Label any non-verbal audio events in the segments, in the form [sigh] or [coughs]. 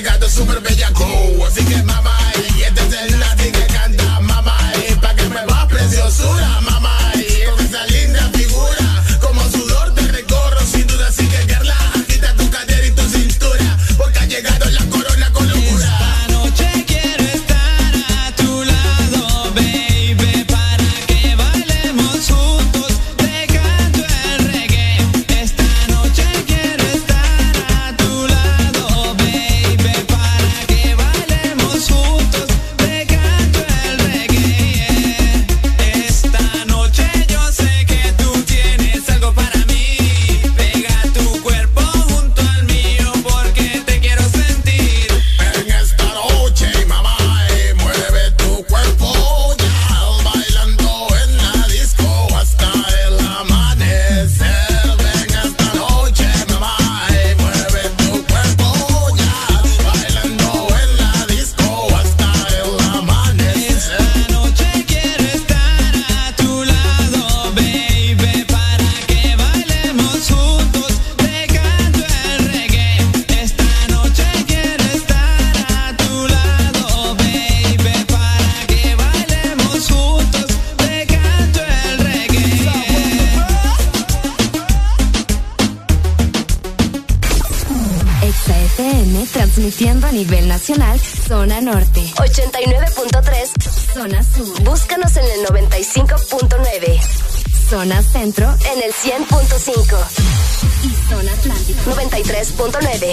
llegado super bellaco. Así que mamá,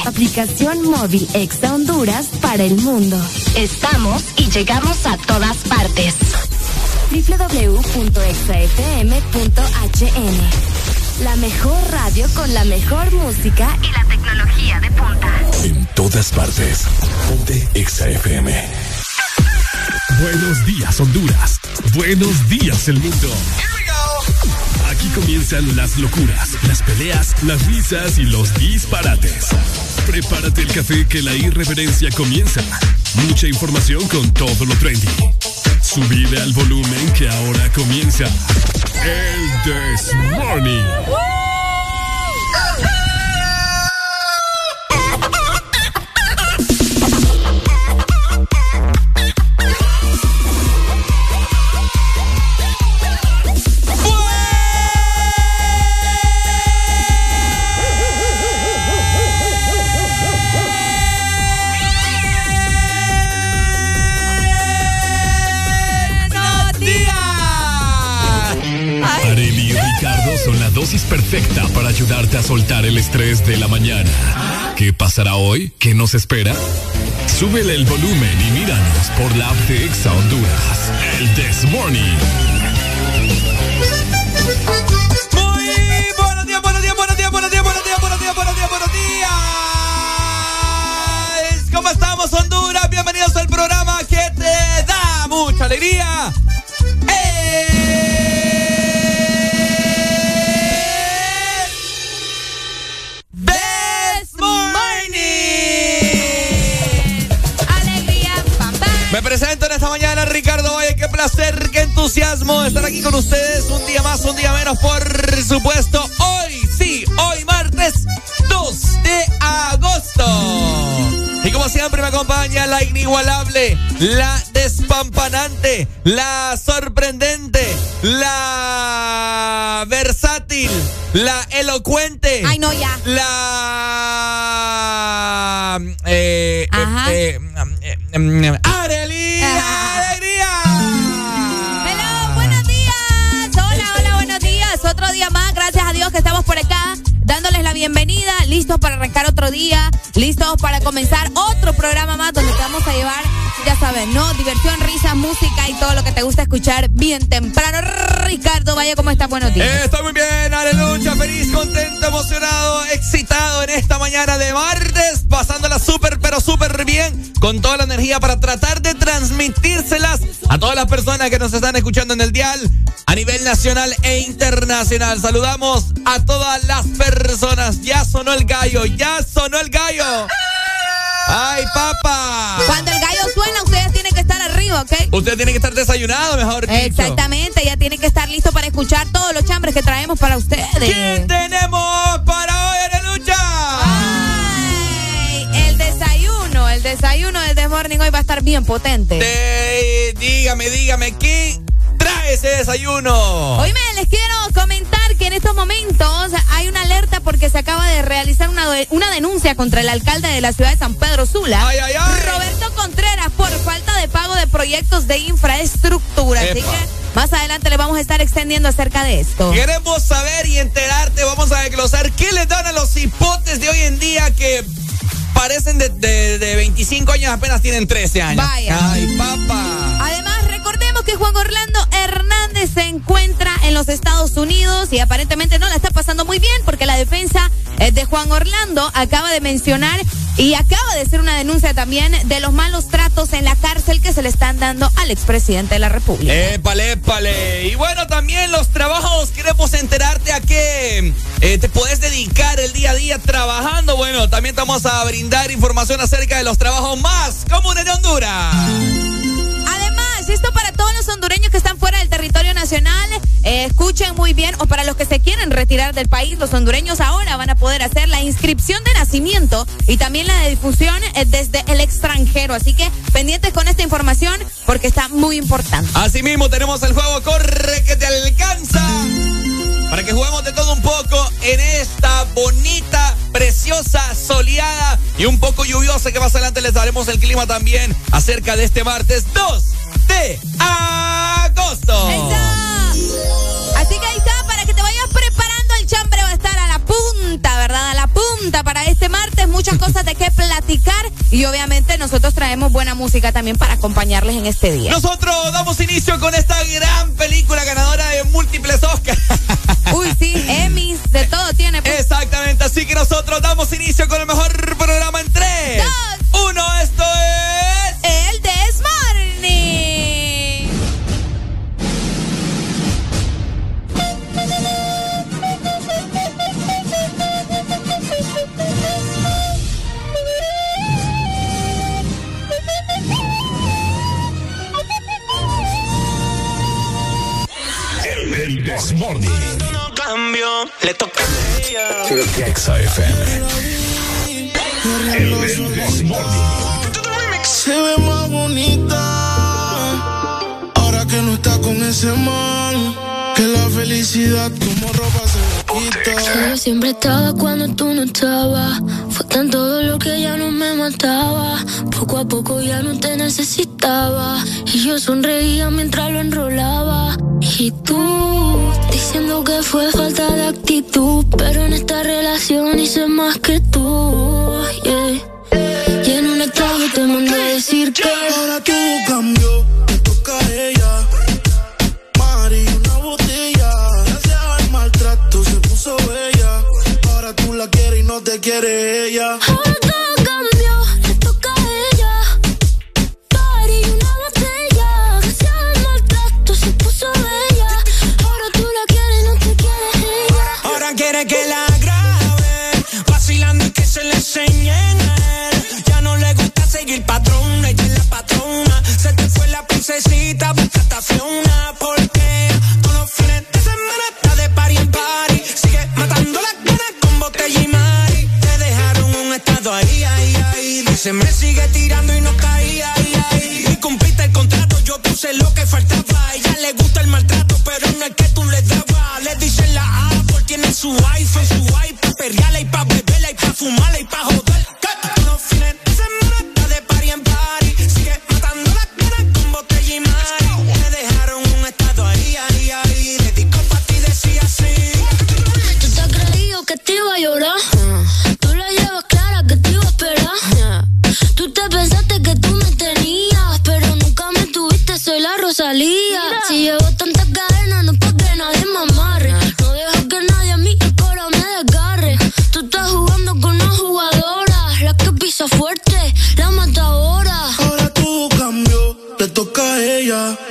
Aplicación móvil Exa Honduras para el mundo. Estamos y llegamos a todas partes. www.exafm.hn La mejor radio con la mejor música y la tecnología de punta. En todas partes. Ponte Exa FM. Buenos días, Honduras. Buenos días, el mundo. Aquí comienzan las locuras, las peleas, las risas y los disparates. Prepárate el café que la irreverencia comienza. Mucha información con todo lo trendy. Subile al volumen que ahora comienza el This Morning. Soltar el estrés de la mañana. ¿Qué pasará hoy? ¿Qué nos espera? Súbele el volumen y míranos por la app de Exa Honduras. El This Morning. Muy buenos días, buenos días, buenos días, buenos días, buenos días, buenos días, buenos días, buenos días. ¿Cómo estamos, Honduras? Bienvenidos al programa que te da mucha alegría. Entusiasmo estar aquí con ustedes. Un día más, un día menos, por supuesto. Hoy, sí, hoy martes 2 de agosto. Y como siempre me acompaña la inigualable, la despampanante, la sorprendente, la versátil, la elocuente. Ay, no, ya. La. Eh, Ajá. eh, eh, estamos por acá dándoles la bienvenida. Listos para arrancar otro día. Listos para comenzar otro programa más donde te vamos a llevar, ya saben, ¿no? Diversión, risa, música y todo lo que te gusta escuchar bien temprano. Ricardo, vaya, ¿cómo estás? Buenos días. Eh, Estoy muy bien, aleluya, feliz, contento, emocionado, excitado en esta mañana de martes, pasándola súper, pero súper bien, con toda la energía para tratar de transmitírselas a todas las personas que nos están escuchando en el dial a nivel nacional e internacional. Saludamos a todas las personas. Ya sonó el gallo, ya sonó el gallo. ¡Ay, papá! Cuando el gallo suena, ustedes tienen que estar arriba, ¿ok? Usted tiene que estar desayunado, mejor dicho. Exactamente, ya tienen que estar listos para escuchar todos los chambres que traemos para ustedes. ¿Quién tenemos para hoy, aleluya? Ay, el desayuno, el bien potente. dígame, dígame, ¿qué trae ese desayuno? Hoy me les quiero comentar en estos momentos hay una alerta porque se acaba de realizar una, una denuncia contra el alcalde de la ciudad de San Pedro Sula, ay, ay, ay. Roberto Contreras, por falta de pago de proyectos de infraestructura. Así que más adelante le vamos a estar extendiendo acerca de esto. Queremos saber y enterarte, vamos a desglosar qué le dan a los hipotes de hoy en día que parecen de, de, 25 años, apenas tienen 13 años. Vaya. Ay, papá. Además, recordemos que Juan Orlando Hernández se encuentra en los Estados Unidos y aparentemente no la está pasando muy bien porque la defensa eh, de Juan Orlando acaba de mencionar y acaba de ser una denuncia también de los malos tratos en la cárcel que se le están dando al expresidente de la República. Épale, épale. Y bueno, también los trabajos, queremos enterarte a qué eh, te puedes dedicar el día a día trabajando. Bueno, también estamos a brindar información acerca de los trabajos más comunes de Honduras esto para todos los hondureños que están fuera del territorio nacional. Eh, escuchen muy bien, o para los que se quieren retirar del país, los hondureños ahora van a poder hacer la inscripción de nacimiento y también la de difusión eh, desde el extranjero. Así que pendientes con esta información porque está muy importante. Asimismo, tenemos el juego Corre que te alcanza para que juguemos de todo un poco en esta bonita, preciosa, soleada y un poco lluviosa que más adelante les daremos el clima también acerca de este martes 2 de agosto. Así que ahí está, punta, ¿verdad? A la punta para este martes, muchas cosas de qué platicar y obviamente nosotros traemos buena música también para acompañarles en este día. Nosotros damos inicio con esta gran película ganadora de múltiples Oscars. [laughs] Uy, sí, Emmys, de todo tiene. Pues. Exactamente, así que nosotros damos inicio con el mejor programa El Desmorning. No cambio, le toca a FM. El Desmorning. Se ve más bonita ahora que no está con ese man. Que la felicidad como ropa se quita. Yo siempre estaba cuando tú no estabas. Fue tan todo lo que ya no me mataba. Poco a poco ya no te necesitaba. Y yo sonreía mientras lo enrolaba. Y tú diciendo que fue falta de actitud. Pero en esta relación hice más que tú. Yeah. Y en un extraño te mandé a decir que. Ahora tú cambió, quiere. Dice, me sigue tirando y no caía, ahí, ahí. Y cumpliste el contrato, yo puse lo que faltaba. A ella le gusta el maltrato, pero no es que tú le dabas. Le dicen la Apple, tiene su iPhone, su iPad, perreala y pa' beberla y pa' fumarla y pa' joder. Todos los fines de semana está de party en party. Sigue matando las ganas con botella y. Me dejaron un estado ahí, ahí, ahí. Dedico pa' ti, decía así. Tú te has creído que te iba a llorar. Pensaste que tú me tenías, pero nunca me tuviste, soy la Rosalía. Si llevo tantas cadenas, no es pa' que nadie me amarre. No dejo que nadie a mí el me desgarre. Tú estás jugando con una jugadora, la que pisa fuerte, la matadora. Ahora tú cambió, le toca a ella.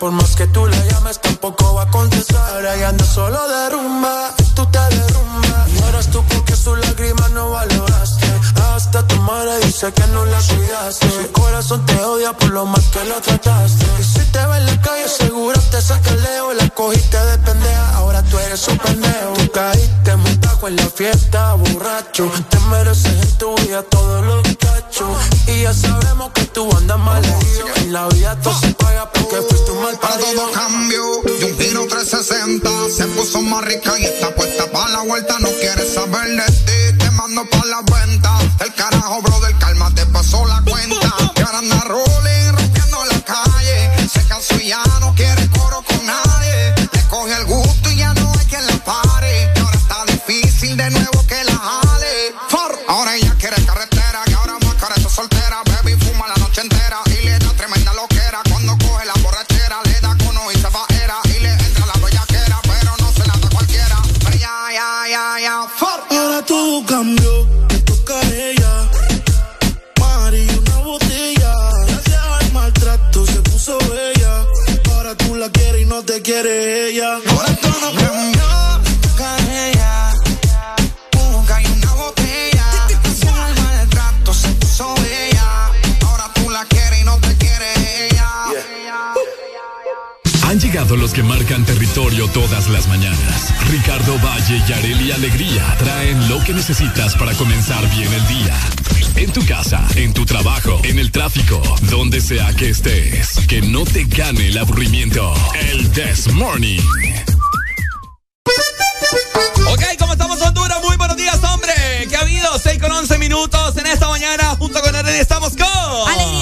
Por más que tú le llames, tampoco va a contestar. Ella anda solo de rumba, tú te derrumbas. No tú porque su lágrima no valoraste. Hasta tu madre dice que no la cuidaste. Mi corazón te odia por lo mal que lo trataste. Y si te ve en la calle, seguro te saca el leo. La cogiste de pendeja, ahora tú eres su pendeja. En la fiesta, borracho. Te mereces en tu vida todos los cachos. Y ya sabemos que tú andas mal. En la vida todo se paga porque fuiste un mal Para todo cambio, y un giro 360. Se puso más rica y está puesta para la vuelta. No quieres saber de ti, te mando para la venta. El carajo, brother, te quiere ella. Han llegado los que marcan territorio todas las mañanas. Ricardo Valle y Areli Alegría traen lo que necesitas para comenzar bien el día. En tu casa, en tu trabajo, en el tráfico, donde sea que estés. Que no te gane el aburrimiento. El This Morning. Ok, ¿cómo estamos Honduras? Muy buenos días, hombre. ¿Qué ha habido? 6 con 11 minutos en esta mañana. Junto con Arely estamos con... Alegría.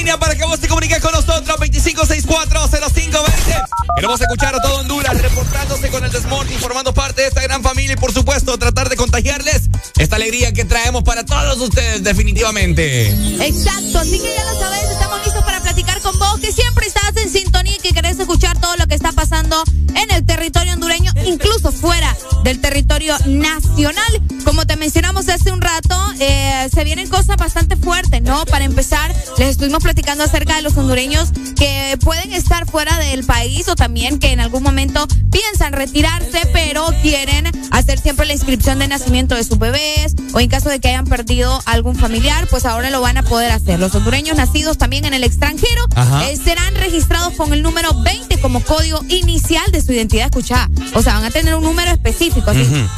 Exalínea para que vos te comuniques con nosotros. 25640520. Queremos escuchar a todo Honduras reportándose con el Desmorning, formando parte de esta gran familia y, por supuesto, tratar de contagiarles esta alegría que traemos para todos ustedes, definitivamente. Exacto, así que ya lo sabes, estamos listos para platicar con vos, que siempre estás en sintonía y que querés escuchar todo lo que está pasando en el territorio hondureño, incluso fuera del territorio nacional. Como te mencionamos hace un rato, eh, se vienen cosas bastante fuertes, ¿no? Para empezar, les estuvimos acerca de los hondureños que pueden estar fuera del país o también que en algún momento piensan retirarse, pero quieren hacer siempre la inscripción de nacimiento de sus bebés o en caso de que hayan perdido algún familiar, pues ahora lo van a poder hacer. Los hondureños nacidos también en el extranjero eh, serán registrados con el número 20 como código inicial de su identidad escuchada. O sea, van a tener un número específico.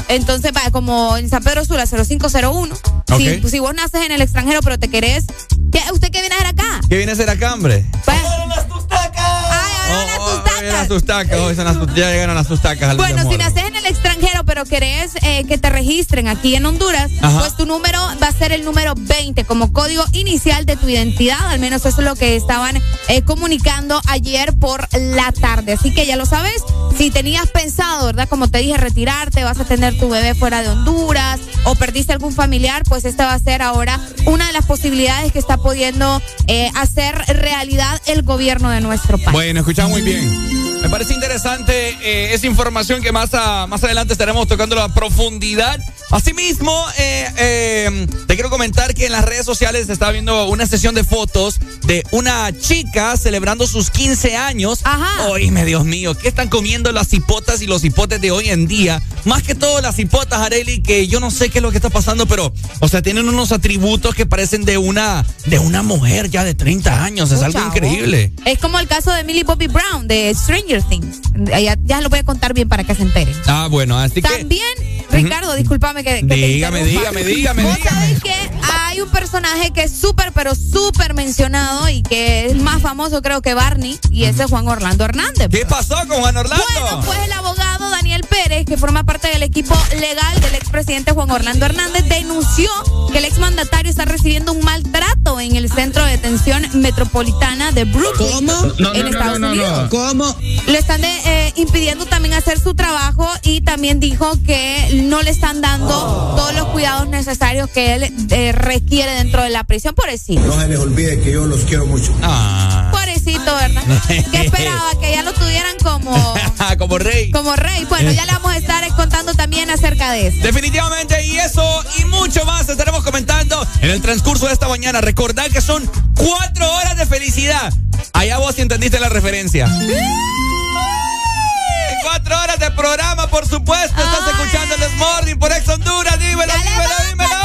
Entonces, va como en San Pedro Sula 0501. Si, Ok. si vos naces en el extranjero pero te querés, ¿qué- ¿usted qué viene a hacer acá? ¿Qué viene a ser acá, hombre? Pues- Ay, ahora las tustacas. vienen las tustacas, hoy son las tust- ya llegaron las tustacas al Bueno, si naces en el extranjero, pero querés eh, que te registren aquí en Honduras, Ajá. pues tu número va a ser el número 20 como código inicial de tu identidad. Al menos eso es lo que estaban eh, comunicando ayer por la tarde. Así que ya lo sabes. Si tenías pensado, ¿verdad? Como te dije, retirarte, vas a tener tu bebé fuera de Honduras o perdiste algún familiar, pues esta va a ser ahora una de las posibilidades que está pudiendo eh, hacer realidad el gobierno de nuestro país. Bueno, muy bien. Me parece interesante eh, esa información que más, a- más adelante estaremos tocando la profundidad. Asimismo, eh, eh, te quiero comentar que en las redes sociales se está viendo una sesión de fotos de una chica celebrando sus 15 años. Ajá. Oíme, Dios mío, ¿qué están comiendo las hipotas y los hipotes de hoy en día? Más que todo las hipotas, Areli, que yo no sé qué es lo que está pasando, pero, o sea, tienen unos atributos que parecen de una, de una mujer ya de 30 años. Es algo Chavo. increíble. Es como el caso de Millie Bobby Brown de Stranger Things. Ya, ya lo voy a contar bien para que se enteren. Ah, bueno, así que. También, Ricardo, discúlpame que, que te Dígame, interrumpa. dígame, dígame, Vos dígame. sabés que hay un personaje que es súper, pero súper mencionado y que es más famoso creo que Barney y ese es Juan Orlando Hernández. ¿Qué pasó con Juan Orlando? Bueno, pues el abogado Daniel Pérez, que forma parte del equipo legal del expresidente Juan Orlando Hernández, denunció que el exmandatario está recibiendo un maltrato en el centro de detención metropolitana de Brooklyn en Estados Unidos. ¿Cómo? Le están de- eh, impidiendo también hacer su trabajo y también dijo que no le están dando todos los cuidados necesarios que él eh, requiere dentro de la prisión. Pobrecito. No se les olvide que yo los quiero mucho. Ah. Pobrecito, ¿verdad? ¿Qué esperaba? Que ya lo tuvieran como, [laughs] Como rey. como rey. Bueno, ya le vamos a estar contando también acerca de eso. Definitivamente, y eso y mucho más estaremos comentando en el transcurso de esta mañana. Recordad que son cuatro horas de felicidad. Allá vos si entendiste la referencia. 24 horas de programa, por supuesto. Estás escuchando el Morning por Ex Honduras. Dímelo, dímelo, dímelo.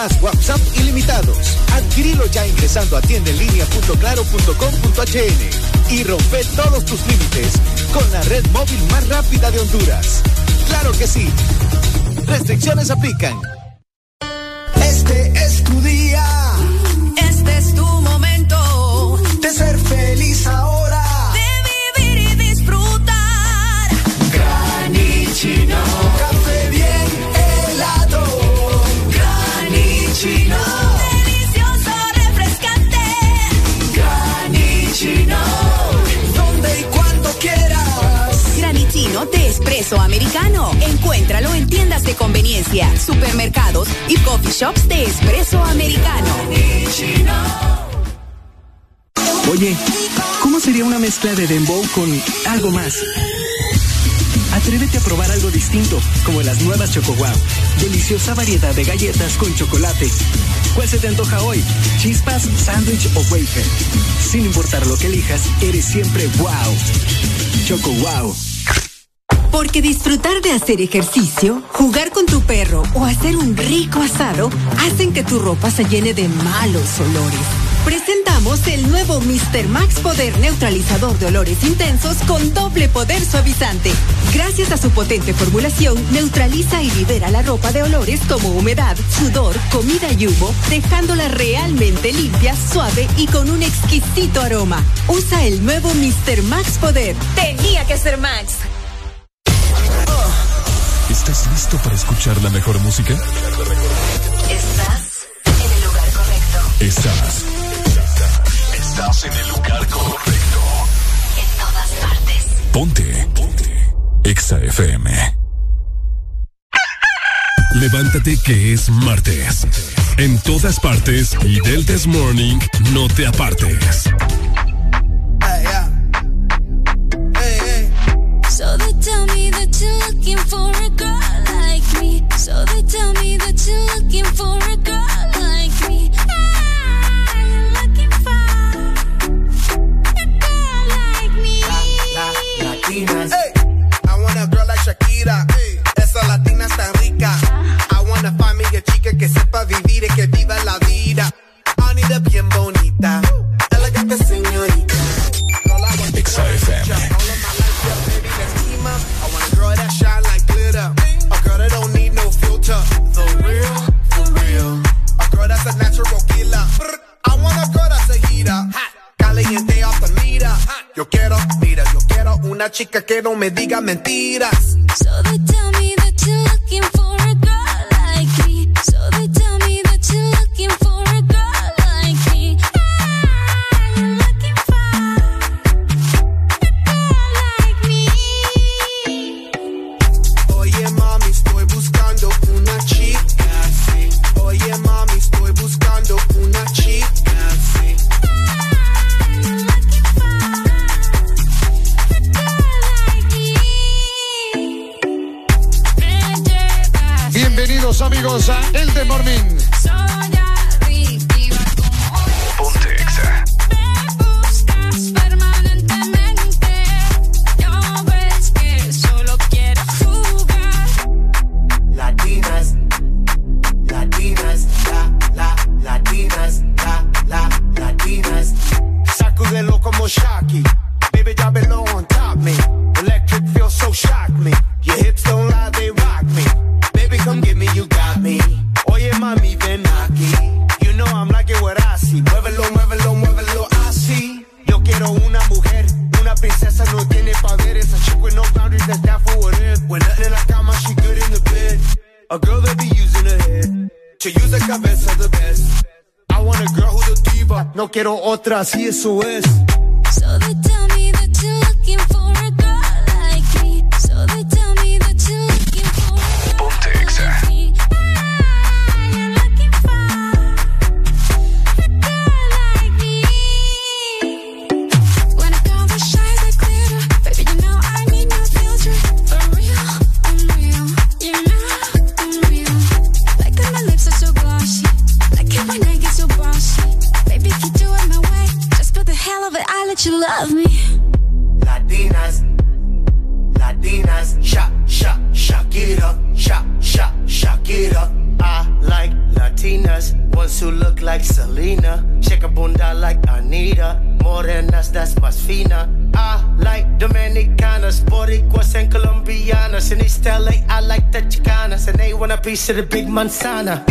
más WhatsApp ilimitados. Adquirilo ya ingresando a tiendaenlinea.claro.com.hn y rompe todos tus límites con la red móvil más rápida de Honduras. ¡Claro que sí! Restricciones aplican. mezcla de dembow con algo más. Atrévete a probar algo distinto, como las nuevas Choco Wow. Deliciosa variedad de galletas con chocolate. ¿Cuál se te antoja hoy? ¿Chispas, sándwich o wafer? Sin importar lo que elijas, eres siempre wow. Choco Wow. Porque disfrutar de hacer ejercicio, jugar con tu perro o hacer un rico asado hacen que tu ropa se llene de malos olores. Presenta el nuevo Mr. Max Poder Neutralizador de Olores Intensos con doble poder suavizante. Gracias a su potente formulación, neutraliza y libera la ropa de olores como humedad, sudor, comida y humo, dejándola realmente limpia, suave y con un exquisito aroma. Usa el nuevo Mr. Max Poder. Tenía que ser Max. ¿Estás listo para escuchar la mejor música? Ponte. Ponte. Exa FM. Levántate que es martes. En todas partes y del This Morning no te apartes. natural killer. Brr, I wanna a se gira. Caliente hasta mira. Yo quiero, mira, yo quiero una chica que no me diga mentiras. So they tell me that you're looking for drogas y eso es man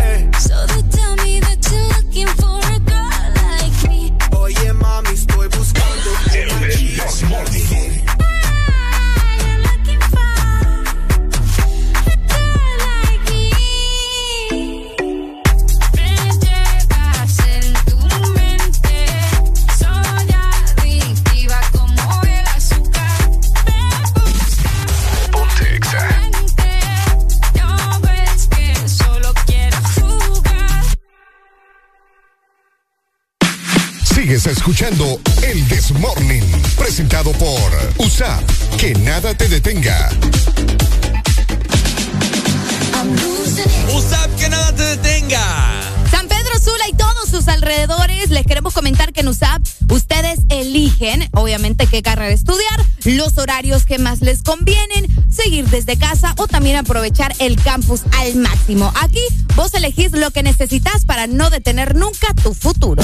aprovechar el campus al máximo. Aquí vos elegís lo que necesitas para no detener nunca tu futuro.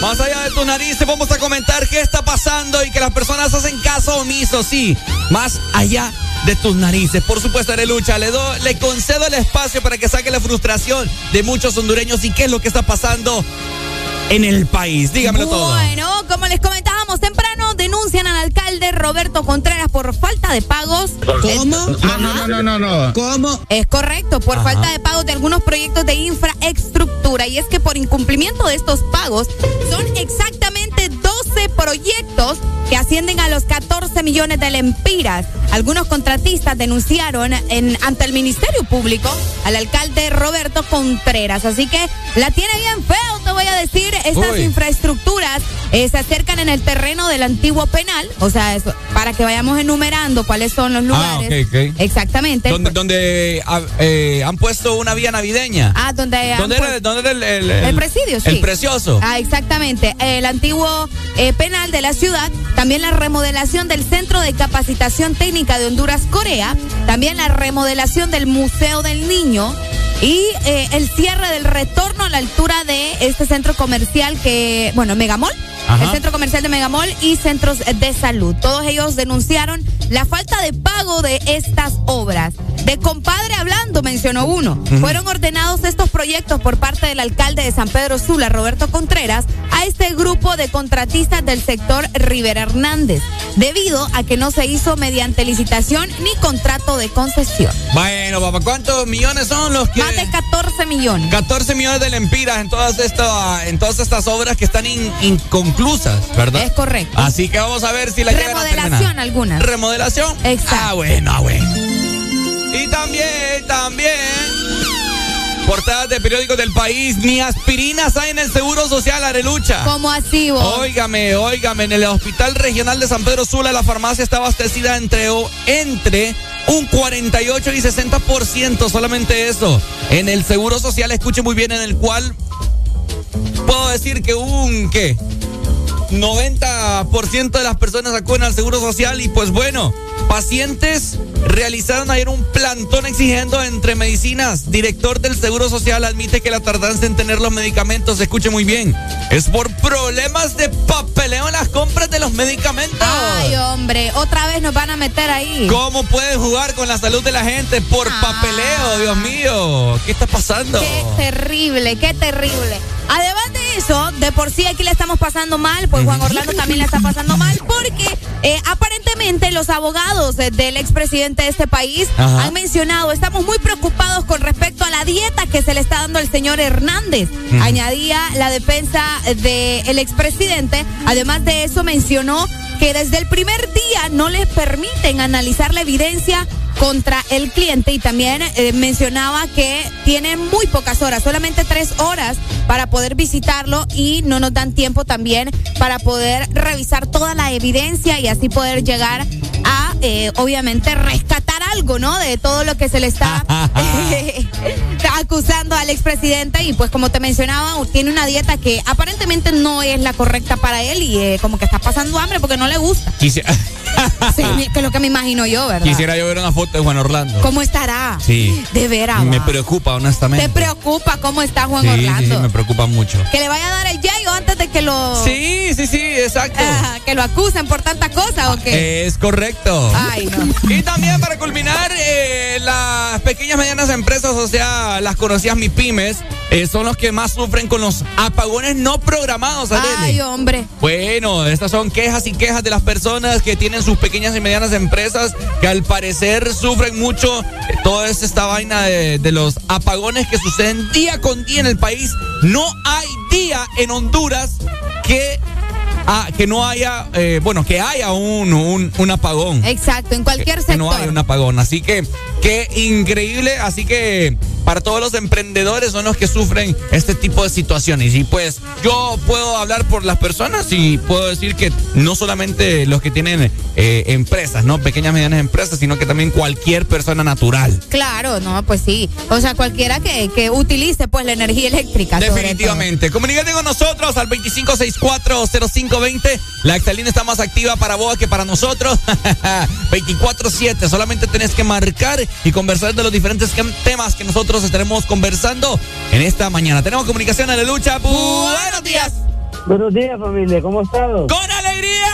Más allá de tu nariz, te vamos a comentar qué está pasando y que las personas hacen caso omiso, sí. Más allá de tus narices. Por supuesto, lucha. Le, do, le concedo el espacio para que saque la frustración de muchos hondureños y qué es lo que está pasando en el país. Dígamelo todo. Bueno, Roberto Contreras por falta de pagos. ¿Cómo? No, no, no, no, no. ¿Cómo? Es correcto, por Ajá. falta de pagos de algunos proyectos de infraestructura. Y es que por incumplimiento de estos pagos, son exactamente 12 proyectos que ascienden a los 14 millones de lempiras. Algunos contratistas denunciaron en, ante el Ministerio Público al alcalde Roberto Contreras. Así que la tiene bien feo, te voy a decir. Estas Uy. infraestructuras eh, se acercan en el terreno del antiguo penal. O sea, eso, para que vayamos enumerando cuáles son los Ah, lugares. ok, ok. Exactamente. Donde, donde ah, eh, han puesto una vía navideña. Ah, donde ¿Dónde era, puesto- dónde era el, el, El presidio, sí. El precioso. Ah, exactamente. El antiguo eh, penal de la ciudad, también la remodelación del Centro de Capacitación Técnica de Honduras, Corea, también la remodelación del Museo del Niño y eh, el cierre del retorno a la altura de este centro comercial que, bueno, Megamall. El centro comercial de Megamall y centros de salud. Todos ellos denunciaron la falta de pago de estas obras. De compadre hablando, mencionó uno. Fueron ordenados estos proyectos por parte del alcalde de San Pedro Sula, Roberto Contreras, a este grupo de contratistas del sector Rivera Hernández, debido a que no se hizo mediante licitación ni contrato de concesión. Bueno, papá, ¿cuántos millones son los que...? Más de 14 millones. 14 millones de lempiras en todas, esta, en todas estas obras que están in- inconclusas, ¿verdad? Es correcto. Así que vamos a ver si la llegan a. Remodelación algunas. ¿Remodelación? Exacto. Ah, bueno, ah, bueno. Y también, también... Portadas de periódicos del país, ni aspirinas hay en el Seguro Social, Arelucha. ¿Cómo así vos? Óigame, óigame, en el Hospital Regional de San Pedro Sula la farmacia está abastecida entre, entre un 48 y 60%, solamente eso. En el Seguro Social, escuche muy bien, en el cual puedo decir que un, ¿qué? 90% de las personas acuden al Seguro Social y pues bueno, pacientes realizaron ayer un plantón exigiendo entre medicinas. Director del Seguro Social admite que la tardanza en tener los medicamentos, escuche muy bien, es por problemas de papeleo en las compras de los medicamentos. Ay, hombre, otra vez nos van a meter ahí. ¿Cómo pueden jugar con la salud de la gente por papeleo, Dios mío? ¿Qué está pasando? Qué terrible, qué terrible. Además de eso, de por sí aquí le estamos pasando mal, pues Juan Orlando también le está pasando mal, porque eh, aparentemente los abogados eh, del expresidente de este país Ajá. han mencionado, estamos muy preocupados con respecto a la dieta que se le está dando al señor Hernández. Añadía la defensa del expresidente. Además de eso, mencionó que desde el primer día no les permiten analizar la evidencia contra el cliente y también eh, mencionaba que tiene muy pocas horas, solamente tres horas para poder visitarlo y no nos dan tiempo también para poder revisar toda la evidencia y así poder llegar a, eh, obviamente, rescatar algo, ¿no? De todo lo que se le está [laughs] eh, acusando al expresidente y pues como te mencionaba, tiene una dieta que aparentemente no es la correcta para él y eh, como que está pasando hambre porque no le gusta. Quisiera, [laughs] [laughs] Sí, que es lo que me imagino yo, ¿verdad? quisiera yo ver una foto de Juan Orlando. ¿Cómo estará? Sí. De veras. Me preocupa, honestamente. ¿Te preocupa cómo está Juan Sí, sí, Orlando? sí, me preocupa mucho. Que le vaya a dar el yayo antes de que lo. Sí, sí, sí, exacto. Ajá, que lo acusen por tanta cosa o qué. Es correcto. Ay, no. Y también para culminar, eh, las pequeñas medianas empresas, o sea, las conocidas MIPIMES, eh, son los que más sufren con los apagones no programados, Arely. Ay, hombre. Bueno, estas son quejas y quejas de las personas que tienen sus pequeñas y medianas empresas que al parecer sufren mucho toda esta vaina de, de los apagones que suceden día con día en el país. No hay día en Honduras que, ah, que no haya, eh, bueno, que haya un, un, un apagón. Exacto, en cualquier Que sector. no hay un apagón. Así que, qué increíble. Así que para todos los emprendedores son los que sufren este tipo de situaciones. Y pues yo puedo hablar por las personas y puedo decir que no solamente los que tienen eh, empresas, ¿no? Pequeñas, medianas empresas, sino que también cualquier persona natural. Claro, no, pues sí. O sea, cualquiera que, que utilice pues la energía eléctrica. Definitivamente. Comunícate con nosotros al 25640520. La Excelina está más activa para vos que para nosotros. [laughs] 24-7. Solamente tenés que marcar y conversar de los diferentes temas que nosotros estaremos conversando en esta mañana. Tenemos comunicación en la lucha. Buenos días. Buenos días, familia, ¿cómo estás? ¡Con alegría!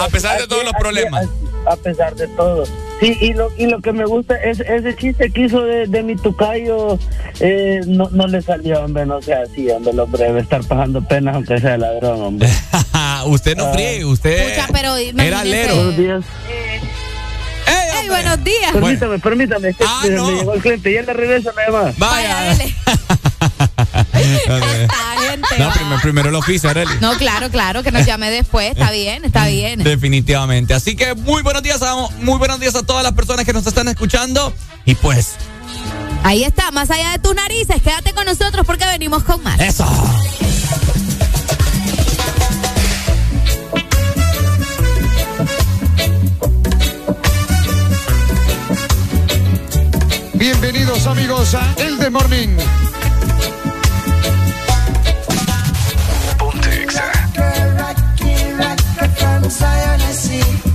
A pesar de todos los problemas. A pesar de todo. Sí, y lo, y lo que me gusta es ese chiste que hizo de, de mi tocayo, eh, no, no le salió, hombre, no sea así, hombre, el hombre debe estar pasando penas aunque sea ladrón, hombre. [laughs] usted no friegue, usted Pucha, pero era alero. Buenos días. Ey, buenos días. Permítame, permítame, es que Ah, me, no. me llegó el cliente, ya le regreso la llamada. Vaya. dale. Esta gente, No, primero, primero el oficio, Arely. No, claro, claro, que nos llame después. Está bien, está bien. Definitivamente. Así que muy buenos días a, muy buenos días a todas las personas que nos están escuchando. Y pues, Ahí está, más allá de tus narices, quédate con nosotros porque venimos con más. Eso. Bienvenidos amigos a El de Morning. Get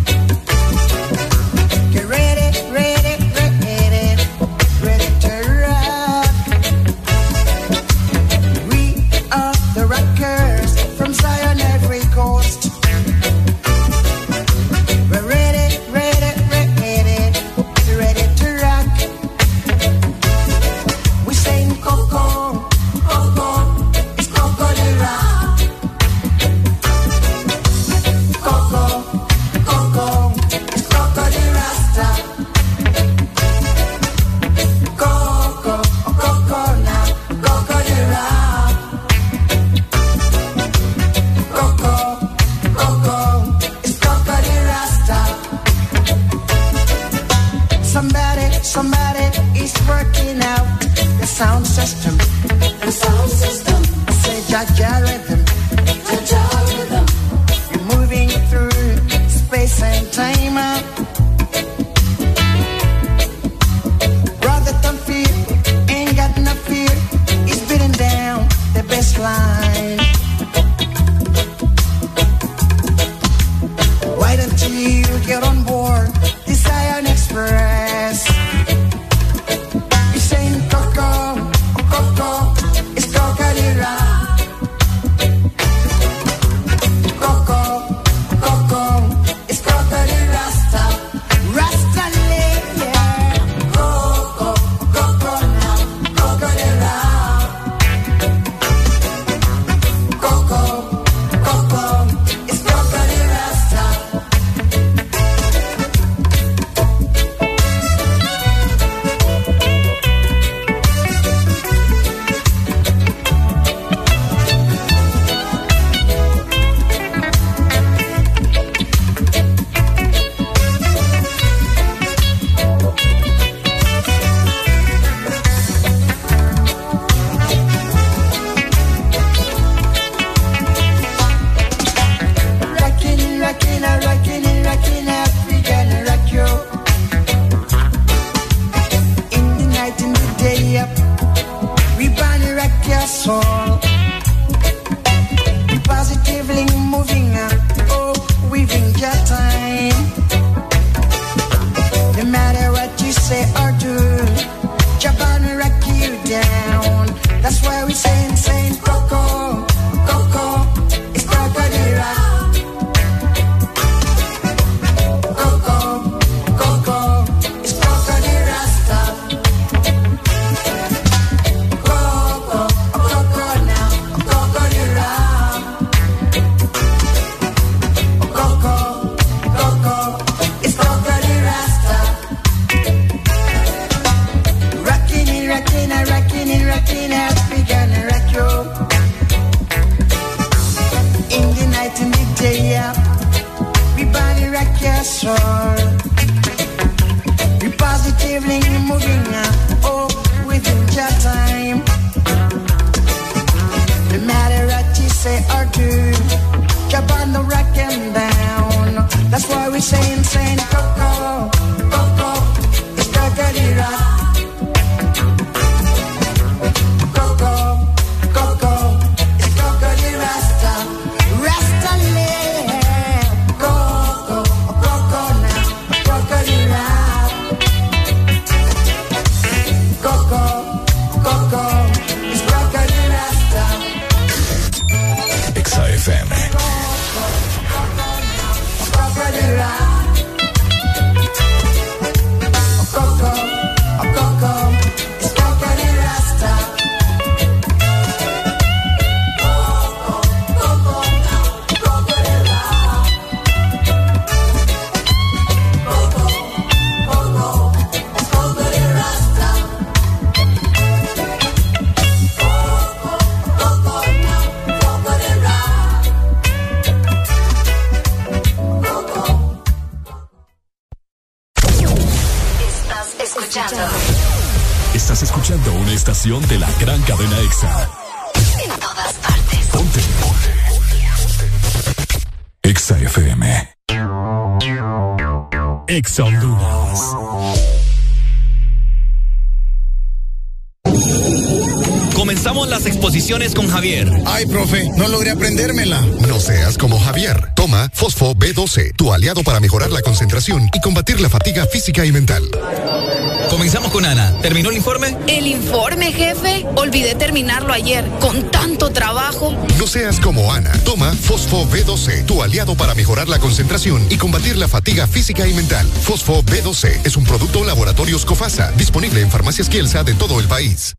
estación de la gran cadena Exa. en todas partes. Ponte. Exa FM. Exa Honduras. Comenzamos las exposiciones con Javier. Ay, profe, no logré aprendérmela. No seas como Javier. Toma Fosfo B12, tu aliado para mejorar la concentración y combatir la fatiga física y mental. Comenzamos con Ana. ¿Terminó el informe? El informe, jefe. Olvidé terminarlo ayer. Con tanto trabajo. No seas como Ana. Toma Fosfo B12, tu aliado para mejorar la concentración y combatir la fatiga física y mental. Fosfo B12 es un producto Laboratorios Cofasa, disponible en farmacias Kielsa de todo el país.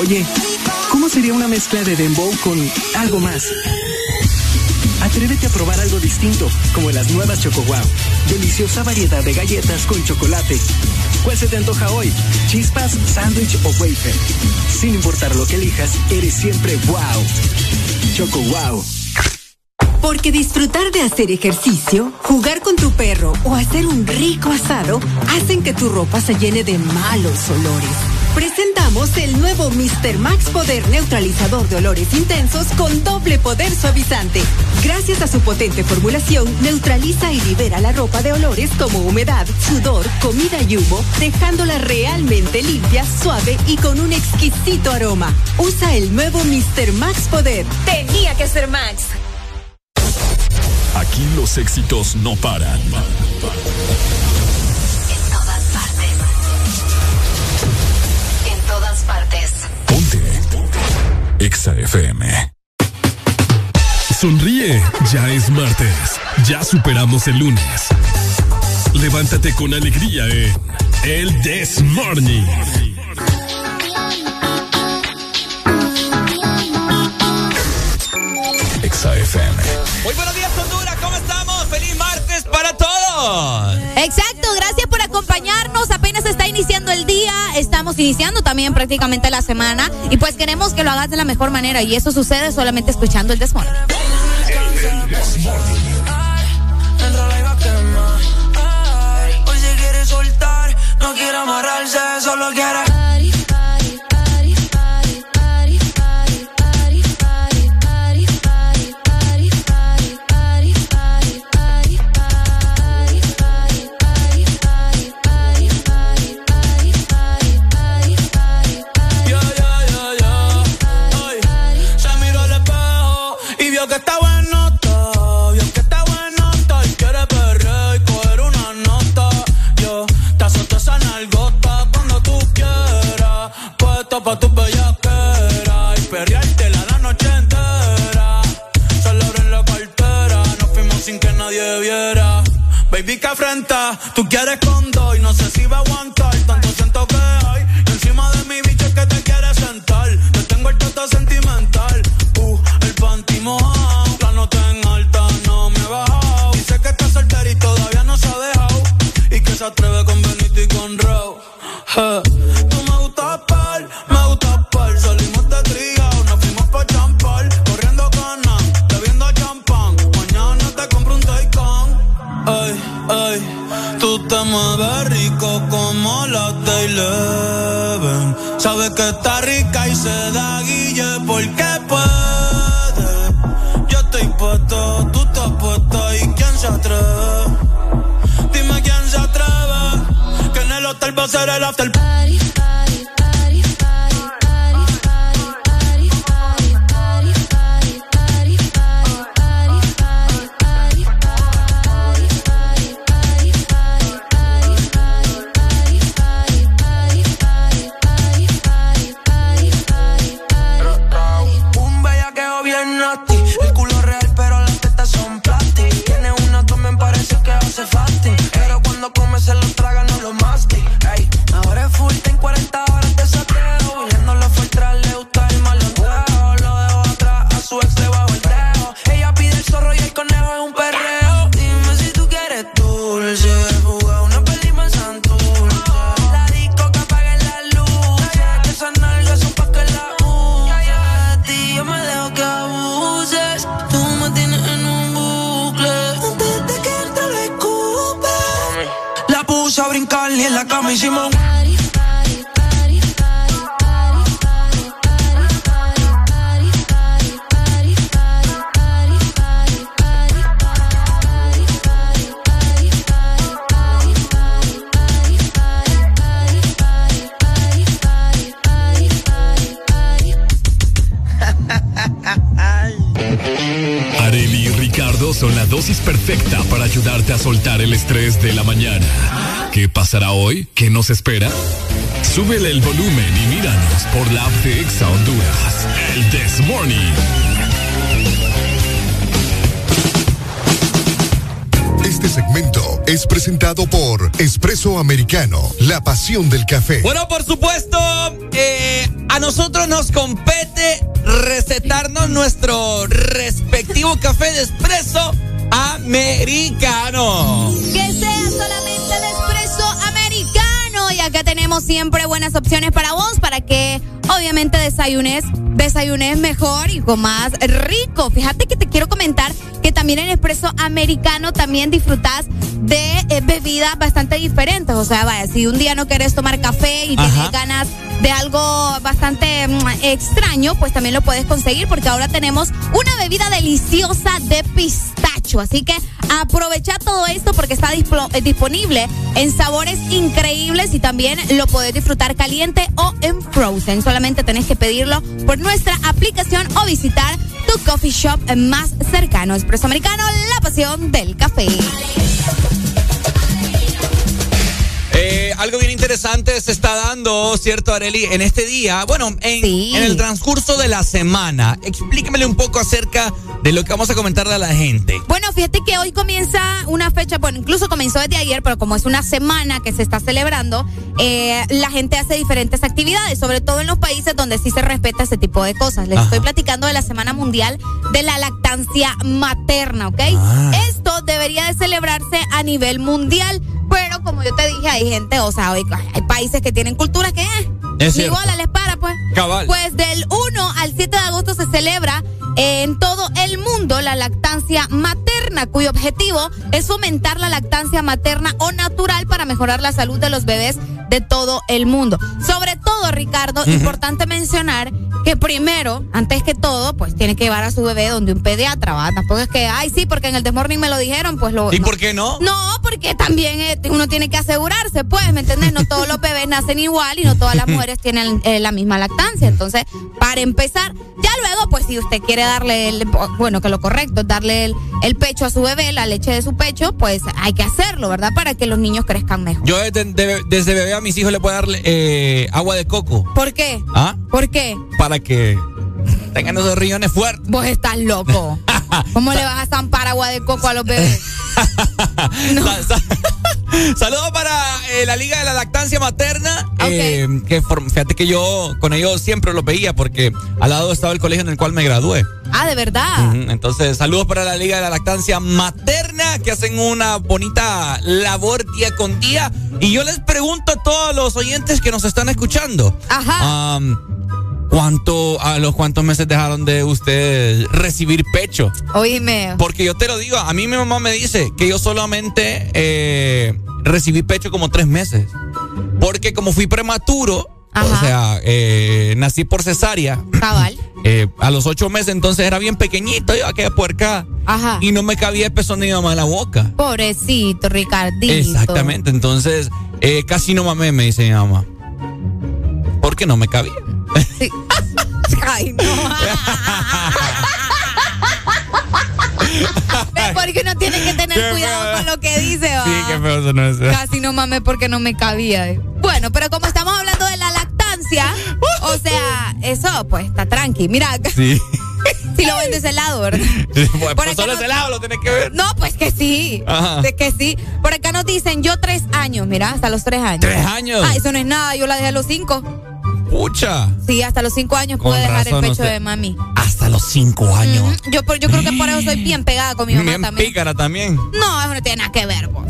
Oye, ¿cómo sería una mezcla de dembow con algo más? Atrévete a probar algo distinto, como las nuevas Choco Wow. Deliciosa variedad de galletas con chocolate. ¿Cuál se te antoja hoy? ¿Chispas, sándwich o wafer? Sin importar lo que elijas, eres siempre wow. Choco Wow. Porque disfrutar de hacer ejercicio, jugar con tu perro o hacer un rico asado hacen que tu ropa se llene de malos olores. Presentamos el nuevo Mr. Max Poder Neutralizador de Olores Intensos con doble poder suavizante. Gracias a su potente formulación, neutraliza y libera la ropa de olores como humedad, sudor, comida y humo, dejándola realmente limpia, suave y con un exquisito aroma. Usa el nuevo Mr. Max Poder. Tenía que ser Max. Aquí los éxitos no paran. Exa FM. Sonríe, ya es martes. Ya superamos el lunes. Levántate con alegría en El This Morning. Exa FM. Buenos días, Honduras. Exacto, gracias por acompañarnos. Apenas está iniciando el día, estamos iniciando también prácticamente la semana y pues queremos que lo hagas de la mejor manera y eso sucede solamente escuchando el. Ay, Hoy se quiere soltar, no quiere amarrarse, solo quiere. Puesto pa' tu bellaquera y perreártela la noche entera. Solo en la cartera, nos fuimos sin que nadie viera. Baby, que afrenta, tú quieres con dos y no sé si va a el after party. Y en la cama hicimos un Areli y Ricardo son la dosis perfecta para ayudarte a soltar el estrés de la mañana. ¿Qué pasará hoy? ¿Qué nos espera? Súbele el volumen y míranos por la app de Exa Honduras. El This Morning. Este segmento es presentado por Espresso Americano, la pasión del café. Bueno, por supuesto, eh, a nosotros nos compete recetarnos nuestro respectivo café de espresso americano. Que sea acá tenemos siempre buenas opciones para vos, para que obviamente desayunes, desayunes mejor y con más rico. Fíjate que te quiero comentar que también en espresso americano también disfrutas de eh, bebidas bastante diferentes. O sea, vaya, si un día no quieres tomar café y tienes ganas de algo bastante mm, extraño, pues también lo puedes conseguir porque ahora tenemos una bebida deliciosa de pistacho. Así que aprovecha todo esto porque está eh, disponible en sabores increíbles y también lo puedes disfrutar caliente o en frozen. Solamente tenés que pedirlo por nuestra aplicación o visitar tu coffee shop más cercano. Espresso Americano, la pasión del café. Eh, algo bien interesante se está dando, ¿cierto, Areli? En este día, bueno, en, en el transcurso de la semana. Explíquemele un poco acerca de lo que vamos a comentarle a la gente. Bueno, fíjate que hoy comienza una fecha, bueno, incluso comenzó desde ayer, pero como es una semana que se está celebrando, eh, la gente hace diferentes actividades, sobre todo en los países donde sí se respeta ese tipo de cosas. Les Ajá. estoy platicando de la Semana Mundial de la Lactancia Materna, ¿ok? Ah. Esto debería de celebrarse a nivel mundial, pero como yo te dije, hay gente, o sea, hay, hay países que tienen cultura que... eh, Es ni bola les para, pues. Cabal. Pues del 1 al 7 de agosto se celebra en todo el mundo la lactancia materna, cuyo objetivo es fomentar la lactancia materna o natural para mejorar la salud de los bebés de todo el mundo. Sobre todo, Ricardo, importante mencionar que primero, antes que todo, pues tiene que llevar a su bebé donde un pediatra va. Tampoco es que, ay, sí, porque en el Desmorning me lo dijeron, pues lo. ¿Y no. por qué no? No, porque también eh, uno tiene que asegurarse, pues, ¿me entiendes? No todos los bebés nacen igual y no todas las mujeres tienen eh, la misma lactancia. Entonces, para empezar, ya luego, pues, si usted quiere darle, el, bueno, que lo correcto es darle el, el pecho a su bebé, la leche de su pecho, pues hay que hacerlo, ¿verdad? Para que los niños crezcan mejor. Yo desde, de- desde bebé a mis hijos le puedo darle eh, agua de coco. ¿Por qué? ¿Ah? ¿Por qué? Para que tengan esos riñones fuertes. Vos estás loco. [laughs] ¿Cómo le vas a zampar agua de coco a los bebés? [laughs] [laughs] Saludos para eh, la Liga de la Lactancia Materna. eh, que fíjate que yo con ellos siempre los veía porque al lado estaba el colegio en el cual me gradué. Ah, ¿de verdad? Entonces, saludos para la Liga de la Lactancia Materna que hacen una bonita labor día con día. Y yo les pregunto a todos los oyentes que nos están escuchando. Ajá. ¿Cuánto, a los cuántos meses dejaron de ustedes recibir pecho? Oíme. Porque yo te lo digo, a mí mi mamá me dice que yo solamente eh, recibí pecho como tres meses. Porque como fui prematuro, O sea, eh, nací por cesárea. Cabal. [clears throat] Eh, a los ocho meses entonces era bien pequeñito, yo aquella puerca. Ajá. Y no me cabía el pezón de mi mamá en la boca. Pobrecito, Ricardito. Exactamente, entonces eh, casi no mamé, me dice mi mamá. Porque no me cabía. Sí. [laughs] Ay, no. [laughs] ¿Ves? Porque uno tiene que tener Qué cuidado feo. con lo que dice, va. Sí, qué feo eso no es. Casi no mames porque no me cabía. eh. Bueno, pero como estamos hablando de la lactancia, o sea, eso pues está tranqui. Mira, Sí. [laughs] si lo ven de ese lado, ¿verdad? Pues, Por pues acá solo no- ese lado lo tenés que ver. No, pues que sí. Ajá. De que sí. Por acá nos dicen, yo tres años, mira, hasta los tres años. ¿Tres años? Ah, eso no es nada, yo la dejé a los cinco. Pucha. Sí, hasta los cinco años Con pude dejar el pecho de mami. Hasta los cinco años. Yo, creo que por eso soy bien pegada con mi mamá Bien también. pícara también. No, eso no tiene nada que ver, vos.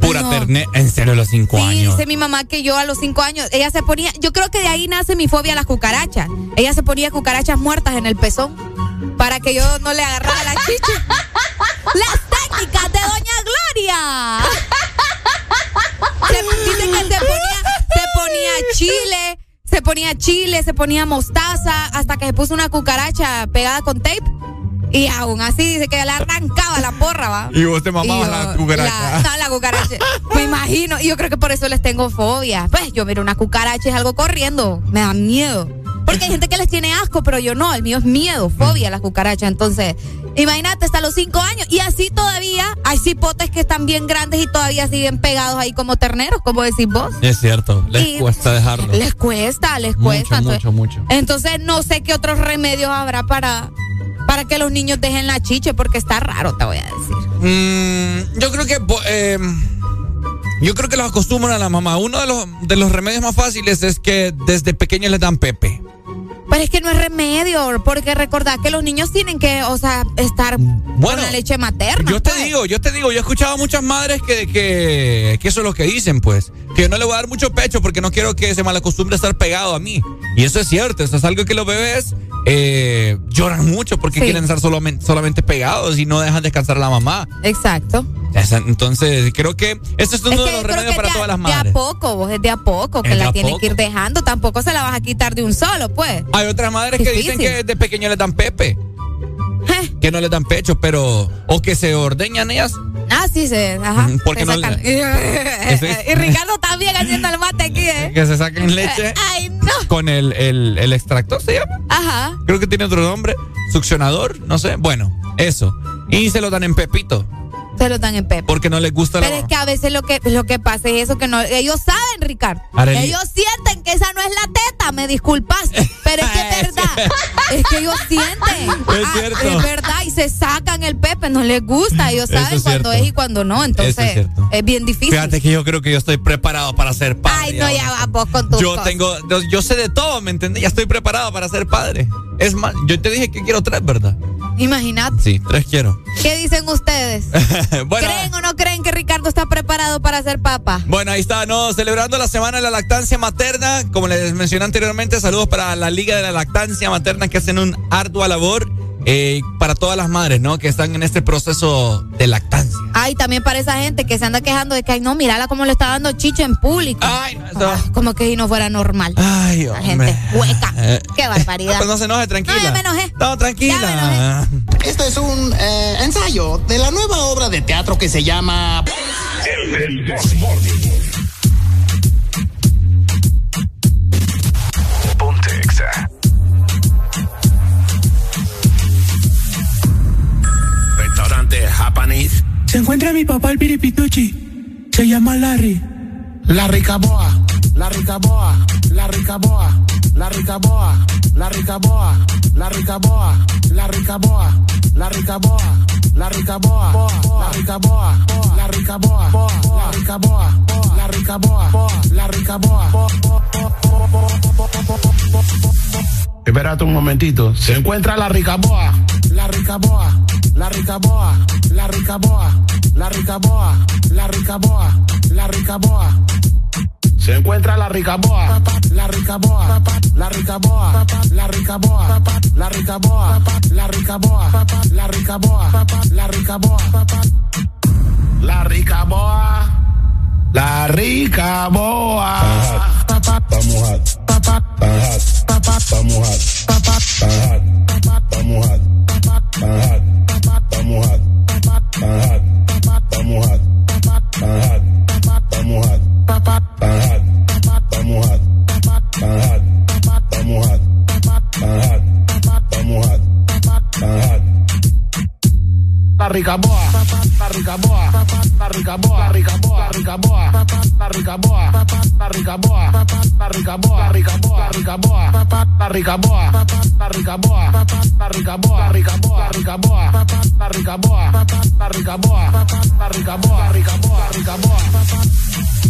Pura No. ternera. En serio, a los cinco Sí, años. dice mi mamá que yo a los cinco años, ella se ponía, yo creo que de ahí nace mi fobia a las cucarachas. Ella se ponía cucarachas muertas en el pezón para que yo no le agarrara la chicha. Las técnicas de Doña Gloria. Se- dice que se ponía, se ponía chile, se ponía chile, se ponía mostaza, hasta que se puso una cucaracha pegada con tape. Y aún así dice que le arrancaba la porra, va. Y vos te mamabas yo- la cucaracha. la- no, la cucaracha. [laughs] Me imagino. Y yo creo que por eso les tengo fobia. Pues yo miro una cucaracha y algo corriendo. Me da miedo. Porque hay gente que les tiene asco, pero yo no. El mío es miedo, fobia a las cucarachas. Entonces, imagínate, hasta los cinco años. Y así todavía hay cipotes que están bien grandes y todavía siguen pegados ahí como terneros, como decís vos. Es cierto, les Y- cuesta dejarlo. Les cuesta, les Mucho, cuesta. Entonces- mucho, mucho. Entonces, no sé qué otros remedios habrá para, para que los niños dejen la chiche, porque está raro, te voy a decir. Mm, yo creo que eh, yo creo que los acostumbran a la mamá. Uno de los de los remedios más fáciles es que desde pequeños les dan pepe. Pero es que no es remedio, porque recordad que los niños tienen que, o sea, estar con la leche materna. Yo te pues. digo, yo te digo, yo he escuchado a muchas madres que, que, que eso es lo que dicen, pues. Que yo no le voy a dar mucho pecho porque no quiero que se malacostumbre a estar pegado a mí. Y eso es cierto, eso es algo que los bebés eh, lloran mucho porque Sí. quieren estar solamente, solamente pegados y no dejan descansar a la mamá. Exacto. Entonces, creo que este es uno Es de los remedios para de a- todas las De madres. a poco, vos es de a poco, que Es de la tienes poco. que ir dejando. Tampoco se la vas a quitar de un solo, pues. Hay otras madres que dicen que de pequeño les dan pepe. [laughs] Que no les dan pecho, pero. O que se ordeñan ellas. Ah, sí, se. Ajá. [laughs] Porque no sacan. [laughs] Y Ricardo también haciendo el mate aquí, ¿eh? Que se saquen [laughs] leche Ay, no. con el, el, el extractor, ¿se llama? Ajá. Creo que tiene otro nombre. Succionador, no sé. Bueno, eso. Y se lo dan en pepito. Se lo dan en pepe. Porque no les gusta Pero la. es que a veces lo que, lo que pasa es eso que no. Ellos saben, Ricardo. Arely. Ellos sienten que esa no es la teta, me disculpas. Pero es que es [laughs] verdad. es que ellos sienten. [laughs] Es Ah, cierto. es verdad. Y se sacan el pepe, no les gusta. Ellos saben es cuando cierto. es y cuando no. Entonces, es bien difícil. Fíjate que yo creo que yo estoy preparado para ser padre. Ay, no, ya vas vos con tus Yo cosas. tengo, yo, yo sé de todo, ¿me entendés? Ya estoy preparado para ser padre. Es más, yo te dije que quiero tres, ¿verdad? Imagínate. Sí, tres quiero. ¿Qué dicen ustedes? [laughs] bueno, ¿Creen o no creen que Ricardo está preparado para ser papá? bueno, ahí está, ¿no? Celebrando la semana de la lactancia materna. Como les mencioné anteriormente, saludos para la Liga de la Lactancia Materna que hacen un ardua labor eh, para todas las madres, ¿no? Que están en este proceso de lactancia. Ay, también para esa gente que se anda quejando de que, ay, no, mírala cómo le está dando chicho en público. Ay, no, eso- Ah, como que si no fuera normal. Ay, La gente hueca. [laughs] Eh, Qué barbaridad. Pues no se enoje, tranquila. No, ya me enojé. No, tranquila. Este es un eh, ensayo de la nueva obra de teatro que se llama El Desmorning. Se encuentra mi papá el piripituchi. Se llama Larry. La Ricaboa, la Ricaboa, la Ricaboa, la Ricaboa, la Ricaboa, la Ricaboa, la Ricaboa, la Ricaboa, la Ricaboa, la Ricaboa, la Ricaboa, la Ricaboa, la Ricaboa, la Ricaboa. Espérate un momentito. Se encuentra la ricaboa. La Ricaboa, la Ricaboa, la Ricaboa, la Ricaboa, la Ricaboa, la Ricaboa. Se encuentra la ricaboa. La Ricaboa, la Ricaboa, la Ricaboa, la Ricaboa, la Ricaboa, la Ricaboa, la Ricaboa. La ricaboa. La rica boa la rica boa, la rica boa, la rica boa, la rica boa, la rica boa, la rica boa, la rica boa, la rica boa, la rica boa, la rica boa, rica boa, la rica boa, la rica boa, la rica boa, rica boa, rica boa, rica boa, rica boa, rica boa. Estás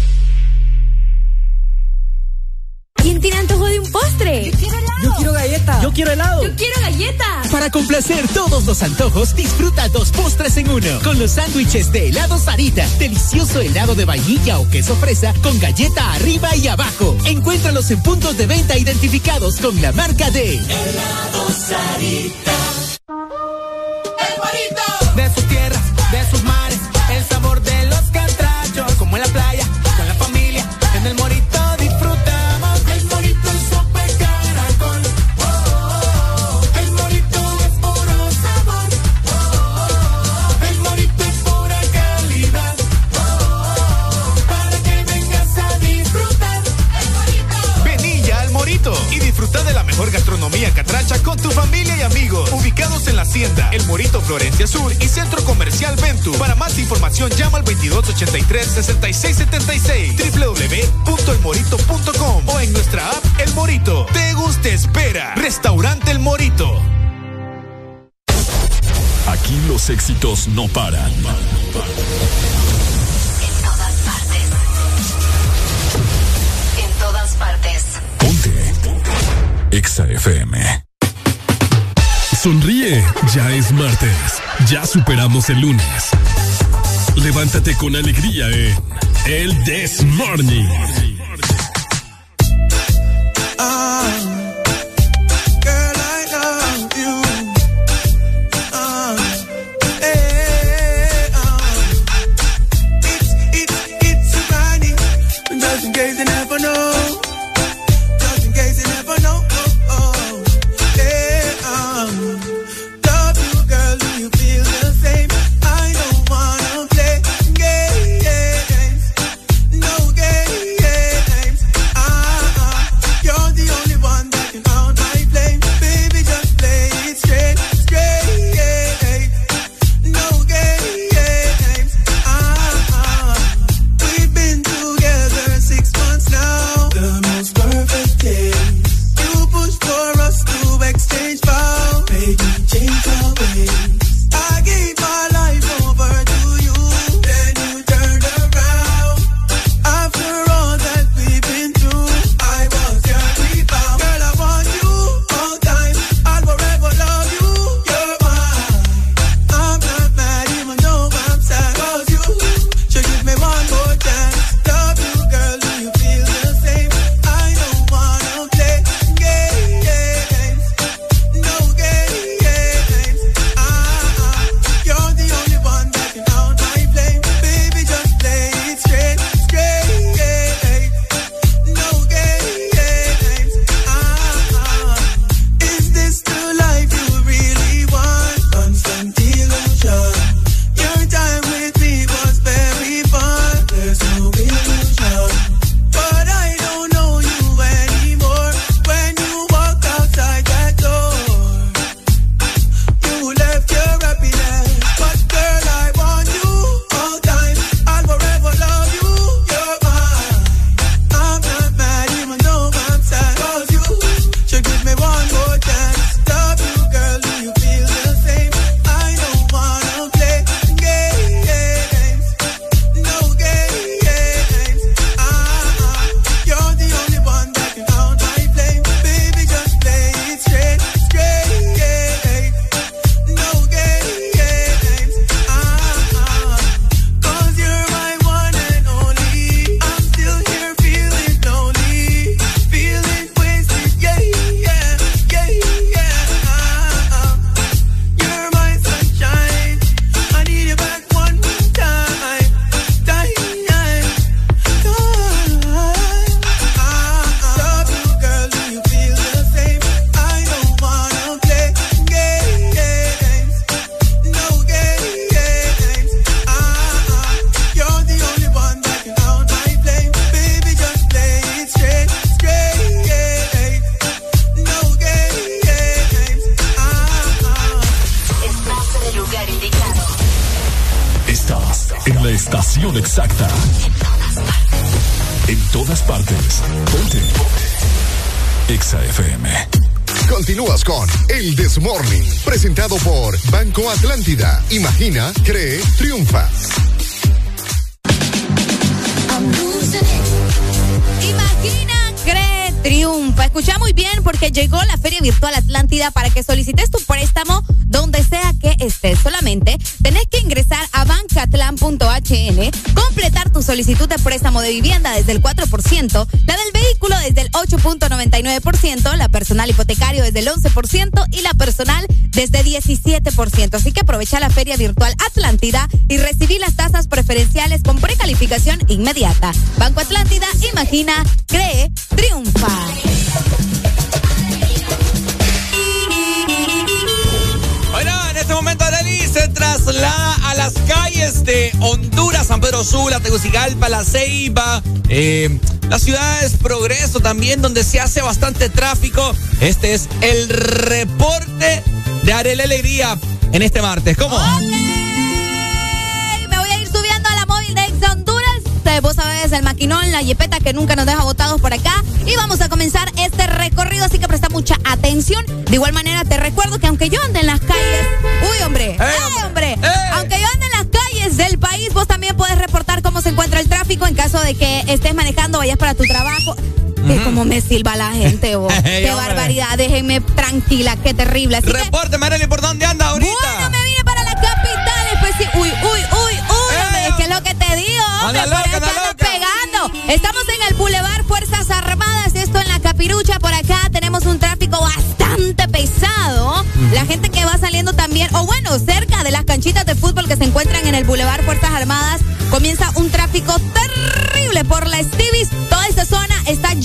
Tiene antojo de un postre? Yo quiero galleta. Yo quiero helado. Yo quiero galleta. Para complacer todos los antojos, disfruta dos postres en uno. Con los sándwiches de helado Sarita. Delicioso helado de vainilla o queso fresa con galleta arriba y abajo. Encuéntralos en puntos de venta identificados con la marca de Helado Sarita. El Morito. De sus tierras, de sus mares, el sabor de los tu familia y amigos. Ubicados en la Hacienda, El Morito Florencia Sur y Centro Comercial Ventu. Para más información llama al 2283-6676 www.elmorito.com o en nuestra app El Morito. Te gusta espera. Restaurante El Morito. Aquí los éxitos no paran. En todas partes. En todas partes. EXA FM. Sonríe, ya es martes. Ya superamos el lunes. Levántate con alegría en El This Morning. Girl, Imagina, cree, triunfa. Imagina, cree, triunfa. Escucha muy bien porque llegó la Feria Virtual Atlántida para que solicites tu préstamo donde sea que estés. Solamente tenés que ingresar a bancatlan.hn, completar tu solicitud de préstamo de vivienda desde el 4%, la del vehículo desde el 8.99%, la personal hipotecario desde el 11% y la personal desde 17%. Así que aprovecha la Feria Virtual Atlántida y recibí las tasas preferenciales con precalificación inmediata. Banco Atlántida, imagina, cree, triunfa. Bueno, en este momento se traslada a las calles de Honduras, San Pedro Sula, Tegucigalpa, La Ceiba, eh, las ciudades Progreso también, donde se hace bastante tráfico. Este es el reporte de Arely Alegría en este martes. ¿Cómo? Me voy a ir subiendo a la móvil de Ex Honduras. Eh, Vos sabés, el maquinón, la yepeta que nunca nos deja botados por acá. Y vamos a comenzar este recorrido, así que presta mucha atención. De igual manera, te recuerdo que aunque yo ande en las calles. Uy, hombre. ¡Eh, hombre! Aunque yo ande en las calles del país, vos también puedes reportar cómo se encuentra el tráfico en caso de que estés manejando, vayas para tu trabajo. Es como me silba la gente, vos. [laughs] Qué hombre. barbaridad. Déjenme tranquila, qué terrible. Así que- Reporte, Marely, ¿por dónde anda ahorita? bueno, me vine para la capital especi- Uy, uy, uy, uy, hombre, es que es lo que te digo, hombre, por ando pegando. Estamos en el Boulevard Fuerzas Armadas, esto en la Capirucha, por acá tenemos un tráfico bastante pesado. La gente que va saliendo también, o bueno, cerca de las canchitas de fútbol que se encuentran en el Boulevard Fuerzas Armadas, comienza un tráfico terrible por la.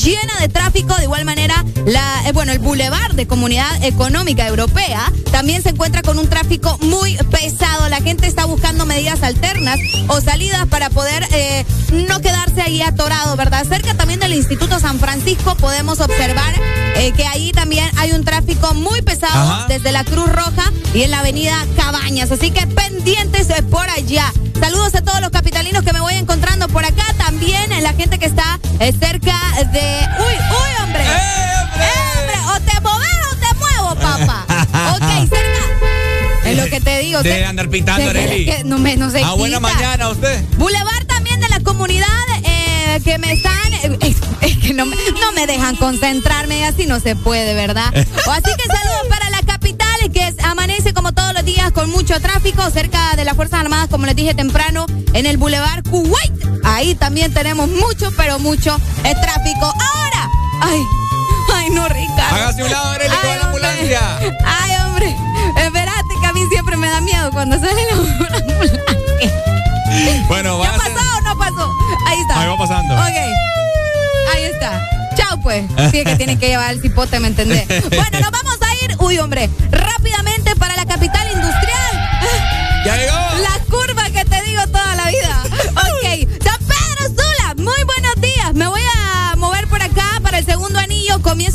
Llena de tráfico. De igual manera, la, eh, bueno, el Boulevard de Comunidad Económica Europea también se encuentra con un tráfico muy pesado. La gente está buscando medidas alternas o salidas para poder eh, no quedarse ahí atorado, ¿verdad? Cerca también del Instituto San Francisco podemos observar eh, que ahí también hay un tráfico muy pesado Ajá. desde la Cruz Roja y en la avenida Cabañas. Así que pendientes por allá. Saludos a todos los capitalinos que me voy encontrando por acá. También la gente que está eh, cerca de. ¡Uy, uy, hombre! ¡Eh, hombre! O te moves o te muevo, papá. [laughs] ok, cerca. Es lo que te digo. De cerca- andar pitando, Arely. que no me no se Ah, buena mañana usted. Boulevard también de la comunidad eh, que me están. eh, es, [laughs] es que no me, no me dejan concentrarme, así no se puede, ¿verdad? O [laughs] así que saludos para la capital, que amanece como todos los días con mucho tráfico, cerca de las Fuerzas Armadas, como les dije temprano, en el Boulevard Kuwait. Ahí también tenemos mucho, pero mucho eh, tráfico. Ahora, ay, ay, no, Ricardo. Hágase un lado, Arely, va la ambulancia. Ay, hombre, espérate que a mí siempre me da miedo cuando sale la [laughs] ambulancia. Bueno, ¿Ya va a ser- pasó o no pasó? Ahí está. Ahí va pasando. Ok. Ahí está. Chao, pues. Sí, es que tienen que llevar el cipote, ¿me entendés? [laughs] Bueno, nos vamos a ir, uy, hombre, rápidamente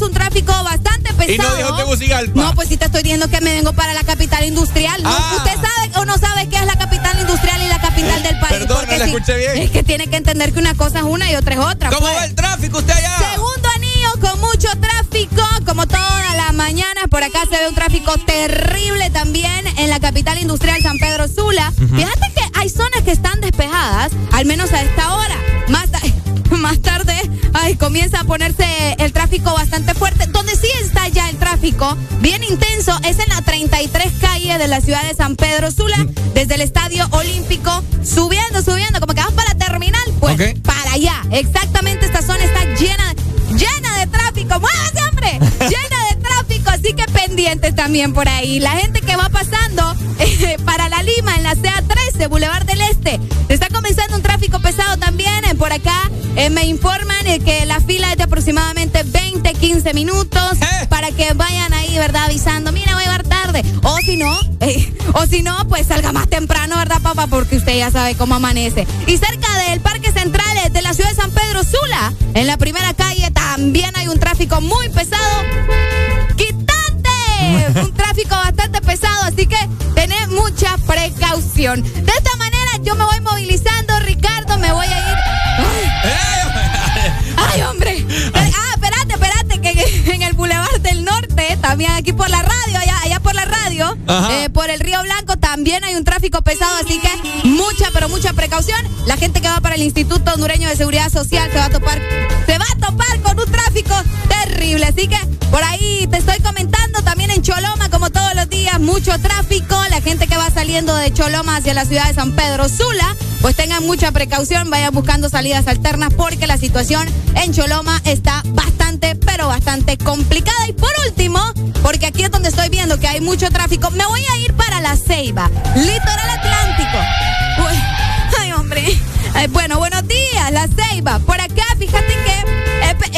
un tráfico bastante pesado. Y no dijo Tegucigalpa. No, pues sí te estoy diciendo que me vengo para la capital industrial. ¿no? Ah. ¿Usted sabe o no sabe qué es la capital industrial y la capital del país? Perdón, no la sí, escuché bien. Es que tiene que entender que una cosa es una y otra es otra. ¿Cómo pues. va el tráfico usted allá? Segundo anillo con mucho tráfico, como todas las mañanas. Por acá se ve un tráfico terrible también en la capital industrial San Pedro Sula. Fíjate que hay zonas que están despejadas, al menos a esta hora. Más, ta- [laughs] más tarde, ay, comienza a ponerse el tráfico bastante fuerte. Donde sí está ya el tráfico bien intenso es en la 33 calle de la ciudad de San Pedro Sula, desde el Estadio Olímpico, subiendo, subiendo, como que vas para la terminal, pues para allá. Exactamente, esta zona está llena, llena de tráfico. ¡Muévase, hombre! [laughs] llena de tráfico, así que pendientes también por ahí. La gente que va pasando [laughs] eh, para la Lima en la CA13, Boulevard del Este, está comenzando un tráfico también. eh, por acá eh, me informan eh, que la fila es de aproximadamente 20, 15 minutos Eh. para que vayan ahí, ¿verdad? Avisando, mira, voy a llegar tarde. O si no, [laughs] o si no, pues salga más temprano, ¿verdad, papá? Porque usted ya sabe cómo amanece. Y cerca del Parque Central de la ciudad de San Pedro Sula, en la primera calle, también hay un tráfico muy pesado. Eh, un tráfico bastante pesado, así que tened mucha precaución. De esta manera yo me voy movilizando, Ricardo, me voy a ir. ¡Ay, [laughs] Ay hombre! Ah, espérate, espérate, que en el Boulevard del Norte, también aquí por la radio, allá, allá por la radio eh, por el Río Blanco también hay un tráfico pesado, así que mucha, pero mucha precaución. La gente que va para el Instituto Hondureño de Seguridad Social se va a topar, se va a topar con un tráfico terrible. Así que por ahí te estoy comentando también en Choloma, como todos los días, mucho tráfico. La gente que va saliendo de Choloma hacia la ciudad de San Pedro Sula, pues tengan mucha precaución, vayan buscando salidas alternas porque la situación en Choloma está bastante, pero bastante complicada. Y por último, porque aquí es donde estoy viendo que hay mucho tráfico, me voy a ir para la Ceiba, litoral atlántico. ay, hombre. bueno, buenos días, la Ceiba. Por acá, fíjate que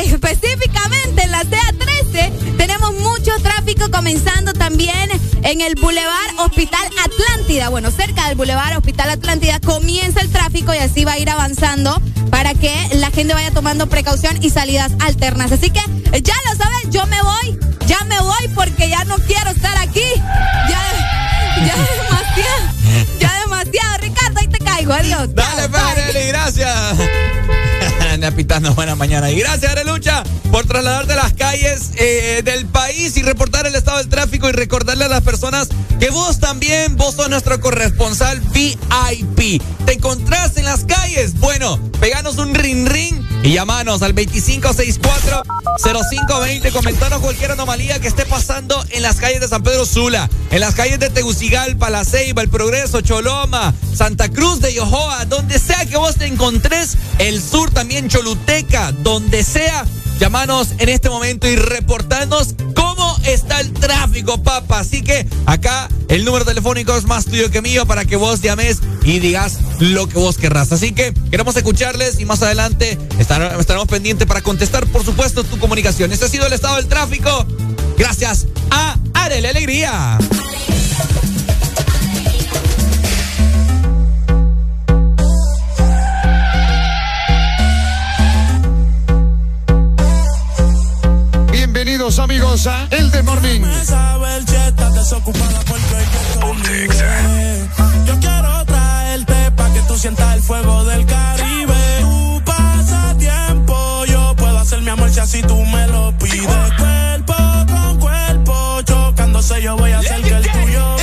específicamente en la CEA 13 tenemos mucho tráfico comenzando también en el Boulevard Hospital Atlántida. Bueno, cerca del Boulevard Hospital Atlántida comienza el tráfico y así va a ir avanzando para que la gente vaya tomando precaución y salidas alternas. Así que ya lo saben, yo me voy, ya me voy porque ya no quiero estar aquí. Ya, ya demasiado, ya demasiado. Ricardo, ahí te caigo, adiós. Dale, Pérez, gracias. Pitando buena mañana. Y gracias, Arelucha, por trasladarte a las calles eh, del país y reportar el estado del tráfico y recordarle a las personas que vos también, vos sos nuestro corresponsal VIP. ¿Te encontrás en las calles? Bueno, peganos un ring ring y llamanos al 2564-0520. Comentanos cualquier anomalía que esté pasando en las calles de San Pedro Sula, en las calles de Tegucigalpa, La El Progreso, Choloma, Santa Cruz de Yohoa, donde sea que vos te encontres, el sur también Choluteca, donde sea. Llámanos en este momento y reportanos cómo está el tráfico, papa. Así que acá el número telefónico es más tuyo que mío para que vos llames y digas lo que vos querrás. Así que queremos escucharles y más adelante estaremos pendientes para contestar, por supuesto, tu comunicación. Este ha sido el estado del tráfico. Gracias a Arele Alegría. Bienvenidos amigos a El de Morning. Yo quiero traerte pa' que tú sientas el fuego del Caribe. Tu pasatiempo, yo puedo hacer mi amor si así tú me lo pides. Cuerpo con cuerpo, chocándose yo voy a hacer que el tuyo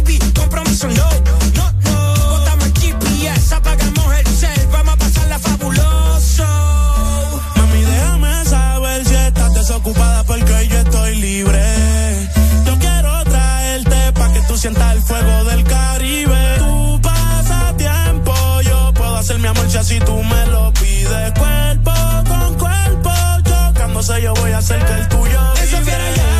mi amor si así tú me lo pides. Cuerpo con cuerpo, chocándose yo voy a hacer que el tuyo yo voy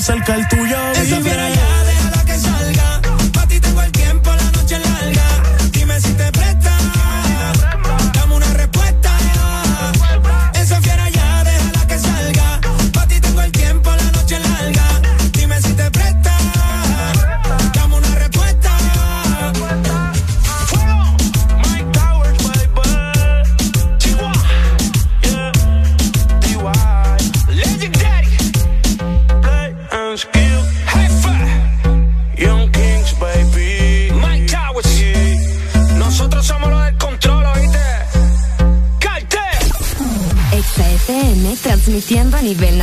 a hacer que el tuyo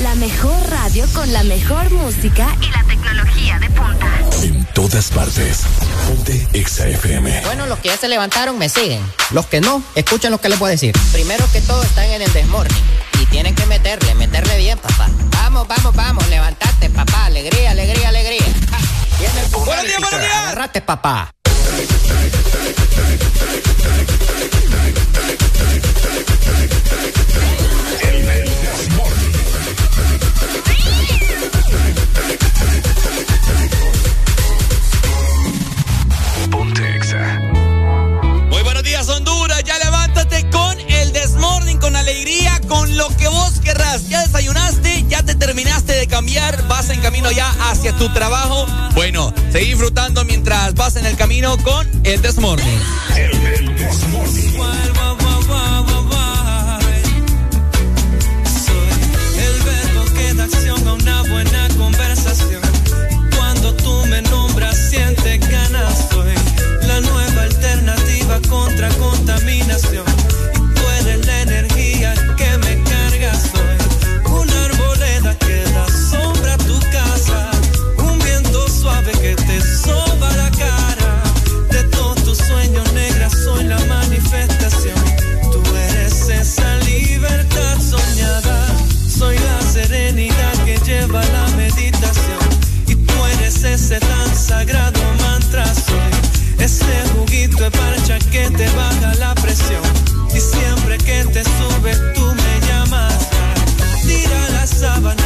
La mejor radio con la mejor música y la tecnología de punta. En todas partes. Ponte Exa FM. Bueno, los que ya se levantaron me siguen. Los que no, escuchen lo que les voy a decir. Primero que todo están en el desmorning. Y tienen que meterle, meterle bien, papá. Vamos, vamos, vamos, levantate, papá. Alegría, alegría, alegría. Ja. El Buenos días, buenos días. Agarrate, papá. Lo que vos querrás. ¿Ya desayunaste? ¿Ya te terminaste de cambiar? ¿Vas en camino ya hacia tu trabajo? Bueno, seguí disfrutando mientras vas en el camino con el Desmorning. El verbo que da acción a una buena conversación. Cuando tú me nombras, siente ganas. Soy la nueva alternativa contra contaminación. Te baja la presión. Y siempre que te subes tú me llamas. Tira la sábana,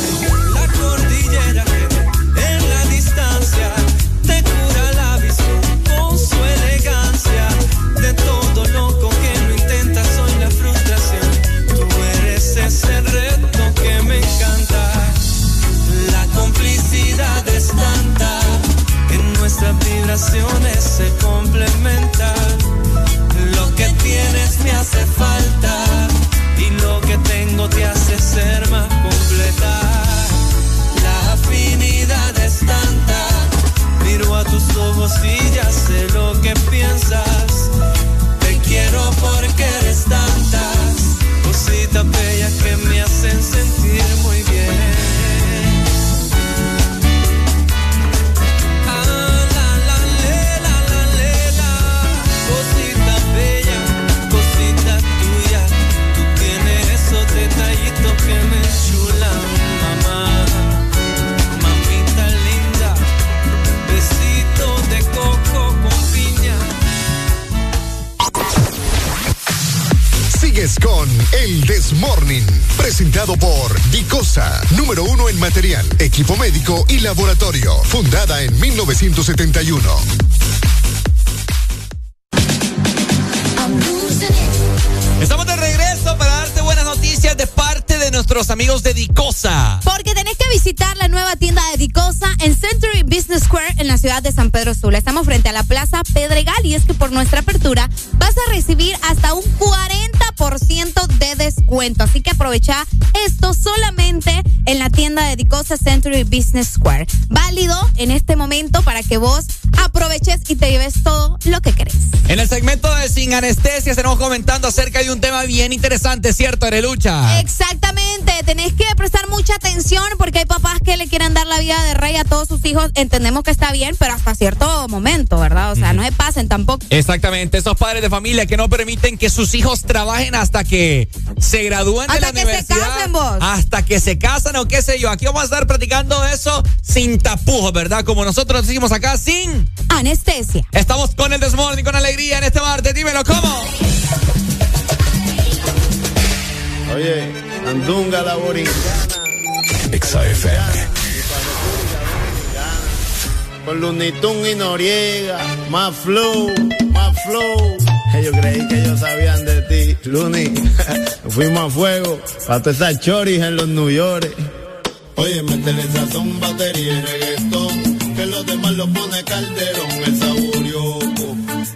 Laboratorio, fundada en 1971. Estamos de regreso para darte buenas noticias de parte de nuestros amigos de Dicosa. Porque tenés que visitar la nueva tienda de Dicosa en Century Business Square en la ciudad de San Pedro Sula. Estamos frente a la Plaza Pedregal y es que por nuestra apertura vas a recibir hasta un 40% de descuento. Así que aprovecha esto solamente en la tienda de Dicosa Century Business Square. Válido en este momento para que vos aproveches y te lleves En el segmento de Sin Anestesia estaremos comentando acerca de un tema bien interesante, ¿cierto, Arelucha? Exactamente, tenés que prestar mucha atención porque hay papás que le quieren dar la vida de rey a todos sus hijos. Entendemos que está bien, pero hasta cierto momento, ¿verdad? O sea, no se pasen tampoco. Exactamente, esos padres de familia que no permiten que sus hijos trabajen hasta que se gradúen de la Hasta que se universidad. casen, vos. Hasta que se casan o qué sé yo. Aquí vamos a estar platicando eso sin tapujos, ¿verdad? Como nosotros decimos acá, sin anestesia. Estamos con el desmorning, con alegría en este martes. Dímelo, ¿cómo? Oye, Andunga la. XFM. Con Lunitun y Noriega. Más flow, más flow. Ellos creí que ellos sabían de ti. Luni, [laughs] fuimos a fuego. Pa' todas esas choris en los New York. Oye, métele sazón, batería y reggaetón. Que los demás lo pone calderón. El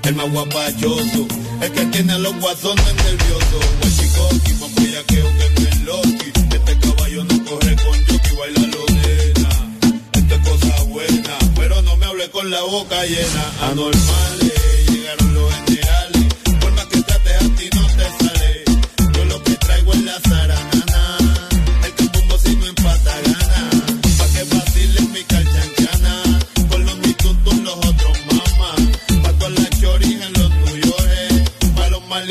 el más guapachoso. El que tiene a los guasones nerviosos. Guachicoqui, más bellaqueo que el Loki. Este caballo no corre con jockey, baila lo nena. Esto es cosa buena, pero no me hable con la boca llena. Anormales,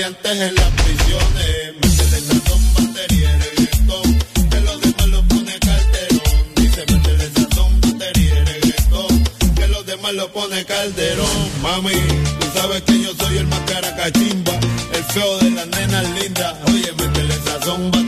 maleantes en las prisiones. Métele sazón, batería y reggaetón. Que los demás lo pone calderón. Dice métele sazón, batería y reggaetón. Que los demás lo pone calderón. Mami, tú sabes que yo soy el más caracachimba. El feo de las nenas lindas. Oye, métele sazón, batería y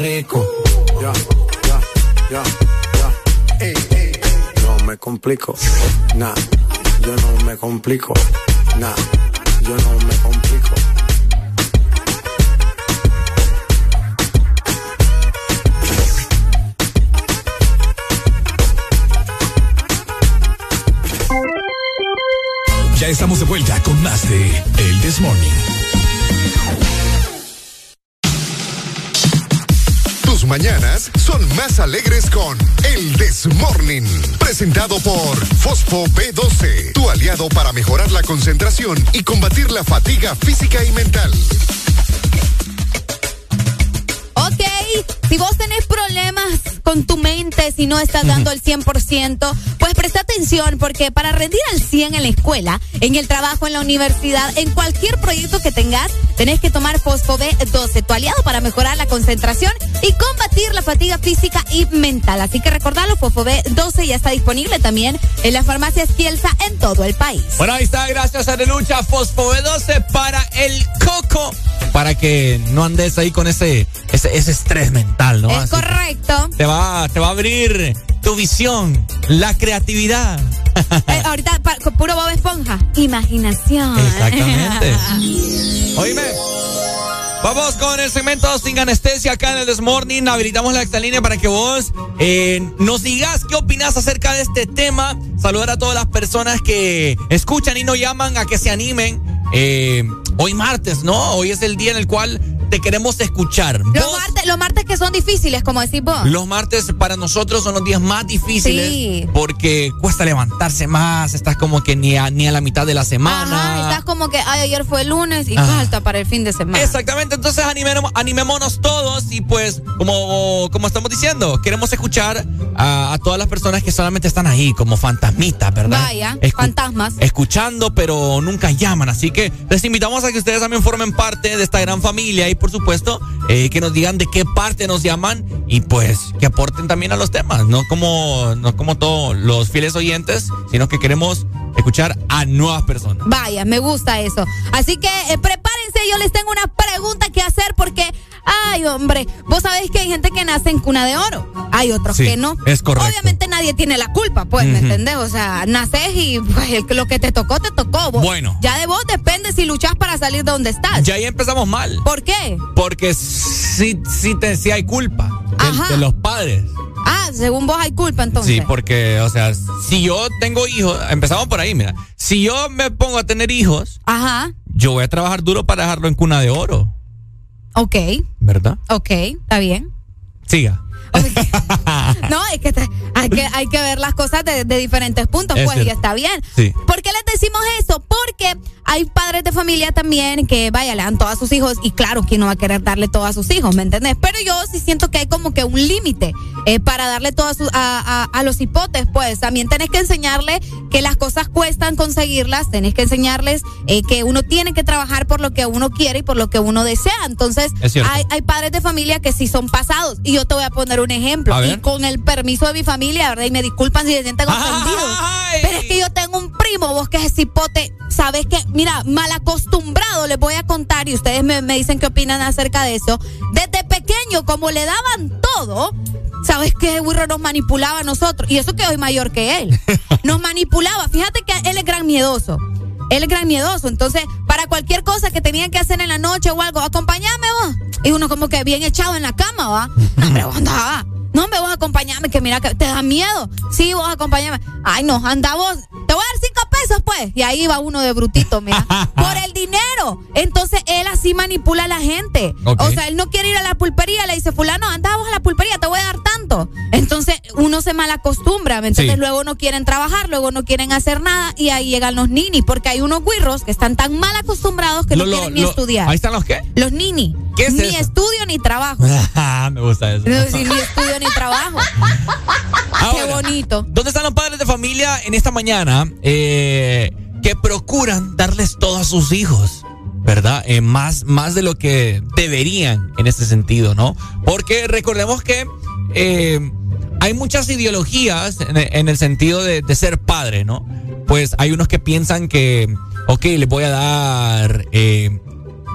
rico. Ya, ya, ya, ya. No me complico, nah, yo no me complico, nah, yo no me complico. Ya estamos de vuelta con más de El This mañanas son más alegres con El Desmorning, presentado por Fosfo B12, tu aliado para mejorar la concentración y combatir la fatiga física y mental. Ok, si vos tenés problemas con tu mente si no estás dando el 100%, pues presta atención porque para rendir al 100 en la escuela, en el trabajo, en la universidad, en cualquier proyecto que tengas, tenés que tomar Fosfo B12, tu aliado para mejorar la concentración y combatir la fatiga física y mental. Así que recordalo, Fosfo B12 ya está disponible también en las farmacias Kielsa en todo el país. Bueno, ahí está, gracias a Lucha Fosfo B12 para el coco, para que no andes ahí con ese, ese, ese estrés mental, ¿no? Es Así correcto. Te va, te va a abrir tu visión, la creatividad. Eh, ahorita, pa- puro Bob Esponja. Imaginación. Exactamente. [laughs] Oíme. Vamos con el segmento sin anestesia acá en el This Morning. Habilitamos la extra para que vos eh, nos digas qué opinas acerca de este tema. Saludar a todas las personas que escuchan y nos llaman a que se animen. Eh, hoy martes, ¿no? Hoy es el día en el cual te queremos escuchar. Los Vos- martes, los martes que son difíciles, como decís vos. los martes para nosotros son los días más difíciles Sí. porque cuesta levantarse más, estás como que ni a, ni a la mitad de la semana. Ajá, estás como que, ay, ayer fue lunes y Ajá. falta para el fin de semana. Exactamente, entonces animemos- animémonos todos y pues como, como estamos diciendo, queremos escuchar a, a todas las personas que solamente están ahí como fantasmitas, ¿verdad? Vaya, Escu- fantasmas. Escuchando, pero nunca llaman, así que les invitamos a que ustedes también formen parte de esta gran familia y por supuesto eh, que nos digan de qué parte nos llaman y pues que aporten también a los temas, no como, no como todos los fieles oyentes, sino que queremos escuchar a nuevas personas. Vaya, me gusta eso. Así que eh, prepárense, yo les tengo una pregunta que hacer porque, ay, hombre, vos sabés que hay gente que nace en cuna de oro, hay otros Sí, que no. es correcto. Obviamente nadie tiene la culpa, pues, ¿me entendés? O sea, naces y pues, lo que te tocó, te tocó. Vos- Bueno. Ya de vos depende si luchás para salir de donde estás. Ya ahí empezamos mal. ¿Por qué? Porque sí, sí, te, sí hay culpa de- de, los padres. Ah, según vos hay culpa entonces. Sí, porque, o sea, si yo tengo hijos, empezamos por ahí, mira. Si yo me pongo a tener hijos, Ajá, yo voy a trabajar duro para dejarlo en cuna de oro, ok, ¿verdad? ok, está bien. Siga. [laughs] No, es que te- hay que hay que ver las cosas de, de diferentes puntos, Es pues, y está bien. Sí. ¿Por qué les decimos eso? Porque hay padres de familia también que, vaya, le dan todo a sus hijos y claro, ¿quién no va a querer darle todo a sus hijos? ¿Me entendés? Pero yo sí siento que hay como que un límite eh, para darle todo a, a, a- a los hipotes, pues. También tenés que enseñarle que las cosas cuestan conseguirlas, tenés que enseñarles eh, que uno tiene que trabajar por lo que uno quiere y por lo que uno desea. Entonces, hay, hay padres de familia que sí son pasados. Y yo te voy a poner un ejemplo. Y con el permiso de mi familia, ¿verdad? Y me disculpan si se sienten ofendidos. Pero es que yo tengo un primo, vos que es cipote, sabes que, mira, mal acostumbrado, les voy a contar y ustedes me, me dicen qué opinan acerca de eso. Desde pequeño, como le daban todo, ¿sabes qué? Burro nos manipulaba a nosotros. Y eso que hoy mayor que él. [laughs] Nos manipulaba. Fíjate que él es gran miedoso. Él es gran miedoso. Entonces, para cualquier cosa que tenía que hacer en la noche o algo, acompáñame vos. Y uno como que bien echado en la cama, ¿va? No, hombre, vos anda, No, me vos acompañame, que mira que te da miedo. Sí, vos acompañame. Ay, no, anda vos. Te voy a dar cinco pesos, pues. Y ahí va uno de brutito, mira. [laughs] por el dinero. Entonces, él así manipula a la gente. O sea, él no quiere ir a la pulpería. Le dice, fulano, anda vos a la pulpería, te voy a dar tanto. Entonces, uno se malacostumbra, ¿me entiendes? Sí. Luego no quieren trabajar, luego no quieren hacer nada. Y ahí llegan los ninis. Porque hay unos guirros que están tan mal acostumbrados que Lo- no lo- quieren ni lo- estudiar. Ahí están los qué? Los nini. ¿Qué es ni eso? estudio ni trabajo. [laughs] Me gusta eso. No ni estudio ni trabajo. [laughs] Qué bonito. ¿Dónde están los padres de familia en esta mañana eh, que procuran darles todo a sus hijos? ¿Verdad? Eh, más, más de lo que deberían en ese sentido, ¿no? Porque recordemos que eh, hay muchas ideologías en, en el sentido de, de ser padre, ¿no? Pues hay unos que piensan que, ok, les voy a dar eh,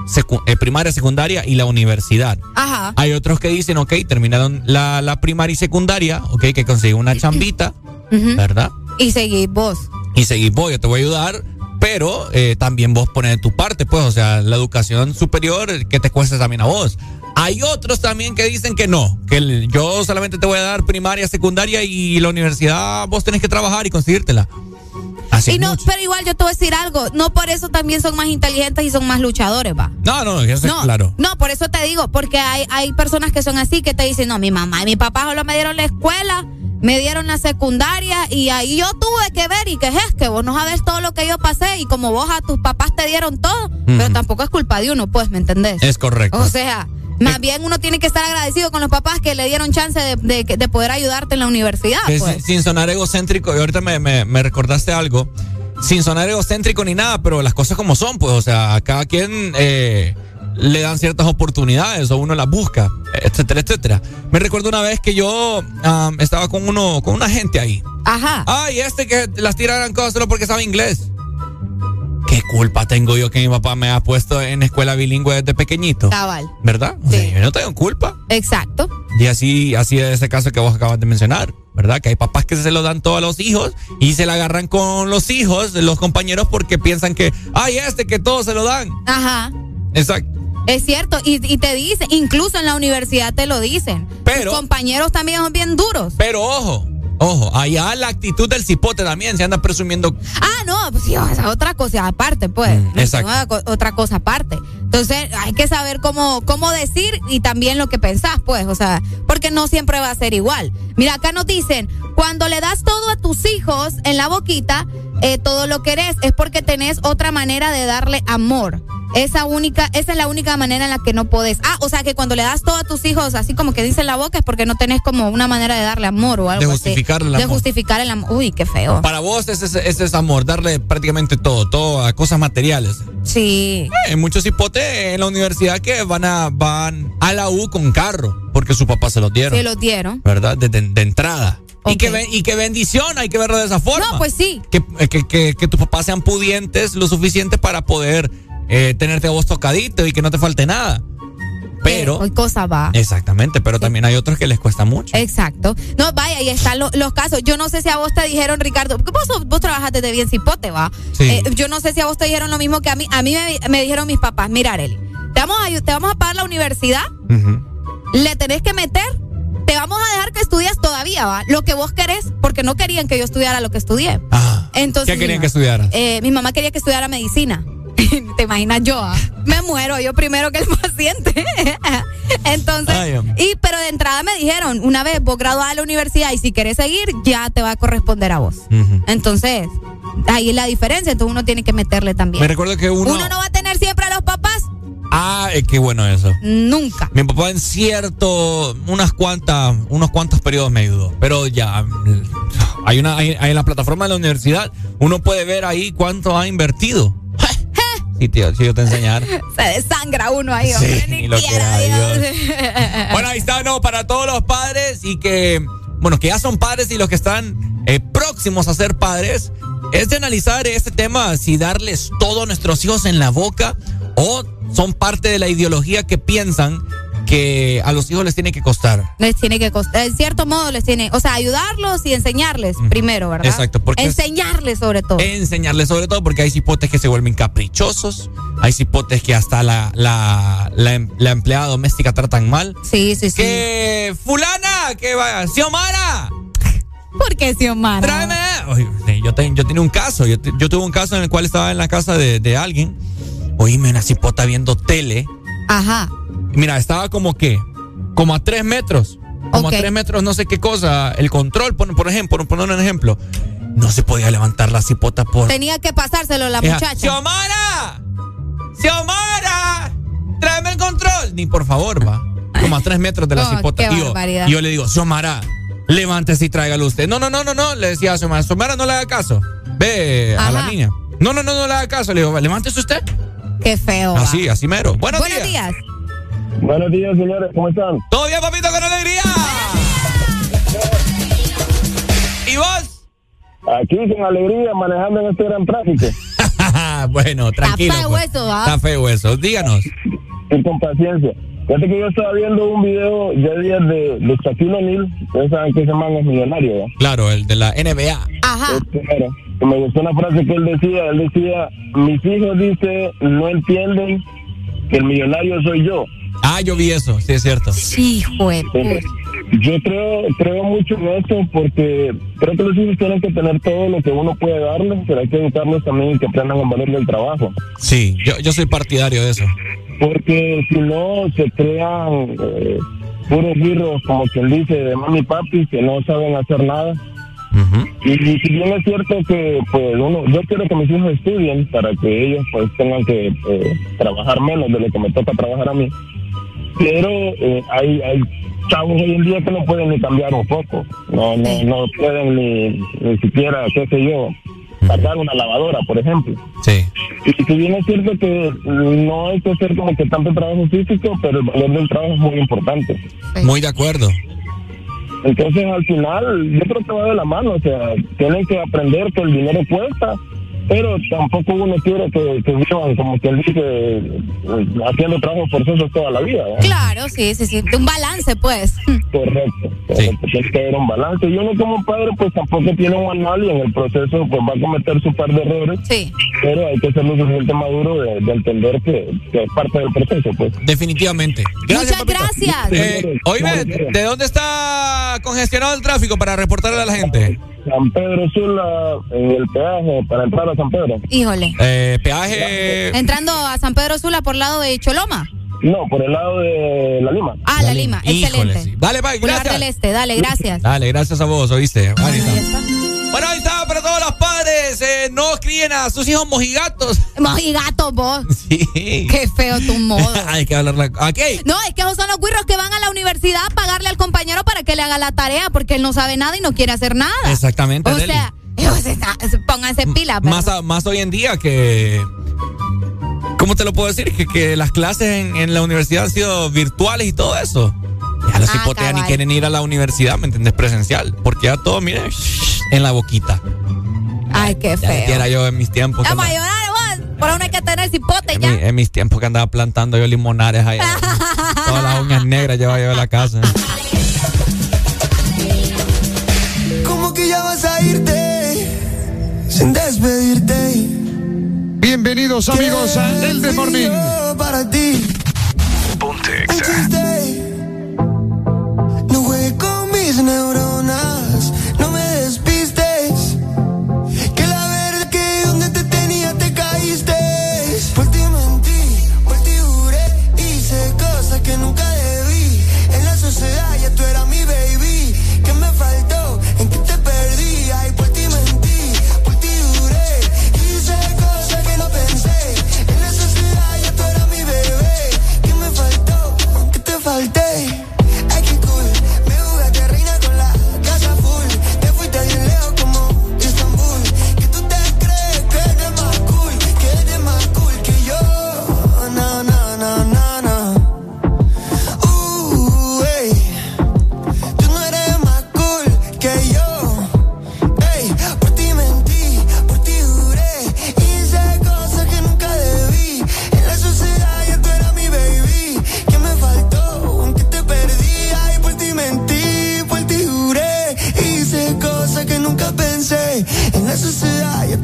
secu- eh, primaria, secundaria y la universidad. Ajá. Hay otros que dicen, ok, terminaron la, la primaria y secundaria, ok, que consiguen una chambita, Ujú. ¿verdad? Y seguís vos. Y seguís vos, yo te voy a ayudar, pero eh, también vos pones de tu parte, pues, o sea, la educación superior eh, que te cuesta también a vos. Hay otros también que dicen que no, que el- yo solamente te voy a dar primaria, secundaria y la universidad vos tenés que trabajar y conseguírtela. Así Y no, pero igual yo te voy a decir algo. No por eso también son más inteligentes y son más luchadores, va. No, no, eso es No, claro. no, por eso te digo, porque hay, hay personas que son así que te dicen, no, mi mamá y mi papá solo me dieron la escuela, me dieron la secundaria y ahí yo tuve que ver y que es que vos no sabes todo lo que yo pasé y como vos a tus papás te dieron todo, pero tampoco es culpa de uno, pues, ¿me entendés? Es correcto. O sea, Más bien uno tiene que estar agradecido con los papás que le dieron chance de, de- de poder ayudarte en la universidad. Pues. sin, sonar egocéntrico, y ahorita me, me- me recordaste algo, sin sonar egocéntrico ni nada, pero las cosas como son, pues, o sea, cada quien eh, le dan ciertas oportunidades o uno las busca, etcétera, etcétera. Me recuerdo una vez que yo estaba con uno, con una gente ahí. Ajá. Ay, este que las tiraran cosas solo porque sabe inglés. ¿Qué culpa tengo yo que mi papá me ha puesto en escuela bilingüe desde pequeñito? Cabal. ¿Verdad? O sea, yo no tengo culpa. Exacto. Y así, así es ese caso que vos acabas de mencionar, ¿verdad? Que hay papás que se lo dan todo a los hijos y se la agarran con los hijos, los compañeros, porque piensan que, ay, este que todos se lo dan. Ajá. Exacto. Es cierto, y, y te dicen, incluso en la universidad te lo dicen. Pero- Tus compañeros también son bien duros. Pero ojo, ojo, allá la actitud del cipote también se anda presumiendo. Ah, no, pues sí, esa es otra cosa aparte, pues. Mm, exacto. Otra cosa aparte. Entonces, hay que saber cómo, cómo decir y también lo que pensás, pues. O sea, porque no siempre va a ser igual. Mira, acá nos dicen, cuando le das todo a tus hijos en la boquita, eh, todo lo querés, es porque tenés otra manera de darle amor. Esa única, esa es la única manera en la que no podés. Ah, o sea que cuando le das todo a tus hijos, así como que dice en la boca, es porque no tenés como una manera de darle amor o algo De así. justificarle el De amor. justificar el amor. Uy, qué feo. Para vos ese, ese- es amor, darle prácticamente todo, todo a cosas materiales. Sí. Eh, Hay muchos cipotes en la universidad que van a, van a la U con carro, porque su papá se los dieron. Se los dieron. ¿Verdad? De, de- de entrada. Y, que, y que bendición, hay que verlo de esa forma. No, pues sí. Que, que, que, que tus papás sean pudientes lo suficiente para poder eh, tenerte a vos tocadito y que no te falte nada. Pero. Hoy cosa va. Exactamente, pero también hay otros que les cuesta mucho. Exacto. No, vaya, ahí están lo- los casos. Yo no sé si a vos te dijeron, Ricardo, porque vos, vos trabajaste de bien cipote, va. Sí. Eh, yo no sé si a vos te dijeron lo mismo que a mí. A mí me, me dijeron mis papás, mira, Areli, te vamos, a, te vamos a pagar la universidad, le tenés que meter, te vamos a dejar que estudias todavía, va. Lo que vos querés, porque no querían que yo estudiara lo que estudié. Entonces, ¿Qué querían que estudiaras? eh, mi mamá quería que estudiara medicina. [laughs] ¿Te imaginas yo? ah? Me muero yo primero que el [laughs] paciente. [laughs] Entonces, Ay, y pero de entrada me dijeron, una vez vos graduada de la universidad y si querés seguir, ya te va a corresponder a vos. Entonces, ahí es la diferencia, entonces uno tiene que meterle también. Me recuerdo que uno. Uno no va a tener Ah, eh, qué bueno eso. nunca. Mi papá en cierto, unas cuantas, unos cuantos periodos me ayudó. Pero ya, mm, hay una, hay, hay en la plataforma de la universidad, uno puede ver ahí cuánto ha invertido. [laughs] Sí, tío, si yo te enseñar. Se desangra uno ahí, Sí, hombre, ni ni lo quiera Dios. Bueno, ahí está, no, para todos los padres y que, bueno, que ya son padres y los que están eh, próximos a ser padres, es de analizar este tema, si darles todo a nuestros hijos en la boca o son parte de la ideología que piensan que a los hijos les tiene que costar. les tiene que costar, en cierto modo les tiene, o sea, ayudarlos y enseñarles primero, ¿verdad? Exacto, porque es- enseñarles sobre todo. Enseñarles sobre todo porque hay cipotes que se vuelven caprichosos, hay cipotes que hasta la, la, la, em- la empleada doméstica tratan mal. Sí, sí, sí. Que fulana, que vaya, Xiomara. ¿Por qué Xiomara? Tráeme. Yo, te- yo tenía un caso, yo, yo tuve un caso en el cual estaba en la casa de, de alguien, oíme una cipota viendo tele. Ajá. Mira, estaba como que, como a tres metros. Como a tres metros, no sé qué cosa. El control, por, por ejemplo, por poner un ejemplo. No se podía levantar la cipota por. Tenía que pasárselo la muchacha. ¡Xiomara! ¡Xiomara! ¡Tráeme el control! Ni por favor, va. Como a tres metros de la [laughs] Oh, cipota. qué Y yo, yo le digo, Xiomara, levántese y tráigalo usted. No, no, no, no, no. Le decía a Xiomara, Xiomara, no le haga caso. Ve a la niña. No, no, no, no le haga caso. Le digo, levántese usted. Qué feo. va. Así, así mero. Buenos, Buenos días. días. Buenos días, señores, ¿cómo están? ¿Todo bien, papito, con alegría? ¿Y vos? Aquí con alegría, manejando en este gran tráfico. [laughs] bueno, tranquilo. feo pues. eso, ¿va? Está feo eso. Díganos. Y con paciencia. Fíjate que yo estaba viendo un video ya días de, de Shaquille O'Neal, ustedes saben que ese man es millonario, ¿verdad? Claro, el de la NBA. Ajá. Claro. Y me gustó una frase que él decía, él decía, mis hijos, dice, no entienden que el millonario soy yo. Ah, yo vi eso, sí es cierto. De Entonces, Yo creo, creo mucho en eso porque creo que los hijos tienen que tener todo lo que uno puede darles, pero hay que educarlos también y que aprendan el valor del trabajo. Sí, yo, yo soy partidario de eso. Porque si no, se crean eh, puros birros, como quien dice, de mami y papi, que no saben hacer nada. Y, y si bien es cierto que, pues, uno, yo quiero que mis hijos estudien para que ellos, pues, tengan que eh, trabajar menos de lo que me toca trabajar a mí. pero eh, hay, hay chavos hoy en día que no pueden ni cambiar un foco, no, no, no pueden ni, ni siquiera, qué sé yo, sacar una lavadora, por ejemplo. Sí. Y si bien es cierto que no hay que hacer como que tanto trabajo físico, pero el valor del trabajo es muy importante. Muy de acuerdo. Entonces, al final, yo creo que va de la mano. O sea, tienen que aprender que el dinero cuesta, pero tampoco uno quiere que, que vivan, como que dice, eh, haciendo trabajo forzoso toda la vida. ¿verdad? Claro, sí, sí, sí. Un balance, pues. [laughs] Correcto. correcto. Tiene que haber un balance. Y uno como padre, pues tampoco tiene un manual y en el proceso, pues va a cometer su par de errores. Sí. Pero hay que ser lo suficiente maduro de, de entender que, que es parte del proceso, pues. Definitivamente. Muchas gracias. Eh, oíme, ¿de dónde está congestionado el tráfico para reportarle a la gente? San Pedro Sula, en el peaje para entrar a San Pedro. Híjole. Eh, peaje. Entrando a San Pedro Sula por lado de Choloma. No, por el lado de La Lima. Ah, La Lima. Excelente. sí. Dale, bye, gracias. del Este, dale, gracias. Dale, gracias a vos, oíste. Ahí está. Bueno, ahí está, para todos los padres, eh, no críen a sus hijos mojigatos. [laughs] Mojigato, vos. Sí. Qué feo tu modo. [laughs] Hay que hablarla. ¿A qué? No, es que esos son los guirros que van a la universidad a pagarle al compañero para que le haga la tarea porque él no sabe nada y no quiere hacer nada. Exactamente, O sea, [laughs] pónganse pilas. pero- Más, a- más hoy en día que. ¿Cómo te lo puedo decir? Que, que las clases en, en la universidad han sido virtuales y todo eso. Ya los Ah, hipotes ya ni cabal. quieren ir a la universidad, ¿me entiendes? Presencial. Porque ya todo, mire, en la boquita. Ay, qué Ya feo. era yo en mis tiempos. que Vamos a andaba- llorar, vos. Por ahora hay que tener cipote en, ya. mi- en mis tiempos que andaba plantando yo limonares ahí. [laughs] Todas las uñas negras llevaba yo a la casa. ¿Cómo que ya vas a irte sin despedirte? Bienvenidos amigos a El de Morning. Para ti. Ponte con mis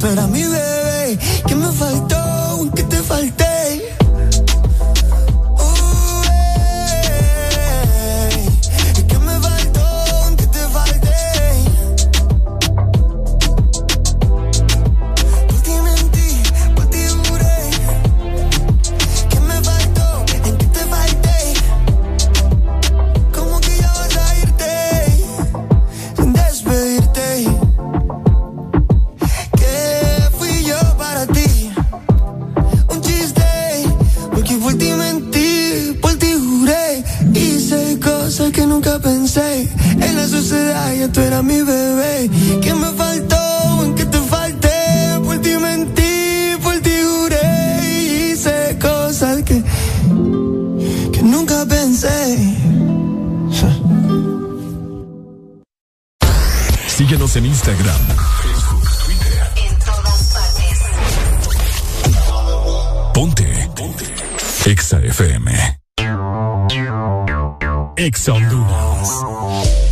tú eras mi bebé. ¿Qué me faltó? Ya tú eras mi bebé. ¿Qué me faltó? ¿En qué te falté? Por ti mentí, por ti juré. Hice cosas que, que nunca pensé. Síguenos en Instagram, Facebook, Twitter. Ponte. Ponte. Exa FM. Exa Honduras.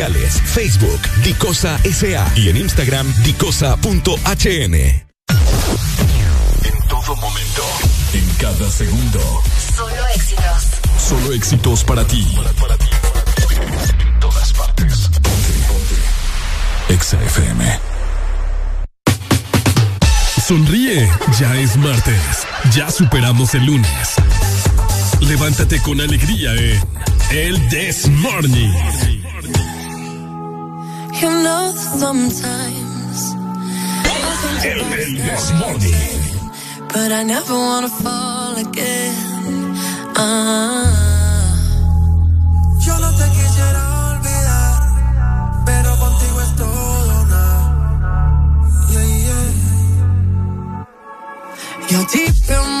Facebook, Dicosa SA y en Instagram, dicosa.hn. En todo momento, en cada segundo. Solo éxitos. Solo éxitos para ti. En todas partes. Ponte, ponte. Exa FM. Sonríe, ya es martes. Ya superamos el lunes. Levántate con alegría en El This Morning. Know sometimes El. But I never wanna fall again. Ah. Yo no te quisiera olvidar, pero contigo es todo nada. Yeah, yeah. You're deep in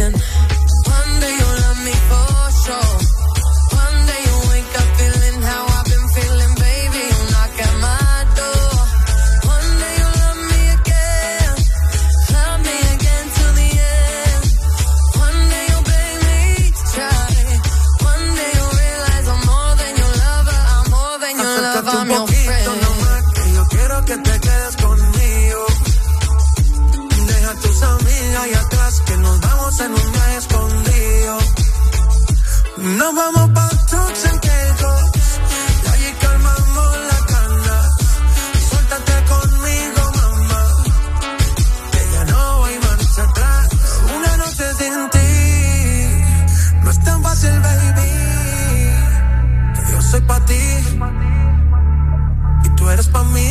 Nos vamos pa' trucks en Caicos, y allí calmamos la cana. Suéltate conmigo, mamá, que ya no hay marcha atrás. Una noche sin ti, no es tan fácil, baby. Que yo soy pa' ti y tú eres pa' mí.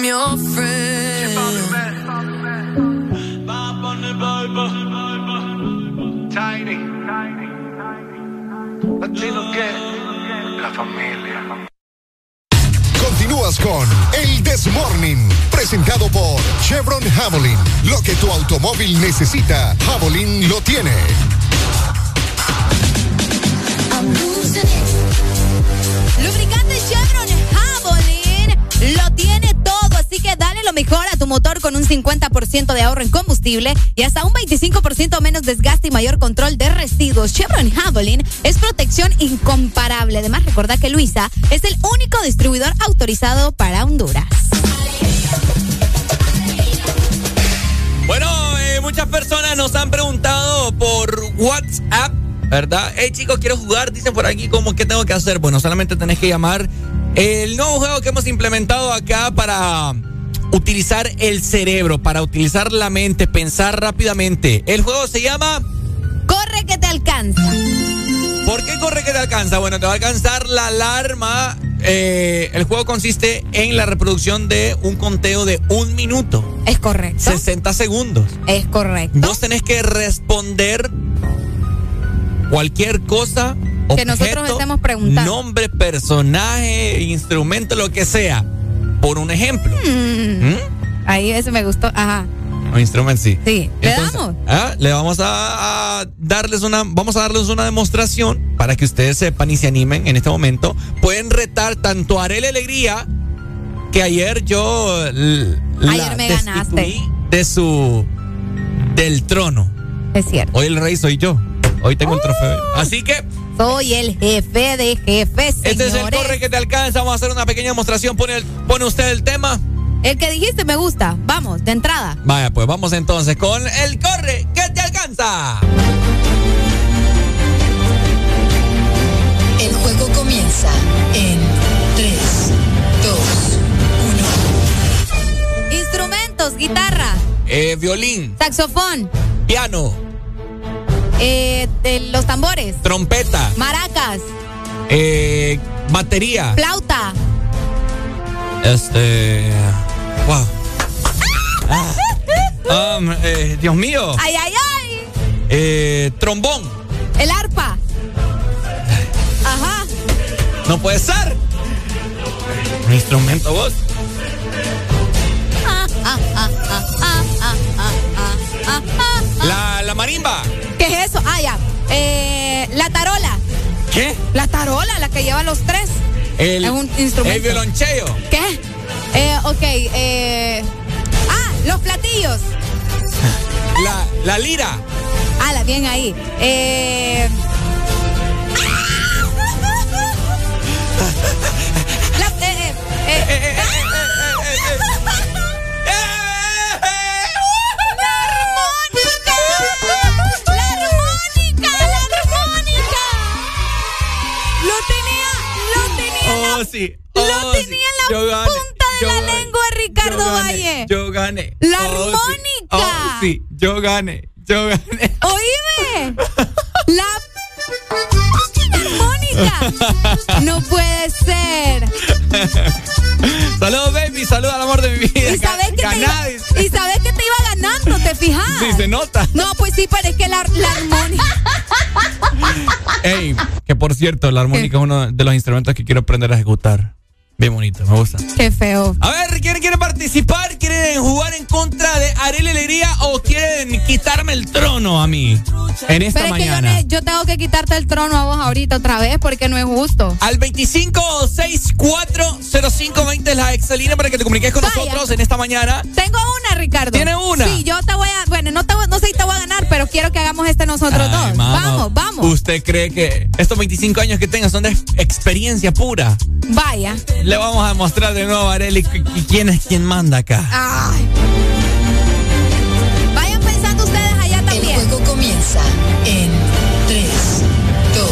I'm your friend. Tiny. Latino que la familia. Continúas con El This Morning, presentado por Chevron Javelin. Lo que tu automóvil necesita, Javelin lo tiene. Lubricante Chevron lo mejor a tu motor con un 50% de ahorro en combustible y hasta un 25% menos desgaste y mayor control de residuos. Chevron Javelin es protección incomparable. Además, recuerda que Luisa es el único distribuidor autorizado para Honduras. Bueno, eh, muchas personas nos han preguntado por WhatsApp, ¿verdad? Hey chicos, quiero jugar, dicen por aquí cómo qué tengo que hacer. Bueno, solamente tenés que llamar el nuevo juego que hemos implementado acá para utilizar el cerebro, para utilizar la mente, pensar rápidamente. El juego se llama Corre que te alcanza. ¿Por qué corre que te alcanza? Bueno, te va a alcanzar la alarma. Eh, el juego consiste en la reproducción de un conteo de un minuto. Es correcto. 60 segundos. Es correcto. Vos tenés que responder cualquier cosa. Que nosotros objeto, estemos preguntando. Nombre, personaje, instrumento, lo que sea. Por un ejemplo. Mm. Ahí ese me gustó. Ajá. O instrumento, sí. Sí. ¿Le Entonces, damos? ah, Le vamos a, a darles una, vamos a darles una demostración para que ustedes sepan y se animen en este momento. Pueden retar tanto a Arely Alegría, que ayer yo Ayer me ganaste. de su del trono. Es cierto. Hoy el rey soy yo. Hoy tengo el trofeo. Así que Soy el jefe de jefes, señores. este es el corre que te alcanza. Vamos a hacer una pequeña demostración. Pone, el- pone usted el tema. El que dijiste me gusta. Vamos, de entrada. Vaya, pues vamos entonces con el corre que te alcanza. El juego comienza en 3, 2, Instrumentos, guitarra, Eh, violín, saxofón, piano, eh, los tambores. Trompeta. Maracas. Eh, batería. Flauta. Este. Wow. Ah, um, eh, Dios mío. Ay, ay, ay. Eh, trombón. El arpa. Ajá. No puede ser. Instrumento vos. La, la marimba. ¿Qué es eso? Ah, ya. Eh, la tarola. ¿Qué? La tarola, la que lleva los tres. El, Es un instrumento. El violoncheo. ¿Qué? Eh, ok. Eh, ah, los platillos. [laughs] La, la lira. Ala, bien ahí. Eh, [laughs] la, eh, eh, eh, tenía Oh, sí. Lo Oh, tenía sí. en la gané, punta de la gané, lengua, Ricardo yo gané, Valle. Yo gané. La Oh, armónica. Oh, sí, yo gané. Yo gané. Oíme. [laughs] La armónica. No puede ser. Saludos, baby. Saludos al amor de mi vida. Y sabes que te y sabes ¿te fijas? Sí, se nota. No, pues sí, pero es que la, la armónica. [laughs] Ey, que por cierto, la armónica es uno de los instrumentos que quiero aprender a ejecutar. Bien bonito, me gusta. Qué feo. A ver, ¿quieren, quieren participar? ¿Quieren jugar en contra de Arely Alegría o quieren quitarme el trono a mí en esta Pero es que yo, mañana? yo tengo que quitarte el trono a vos ahorita otra vez porque no es justo. Al 25640520 es la excelina para que te comuniques con Vaya. nosotros en esta mañana. Tengo una, Ricardo. ¿Tiene una? Sí, yo te voy a. Bueno, no, te, voy- no sé si te voy a ganar, pero quiero que hagamos este nosotros Ay, dos. Vamos, vamos. ¿Usted cree que estos 25 años que tenga son de experiencia pura? Vaya. Le vamos a demostrar de nuevo a qu- quién es quien manda acá. Ay. Vayan pensando ustedes allá El también. juego comienza en 3, 2,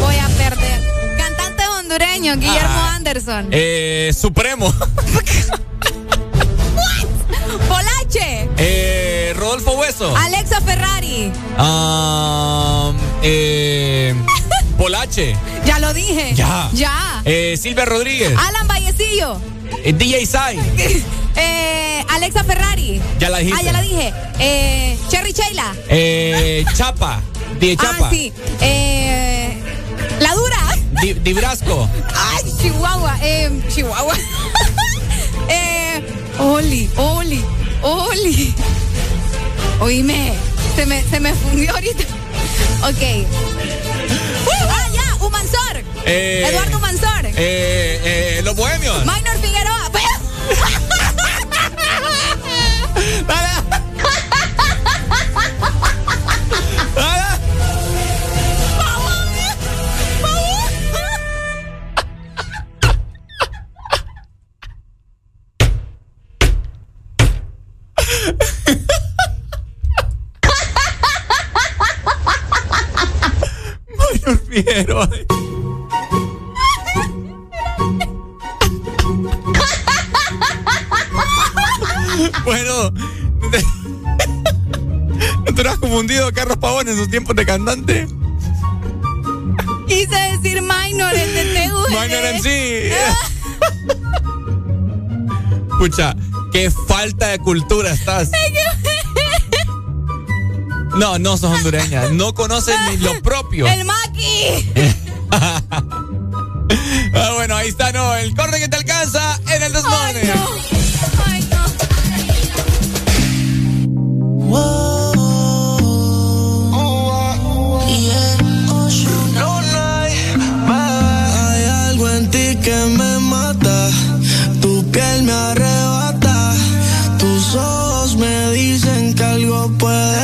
Voy a perder. Cantante hondureño, Guillermo Ah. Anderson. Eh, Supremo. [laughs] Polache. Eh, Rodolfo Hueso. Alexa Ferrari. Ah, eh, Polache. Ya lo dije. Ya. Ya. Eh, Silvia Rodríguez. Alan Vallecillo. Eh, DJ Sai. [laughs] Eh, Alexa Ferrari. Ya la dijiste. Ah, ya la dije. Eh, Cherry Sheila. Eh, Chapa. DJ Chapa. Ah, sí. Eh, la dura. Di, Di Brasco. Ay, Chihuahua. Eh, Chihuahua. [laughs] eh, Oli, Oli, Oli. Oíme, se me, se me fundió ahorita. Ok. Uh, ah, ya, Humansor. Eh, Eduardo Humansor. Eh, eh, los bohemios. Minor Figueroa. [laughs] [laughs] bueno, ¿no te lo has confundido Carlos Pavón en sus tiempos de cantante? Quise decir minor en TTV. Minor en sí. Pucha, qué falta de cultura estás. No, no sos hondureña. No conocen ni lo propio. ¡El maqui! [laughs] ah, bueno, ahí está, ¿no? El corte que te alcanza en el desmorning. Ay, Wow.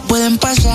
pueden pasar.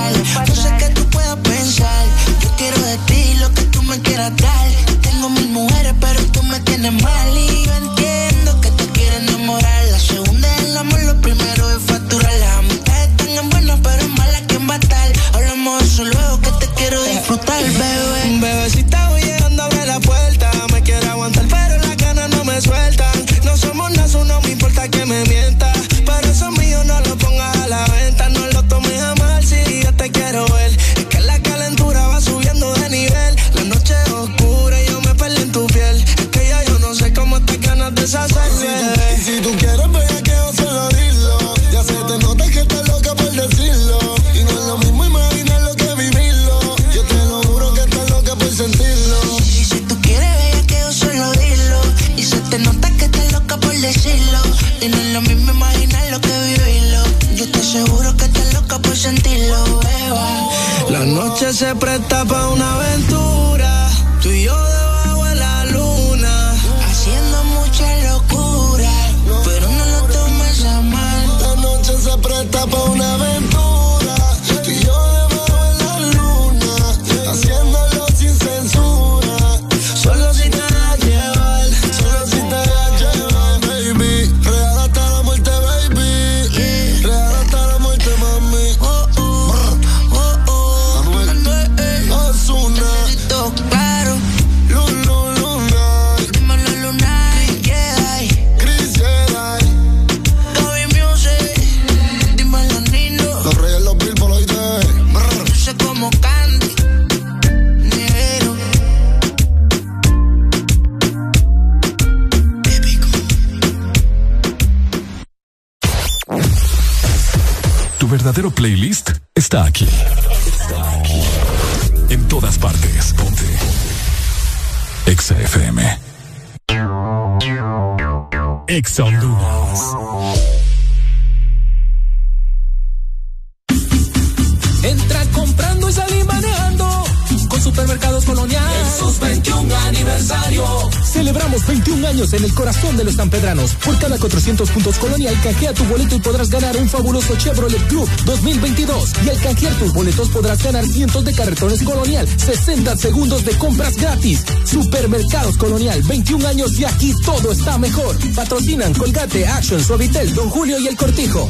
up all night verdadero playlist está aquí. En todas partes. Ponte. Ponte. Exa FM. Exa Honduras. Entra comprando y salir manejando. Con supermercados coloniales sus 21 aniversario. Celebramos 21 años en el corazón de los Estampedranos. Por cada 400 puntos Colonial, canjea tu boleto y podrás ganar un fabuloso Chevrolet Club 2022. Y al canjear tus boletos podrás ganar cientos de carretones Colonial, 60 segundos de compras gratis. Supermercados Colonial, 21 años y aquí todo está mejor. Patrocinan Colgate, Action, Suavitel, Don Julio y El Cortijo.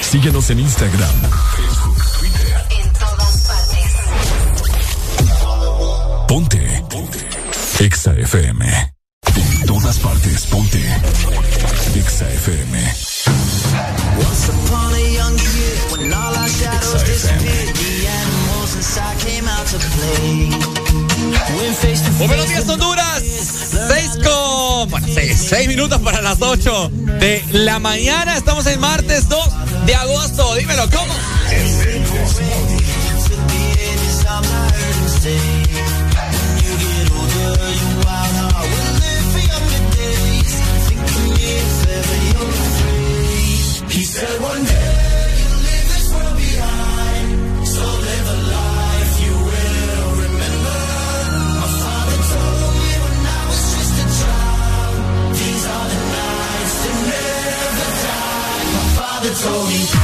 Síguenos en Instagram, Facebook, Twitter. En todas partes. Ponte. Ponte. Exa FM. En todas partes, ponte. Exa FM. Once upon a young year, when all our shadows disappeared, the animals inside came out to play. Went face to Muy buenos días, Honduras. Seis con. Bueno, seis, seis minutos para las ocho de la mañana. Estamos en martes 2 de agosto. Dímelo, ¿cómo? He said one day told me.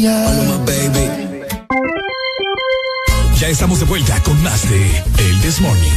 Yeah, yeah. Ya estamos de vuelta con más de El This Morning.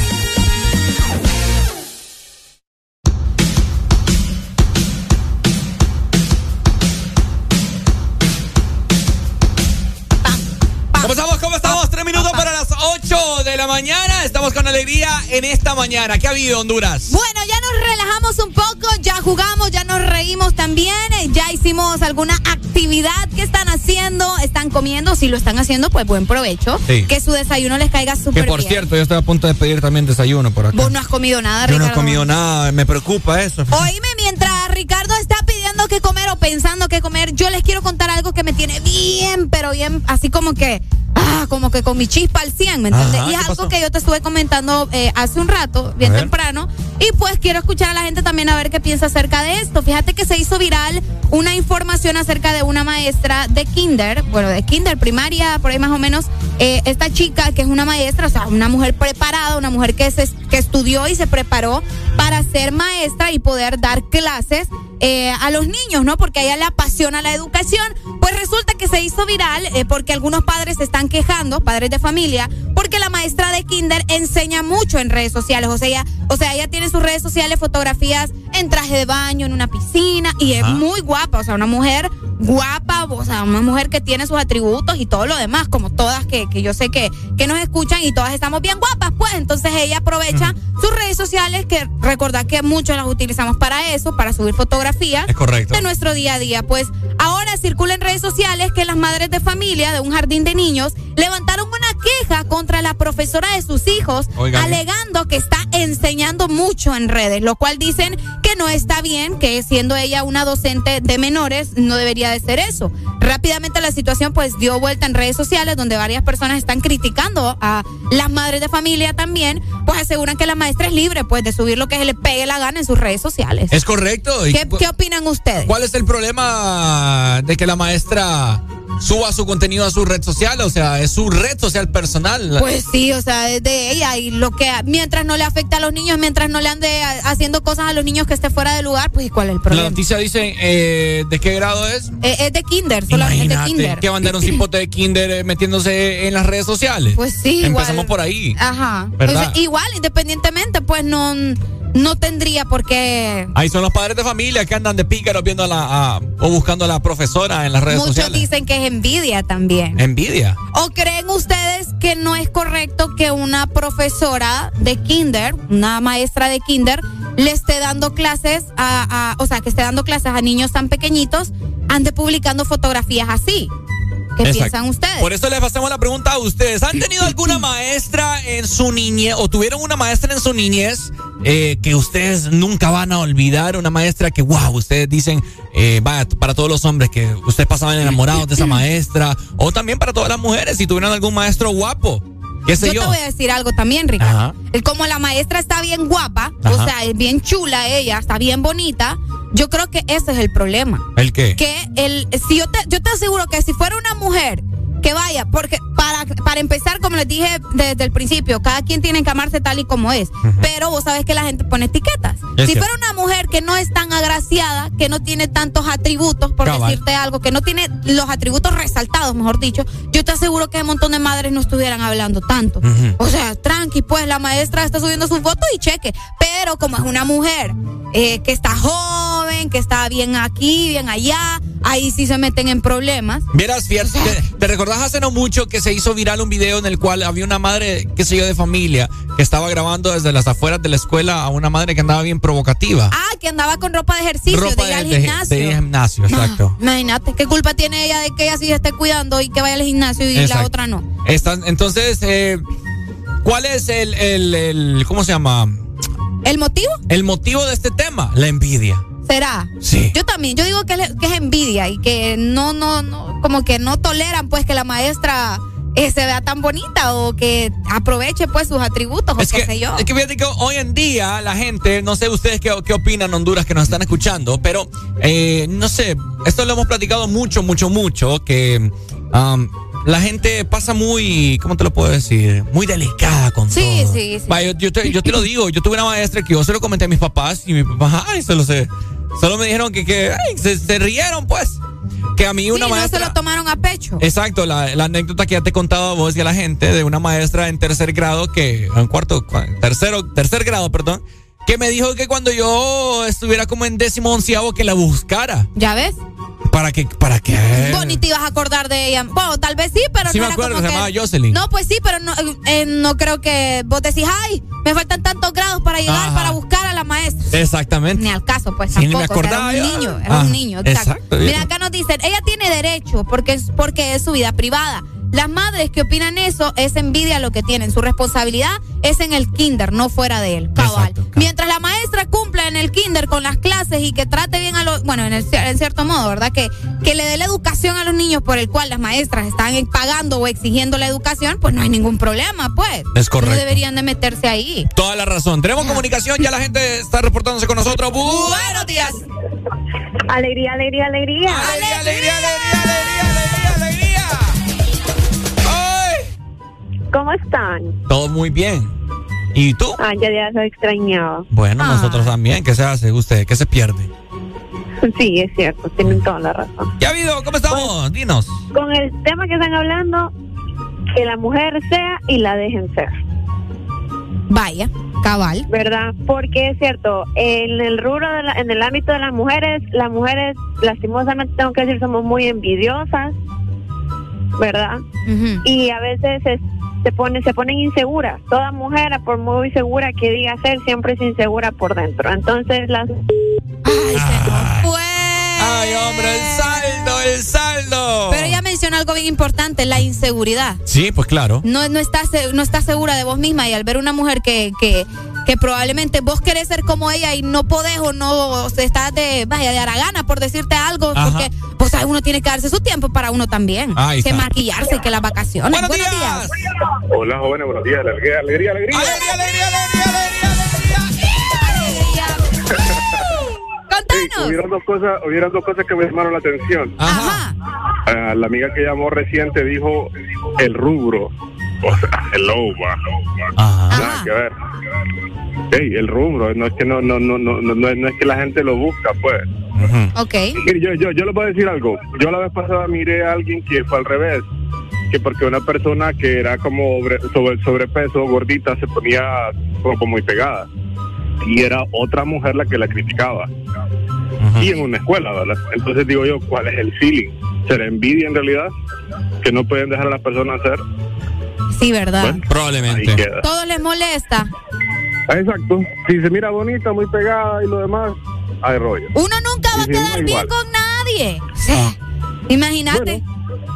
¿Cómo estamos? ¿Cómo estamos? Tres minutos para las ocho de la mañana. Estamos con alegría en esta mañana. ¿Qué ha habido, Honduras? Bueno, ya nos relajamos un poco, ya jugamos, ya nos reímos también, eh, ya hicimos alguna actividad que están haciendo, están comiendo, si lo están haciendo, pues buen provecho. Sí. Que su desayuno les caiga Que súper por bien. cierto, yo estoy a punto de pedir también desayuno por acá. Vos no has comido nada, Yo no he Ricardo. comido nada, me preocupa eso. Oíme, mientras Ricardo está pidiendo qué comer o pensando qué comer, yo les quiero contar algo que me tiene bien, pero bien, así como que, ah, como que con mi chispa al 100, ¿me entiendes? Ajá, y es ¿qué algo pasó? que yo te estuve comentando eh, hace un rato, bien temprano, y pues quiero escuchar a la gente también a ver qué piensa acerca de esto. Fíjate que se hizo viral una información acerca de una maestra de kinder, bueno, de kinder primaria, por ahí más o menos, eh, esta chica que es una maestra, o sea, una mujer preparada, una mujer que, se, que estudió y se preparó para ser maestra y poder dar clases eh, a los niños, ¿no? Porque a ella le apasiona la educación. Pues resulta que se hizo viral eh, porque algunos padres se están quejando, padres de familia, porque la maestra de kinder enseña mucho en redes sociales. O sea, ella, o sea, ella tiene en sus redes sociales fotografías en traje de baño, en una piscina, y es Ajá. muy guapa, o sea, una mujer guapa, o sea, una mujer que tiene sus atributos y todo lo demás, como todas que, que yo sé que, que nos escuchan y todas estamos bien guapas, pues entonces ella aprovecha sus redes sociales, que recordad que muchos las utilizamos para eso, para subir fotografías Es correcto. de nuestro día a día. Pues ahora circula en redes sociales que las madres de familia de un jardín de niños levantaron una queja contra la profesora de sus hijos, Oigan. alegando que está enseñando mucho en redes, lo cual dicen que no está bien, que siendo ella una docente de menores no debería de ser eso. Rápidamente la situación pues dio vuelta en redes sociales donde varias personas están criticando a las madres de familia también, pues aseguran que la maestra es libre pues de subir lo que se le pegue la gana en sus redes sociales. Es correcto. ¿Y ¿Qué, qué opinan ustedes? ¿Cuál es el problema de que la maestra suba su contenido a su red social? O sea, es su red social personal. Pues sí, o sea, es de ella y lo que mientras no le afecta a los niños, mientras no le ande haciendo cosas a los niños que esté fuera de lugar, pues ¿y ¿cuál es el la problema? noticia dice eh, de qué grado es. Eh, es de kinder, solamente de Imagínate kinder. que va a andar un cipote de kinder eh, metiéndose en las redes sociales. Pues sí, igual. Empezamos por ahí. Ajá. ¿Verdad? O sea, igual, independientemente, pues no, no tendría por qué. Ahí son los padres de familia que andan de pícaros viendo a la a- o buscando a la profesora en las redes Muchos sociales. dicen que es envidia también. Envidia. ¿O creen ustedes que no es correcto que una profesora de kinder, una maestra de kinder, le esté dando clases a, a- o sea, que esté dando clases a niños tan pequeñitos, ande publicando fotografías así? ¿Qué Exacto. piensan ustedes? Por eso les pasamos la pregunta a ustedes. ¿Han tenido alguna maestra en su niñez o tuvieron una maestra en su niñez eh, que ustedes nunca van a olvidar? Una maestra que, wow, ustedes dicen, eh, vaya, para todos los hombres que ustedes pasaban enamorados de esa maestra. O también para todas las mujeres, si tuvieron algún maestro guapo. ¿Qué sé yo, yo? te voy a decir algo también, Ricardo. Ajá. Como la maestra está bien guapa, o sea, es bien chula ella, está bien bonita, yo creo que ese es el problema. ¿El qué? Que el, si yo te, yo te aseguro que si fuera una mujer que vaya, porque para, para empezar, como les dije desde el principio, cada quien tiene que amarse tal y como es. Pero vos sabes que la gente pone etiquetas. Es si cierto. fuera una mujer que no es tan agraciada, que no tiene tantos atributos, por Cabal. decirte algo, que no tiene los atributos resaltados, mejor dicho, yo te aseguro que un montón de madres no estuvieran hablando tanto. O sea, tranqui, pues la maestra está subiendo sus fotos y cheque. Pero como es una mujer eh, que está joven, que está bien aquí, bien allá, ahí sí se meten en problemas. Vieras, fíjate, te, te recordás hace no mucho que se hizo viral un video en el cual había una madre, qué sé yo, de familia, que estaba grabando desde las afueras de la escuela a una madre que andaba bien provocativa. Ah, que andaba con ropa de ejercicio, Ropa de ir al de- de- gimnasio. de al gimnasio, exacto. Imagínate, ¿qué culpa tiene ella de que ella sí se esté cuidando y que vaya al gimnasio y la otra no? Están, entonces, eh, ¿cuál es el, el, el- ¿cómo se llama? ¿El motivo? El motivo de este tema, la envidia. ¿Será? Sí. Yo también, yo digo que es, que es envidia y que no, no, no, como que no toleran pues que la maestra eh, se vea tan bonita o que aproveche pues sus atributos o Es qué que, sé yo. es que fíjate que hoy en día la gente, no sé ustedes qué, qué opinan Honduras que nos están escuchando, pero eh, no sé, esto lo hemos platicado mucho, mucho, mucho, que um, la gente pasa muy, ¿cómo te lo puedo decir? Muy delicada con Sí, todo. sí, sí. Va, yo, yo te, yo te lo digo, yo tuve una maestra que yo se lo comenté a mis papás y mis papás, ay, se lo sé. Solo me dijeron que, que ay, se, se rieron pues. Que a mí una sí, no maestra... se lo tomaron a pecho. Exacto, la, la anécdota que ya te he contado a vos y a la gente de una maestra en tercer grado que, en cuarto, cua- tercero, tercer grado, perdón, que me dijo que cuando yo estuviera como en décimo onceavo que la buscara. ¿Ya ves? ¿Para que ¿Para qué? Vos ni te ibas a acordar de ella. Bueno, tal vez sí, pero Sí no me era acuerdo, como se que- llamaba Jocelyn. No, pues sí, pero no, eh, no creo que vos decís, ay, me faltan tantos grados para llegar, Ajá. para buscar a la maestra. Exactamente. Ni al caso, pues Sí, ni me tampoco. o sea, acordaba era un niño, era Ah, un niño, exacto. exacto, Mira, acá nos dicen, ella tiene derecho porque es, porque es su vida privada. Las madres que opinan eso es envidia lo que tienen. Su responsabilidad es en el kinder, no fuera de él. Cabal. Mientras la maestra cumpla en el kinder con las clases y que trate bien a los, bueno, en, el- en cierto modo, ¿verdad? Que, que le dé la educación a los niños por el cual las maestras están pagando o exigiendo la educación, pues no hay ningún problema, pues. Es correcto. No deberían de meterse ahí. Toda la razón. Tenemos comunicación, ya la gente está reportándose con nosotros. Buenos días. Alegría, alegría, alegría. Alegría, alegría, alegría, ¿Cómo están? Todo muy bien. ¿Y tú? Ah, ya ya se extrañaba. Bueno, nosotros también. ¿Qué se hace usted? ¿Qué se pierde? [laughs] Sí, es cierto, tienen toda la razón. ¿Qué ha habido? ¿Cómo estamos? Dinos. Con el tema que están hablando, que la mujer sea y la dejen ser. Vaya, cabal. ¿Verdad? Porque es cierto, en el rubro, de la- en el ámbito de las mujeres, las mujeres, lastimosamente tengo que decir, somos muy envidiosas, ¿verdad? Y a veces es- se, pone, se ponen inseguras. Toda mujer, por muy segura que diga ser, siempre es insegura por dentro. Entonces, las... Ay, hombre, el saldo, el saldo. Pero ella menciona algo bien importante, la inseguridad. Sí, pues claro. No, no, estás, no estás segura de vos misma y al ver una mujer que, que, que probablemente vos querés ser como ella y no podés o no o sea, estás de, vaya, de aragana por decirte algo, Ajá. porque pues uno tiene que darse su tiempo para uno también. Ahí que está. maquillarse, que las vacaciones. Buenos días. Hola, jóvenes, buenos días. Alegría, alegría, alegría. [laughs] Contanos. hubieron dos cosas, hubieron dos cosas que me llamaron la atención. Ajá. Ah, la amiga que llamó reciente dijo el rubro. O sea, [laughs] el loba. Nada que ver. Ey, el rubro, no es que no, no, no, no, no, no es, que la gente lo busca, pues. Ok. Mire, yo, yo, yo les voy a decir algo. Yo la vez pasada miré a alguien que fue al revés. Que porque una persona que era como sobre, sobre- sobrepeso, gordita, se ponía como muy pegada. Y era otra mujer la que la criticaba. Y en una escuela, ¿verdad? Entonces digo yo, ¿cuál es el feeling? ¿Será envidia en realidad? Que no pueden dejar a las personas hacer. Sí, ¿verdad? Bueno, Probablemente. Todo les molesta. Ah, Exacto. Si se mira bonita, muy pegada y lo demás, hay rollo. Uno nunca va a quedar bien igual. con nadie. Sí. [laughs] Imagínate.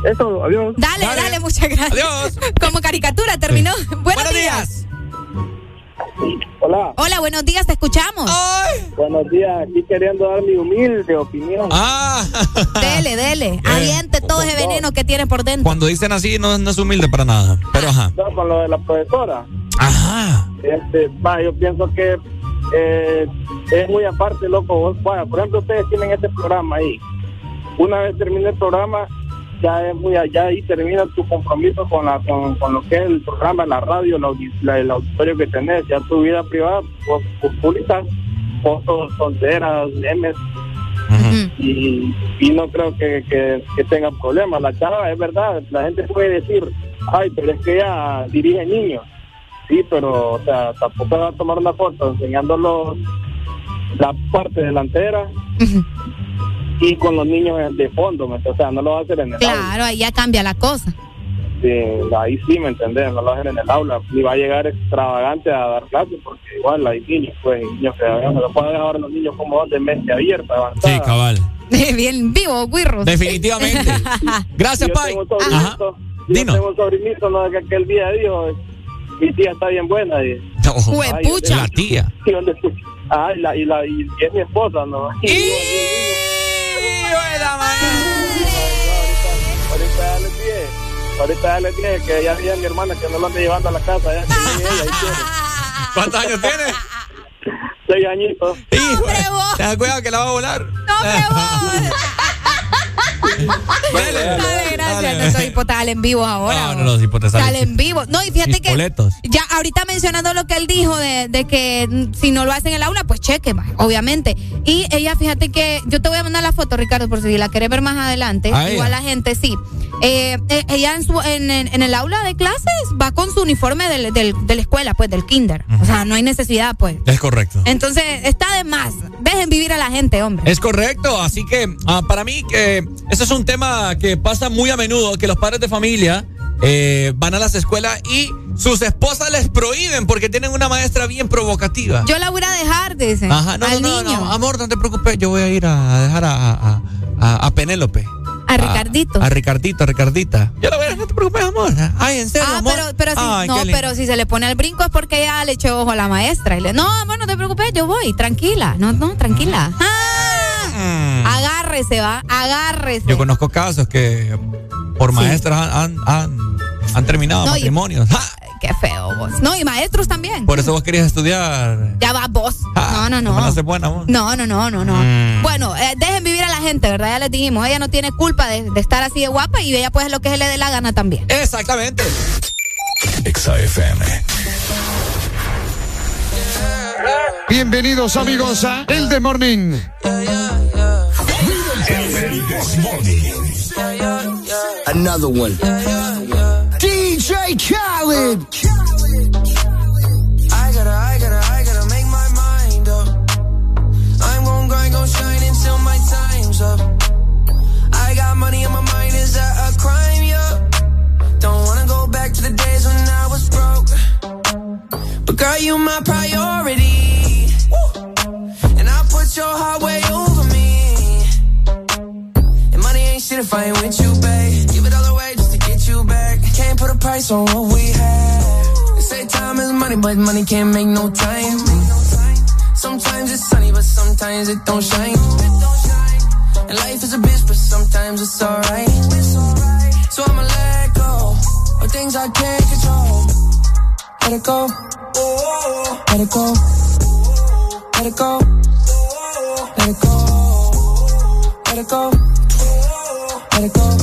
Eso, adiós. Dale, dale, muchas gracias. Adiós. Como caricatura terminó. Buenos, días. Hola. Hola, buenos días, te escuchamos. Buenos días, aquí queriendo dar mi humilde opinión. Ah. [laughs] Dele, dele. Aviente todo ese veneno que tiene por dentro. Cuando dicen así, no, no es humilde para nada. Pero ajá. No, con lo de la profesora. Ajá. Este, va, yo pienso que eh, es muy aparte, loco. Vos, vaya, por ejemplo, ustedes tienen este programa ahí. Una vez termine el programa, ya es muy allá ahí termina tu compromiso con la con, con lo que es el programa, la radio, la la- el auditorio que tenés. Ya tu vida privada, publicas fotos solteras, memes. y, y no creo que, que, que tenga problemas. La chava, es verdad, la gente puede decir, ay, pero es que ella dirige niños. Sí, pero, o sea, tampoco va a tomar una foto enseñando la parte delantera y con los niños de fondo, o sea, no lo va a hacer en el aula. Claro, ahí ya cambia la cosa. Sí, ahí sí, ¿me entendés? No lo va a hacer en el aula. Ni va a llegar extravagante a dar clases, porque igual hay niños, pues, niños que no lo pueden dejar a los niños como de mente abierta, avanzada. Sí, cabal. [laughs] Bien vivo, Guirro. Definitivamente. [laughs] Gracias, Pai. tengo un sobrinito, yo tengo un sobrinito ¿no? que aquel día dijo, mi tía está bien buena. Y, Juepucha. La tía. [laughs] y, ah, y, la, y, la, y es mi esposa, ¿no? Y, ahorita ya les dije, ahorita ya les dije que ya dije a mi hermana que no lo ande llevando a la casa. Ya. [laughs] ¿Cuántos años tiene? Seis añitos. Hijo, te das cuidado que la va a volar. [laughs] Dale, gracias. No soy hipotal en vivo ahora. No, no, los. Sale en vivo. No, y fíjate que Boletos. ya ahorita mencionando lo que él dijo de, de que si no lo hacen en el aula, pues cheque, obviamente. Y ella, fíjate que yo te voy a mandar la foto, Ricardo, por si la querés ver más adelante. ¿A Igual la gente, sí. Eh, eh, ella en, su, en, el aula de clases va con su uniforme del, del- de la escuela, pues, del kinder. O sea, no hay necesidad, pues. Es correcto. Entonces, está de más. Dejen vivir a la gente, hombre. Es correcto, así que ah, para mí que ese es un tema que pasa muy a menudo, que los padres de familia eh, van a las escuelas y sus esposas les prohíben porque tienen una maestra bien provocativa. Yo la voy a dejar, dice. Ajá, no, al no, no, niño. no, amor, no te preocupes, yo voy a ir a dejar a, a, a- a Penélope. A Ricardito. A, Ricardito, a Ricardita. Yo la voy a no te preocupes, amor. Ay, en serio, Ah, amor. pero, pero, si, Ay, no, pero si se le pone al brinco es porque ya le echó ojo a la maestra. Y le, no, amor, no te preocupes, yo voy, tranquila. No, no, tranquila. Ah, agárrese, va, agárrese. Yo conozco casos que por maestras han, han, han, han terminado No, y- matrimonios. ¡Ja! Qué feo vos. No, y maestros también. Por eso vos querías estudiar. Ya va vos. No, no, no. ¿Cómo no buena, vos? No, no, no, no, no. Mm. Bueno, eh, dejen vivir a la gente, ¿verdad? Ya les dijimos, ella no tiene culpa de, de estar así de guapa y ella puede lo que se le dé la gana también. Exactamente. Exa FM. Bienvenidos amigos a El de Morning. Another one. DJ Khaled. I gotta, I gotta, I gotta make my mind up. I'm gon' grind, gon' shine until my time's up. I got money on my mind, is that a crime? Yeah. Don't wanna go back to the days when I was broke. But girl, you my priority. And I put your heart way over me. And money ain't shit if I ain't with you, babe. Put a price on what we have. They say time is money, but money can't make no time. Sometimes it's sunny, but sometimes it don't shine. And life is a bitch, but sometimes it's alright. So I'ma let go of things I can't control. Let it go. Let it go. Let it go. Let it go. Let it go. Let it go.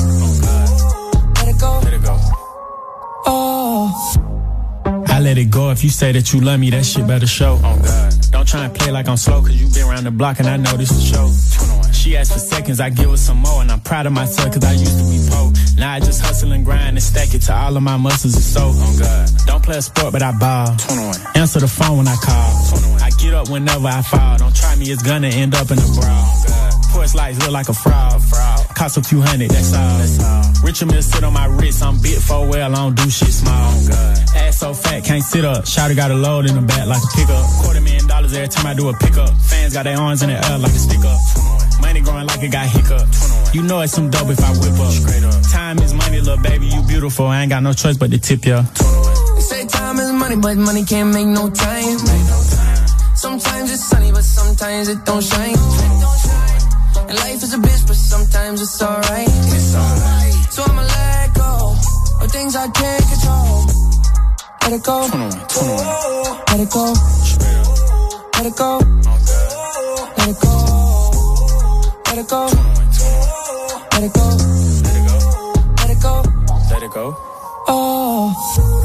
Oh. I let it go if you say that you love me, that shit better show. Oh God. Don't try and play like I'm slow, cause you been around the block and I know this is show. She asked for seconds, I give her some more, and I'm proud of myself cause I used to be poor. Now I just hustle and grind and stack it to all of my muscles and soul. Oh God. Don't play a sport, but I ball. Answer the phone when I call. I get up whenever I fall. Don't try me, it's gonna end up in a brawl. Oh, Porch lights look like a fraud. Cost a few hundred, that's all. Richard Mill sit on my wrist, I'm bit for well, I don't do shit small. Ass so fat, can't sit up. Shouty got a load in the back like a pickup. Quarter million dollars every time I do a pickup. Fans got their arms in the air like a stick up. Money growing like it got hiccup. You know it's some dope if I whip up. Time is money, little baby, you beautiful. I ain't got no choice but to tip ya. They say time is money, but money can't make no time. Sometimes it's sunny, but sometimes it don't shine. And life is a bitch, but sometimes it's alright. it's alright. So I'ma let go of things I can't control. Let it go. Let it go. Let it go. Let it go. Let it go. Let it go. Let it go. Let it go. Oh.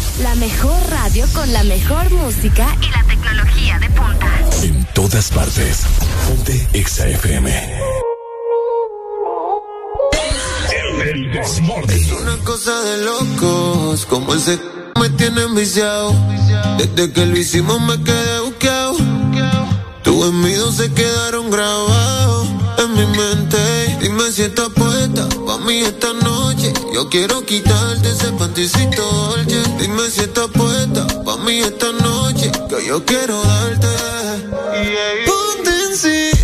La mejor radio con la mejor música y la tecnología de punta. En todas partes. Ponte Exa FM. El Desmorning. Una cosa de locos, como ese me tiene enviciado. Desde que lo hicimos me quedé buqueado. Tus envidios se quedaron grabados en mi mente. Dime si estás puesta pa' mí esta noche. Yo quiero quitarte ese panticito dolce. Dime si estás puesta pa' mí esta noche. Que yo quiero darte. Ponte encima de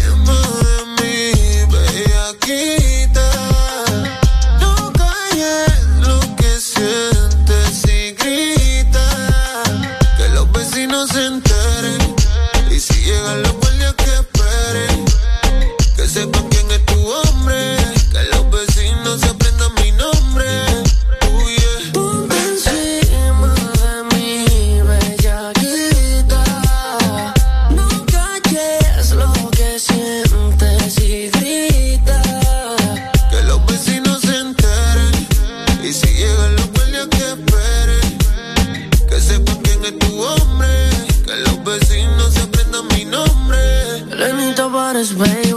pares, baby.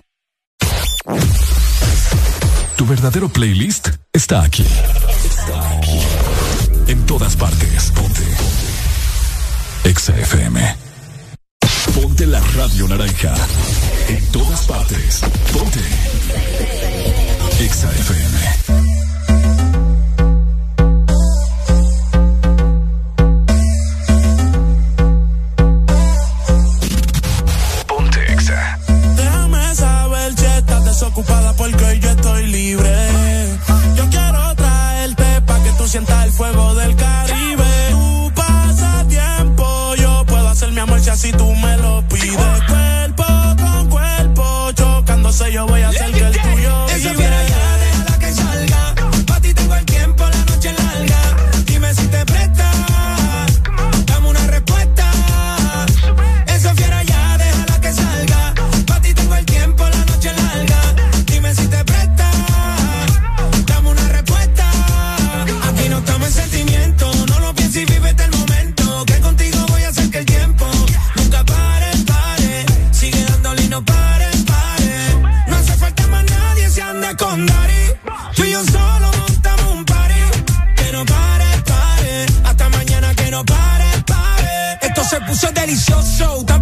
Tu verdadero playlist está aquí. Está aquí. En todas partes. Ponte. Exa FM. Ponte la radio naranja. En todas partes. Ponte. Exa FM. Si tú me lo pides. Cuerpo con cuerpo, chocándose yo voy a hacer que el puso delicioso.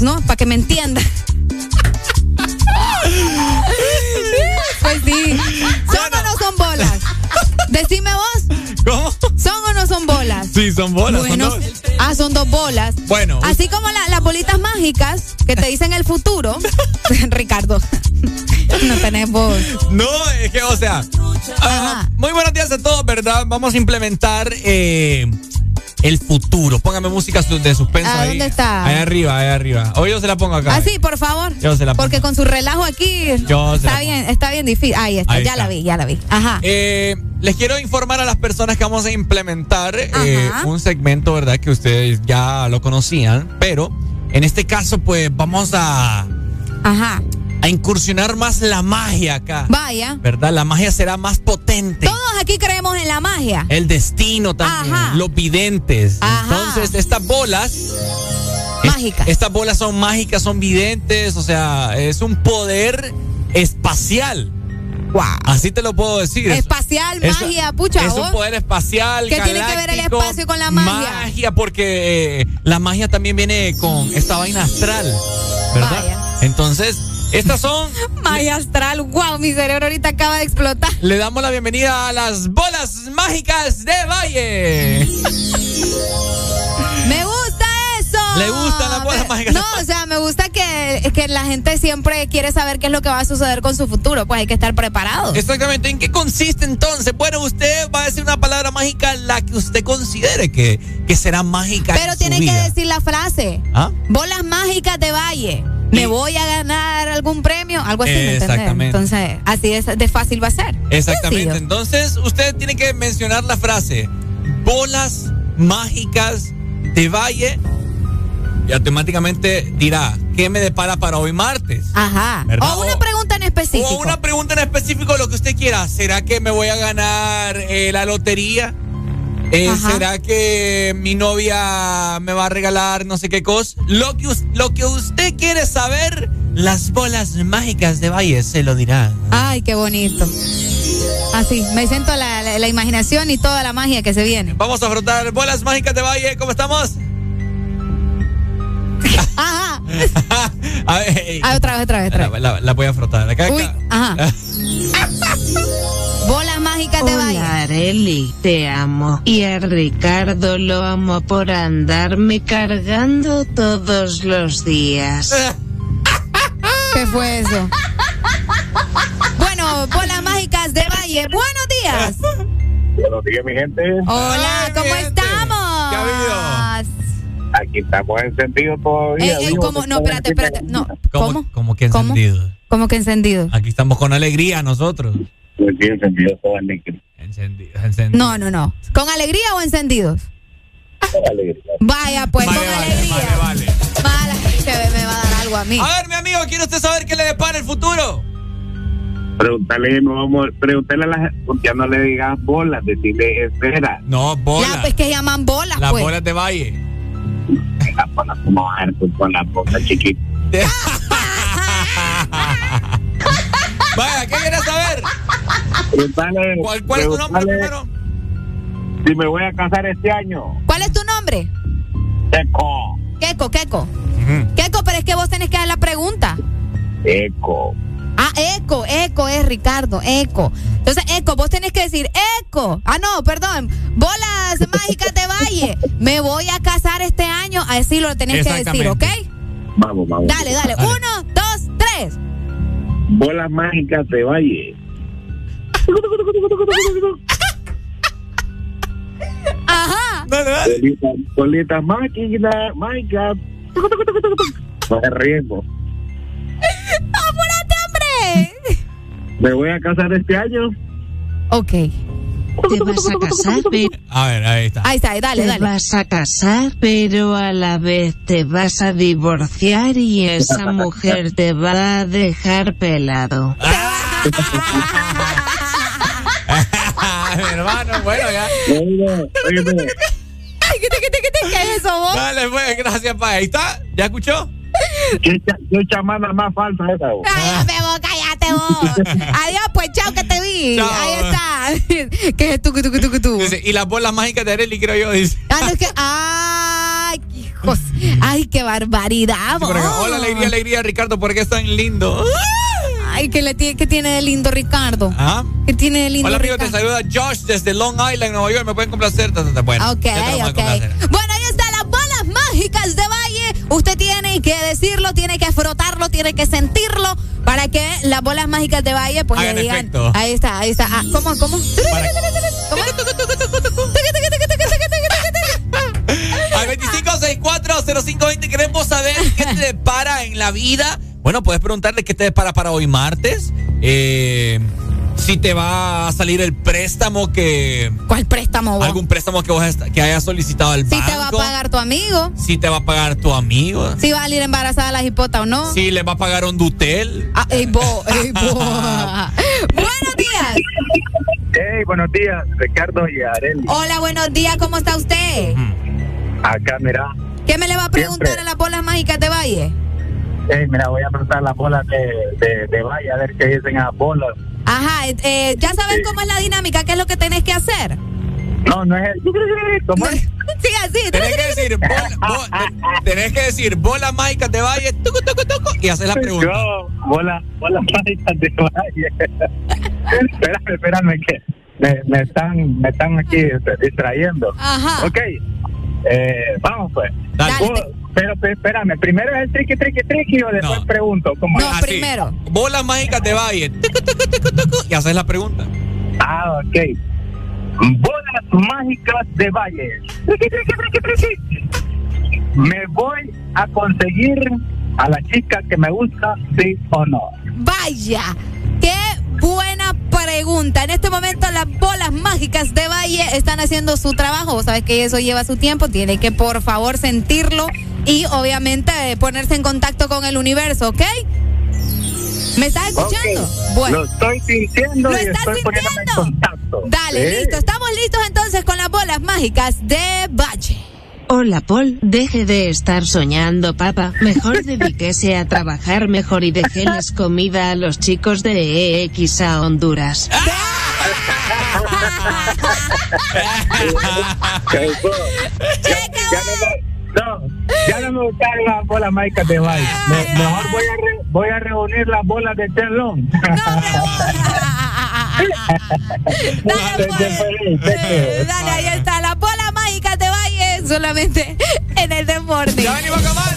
Bolas, ¿no? Para que me entiendan. Pues sí. ¿Son o no son bolas? Decime vos. ¿Cómo? ¿Son o no son bolas? Sí, son bolas. son Bueno, dos. ah, son dos bolas. Bueno. Así como la- las bolitas mágicas que te dicen el futuro. [laughs] Ricardo, no tenés voz. No, es que, o sea. ah, muy buenos días a todos, ¿verdad? Vamos a implementar eh, el futuro. Póngame música de suspenso Ah, ahí. ¿dónde está? Ahí arriba, ahí arriba. Hoy yo se la pongo acá. Ah, sí, por favor. Yo se la pongo. Porque con su relajo aquí Yo se la está bien, está bien difícil. Ahí está, Ahí ya está. la vi, ya la vi. Ajá. Eh, les quiero informar a las personas que vamos a implementar eh, un segmento, ¿verdad? Que ustedes ya lo conocían, pero en este caso, pues vamos a, Ajá. a incursionar más la magia acá. Vaya. ¿Verdad? La magia será más potente. Creemos en la magia. El destino también, Ajá. los videntes. Ajá. Entonces, estas bolas. Mágicas. estas bolas son mágicas, son videntes, o sea, es un poder espacial. Wow. Así te lo puedo decir. Es- Espacial, es- magia, pucha. Es vos. un poder espacial. ¿Qué tiene que ver el espacio con la magia? Magia, porque eh, la magia también viene con esta vaina astral, ¿verdad? Vaya. Entonces, estas son. Magia astral. Wow, mi cerebro ahorita acaba de explotar. Le damos la bienvenida a las bolas mágicas de Valle. [laughs] ¿Le gustan las bolas mágicas? No, [laughs] o sea, me gusta que, que la gente siempre quiere saber qué es lo que va a suceder con su futuro. Pues hay que estar preparado. Exactamente. ¿En qué consiste entonces? Bueno, usted va a decir una palabra mágica, la que usted considere que, que será mágica. Pero en tiene su que decir la frase. ¿Ah? Bolas mágicas de Valle. ¿Me voy a ganar algún premio? Algo así. Exactamente. Entonces, así es de fácil va a ser. Exactamente. Entonces, usted tiene que mencionar la frase bolas mágicas de Valle y automáticamente dirá qué me depara para hoy martes. Ajá. ¿Verdad? O una pregunta en específico. O una pregunta en específico, lo que usted quiera. ¿Será que me voy a ganar eh, la lotería? Eh. ¿Será que mi novia me va a regalar no sé qué cosa? Lo que, lo que usted quiere saber, las bolas mágicas de Valle se lo dirán. Ay, qué bonito. Así, me siento la, la- la imaginación y toda la magia que se viene. Vamos a frotar bolas mágicas de Valle. ¿Cómo estamos? Ajá. [laughs] A ver, Ah, otra vez, otra vez, otra vez. la, la- la voy a frotar. Acá, Uy, acá. ajá. [laughs] Bolas mágicas de Valle. Hola Areli, te amo. Y a Ricardo lo amo por andarme cargando todos los días. [laughs] ¿Qué fue eso? Bueno, bolas mágicas de Valle. Buenos días. Buenos días, mi gente. Hola, ¿cómo estamos? ¿Qué ha Aquí estamos encendidos todavía. Eh, vivo, ¿cómo? No, espérate, espérate. No, ¿Cómo? ¿Cómo que encendido? ¿cómo que encendido? Aquí estamos con alegría nosotros. Pues sí, encendidos todo alegre. Encendido, encendido. No, no, no. ¿Con alegría o encendidos? alegría. Vaya, pues, con alegría. Vale, vale. Mala, que me va a dar algo a mí. A ver, mi amigo, ¿quiere usted saber qué le depara el futuro? Preguntarle, no vamos, preguntarle a las, porque ya no le digas bolas, decirle esfera. No, Ya, bolas. pues que llaman bolas, Las pues. bolas de Valle. Las bolas, como a ver, pues, con las bolas chiquitas. [laughs] Vaya, ¿qué quieres saber? ¿Cuál, cuál es tu nombre primero? Si me voy a casar este año. ¿Cuál es tu nombre? Eco. Keco, Keco. Keco, pero es que vos tenés que dar la pregunta. Eco. Ah, Eco, Eco es Ricardo, Eco. Entonces, Eco, vos tenés que decir, Eco. Ah, no, perdón. Bolas [laughs] mágicas de Valle. Me voy a casar este año. Así lo tenés que decir, ¿ok? Vamos, vamos. Dale, dale. Uno, dos, tres. Bolas mágicas de Valle. Ajá. Bolitas, bolitas máquinas, mágicas. [laughs] No se Me voy a casar este año. Ok. Te vas a casar, pero A ver, ahí está. Ahí está, dale, te dale. vas a casar, pero a la vez te vas a divorciar y esa mujer te va a dejar pelado. hermano, bueno, ya. Ay, ¿qué, te- qué, te- qué, te- qué es eso, vos? Dale, pues, gracias, pa. Ahí está. ¿Ya escuchó? ¿Qué, cha- qué chamana más falsa esa? vos? Cállate vos, cállate vos. Adiós, pues, chao, que te vi. Chao. Ahí está. [laughs] ¿Qué es tú, que tú, que tú, que tú? Dice, y las bolas mágicas de Areli, creo yo, dice. Ah, no, es que, ay, hijos. Ay, qué barbaridad. Hola, alegría, alegría, Ricardo, ¿por qué es tan lindo? Ay, ¿qué, le tiene, ¿qué tiene de lindo Ricardo? ¿Ah? ¿Qué tiene de lindo Hola, amigo, te Ricardo? saluda Josh desde Long Island, Nueva York. ¿Me pueden complacer? Bueno, Ok, ok. Bueno, ahí están las bolas mágicas de Valle. Usted tiene que decirlo, tiene que frotarlo, tiene que sentirlo para que las bolas mágicas de Valle pues Hagan le digan. efecto. Ahí está, ahí está. Ah, ¿Cómo, cómo? ¿Cómo? Al 25640520 queremos saber qué te depara en la vida. Bueno, puedes preguntarle qué te depara para hoy martes. Eh, si te va a salir el préstamo que... ¿Cuál préstamo vos? Algún préstamo que, vos que hayas solicitado al Si banco. te va a pagar tu amigo. Si te va a pagar tu amigo. Si va a salir embarazada la hipota o no. Si le va a pagar un dutel. Ah, ey, bo, ey, bo. [laughs] Buenos días. Hey, buenos días, Ricardo y Areli. Hola, buenos días. ¿Cómo está usted? Acá, mira. ¿Qué me le va a preguntar Siempre. a las bolas mágicas de Valle? Hey, mira, voy a preguntar las bolas de, de, de Valle, a ver qué dicen a bolas. Ajá, eh, eh, ¿ya sabes cómo es la dinámica? ¿Qué es lo que tenés que hacer? No, no es el... [laughs] ¿Cómo es? Sí, así. Tenés que decir, bola- bo- te- tenés que decir mágicas de Valle, tucu, tucu, tucu, y hacer la pregunta. Yo, bolas bolas mágicas de Valle. [laughs] espérame, espérame, que me, me están, me están aquí este, distrayendo. Ajá. Ok, eh, vamos pues. Dale. Vos- pero, pero espérame, primero es el triqui, triqui, triqui o después pregunto. ¿Cómo es? Así, Bolas mágicas de Valle, tucu, tucu, tucu, tucu, y haces la pregunta. Ah, ok. Bolas mágicas de Valle. Triqui, triqui, triqui, triqui. Me voy a conseguir a la chica que me gusta, sí o no. Vaya, qué buena pregunta. En este momento las bolas mágicas de Valle están haciendo su trabajo. Vos sabés que eso lleva su tiempo. Tiene que por favor sentirlo y obviamente eh, ponerse en contacto con el universo, ¿ok? ¿Me estás escuchando? Bueno. Lo estoy sintiendo ¿Lo y estás estoy en contacto. Dale, Sí. listo. Estamos listos entonces con las bolas mágicas de Valle. Hola Paul, deje de estar soñando, papá. Mejor dedíquese a trabajar mejor y déjeles comida a los chicos de EX a Honduras. No, ya no me gustaron las bolas mágicas de baile. Me- mejor voy a, re- voy a reunir las bolas de telón. Eh, Dale, ahí está, la solamente en el deporte. Ya venimos a acabar.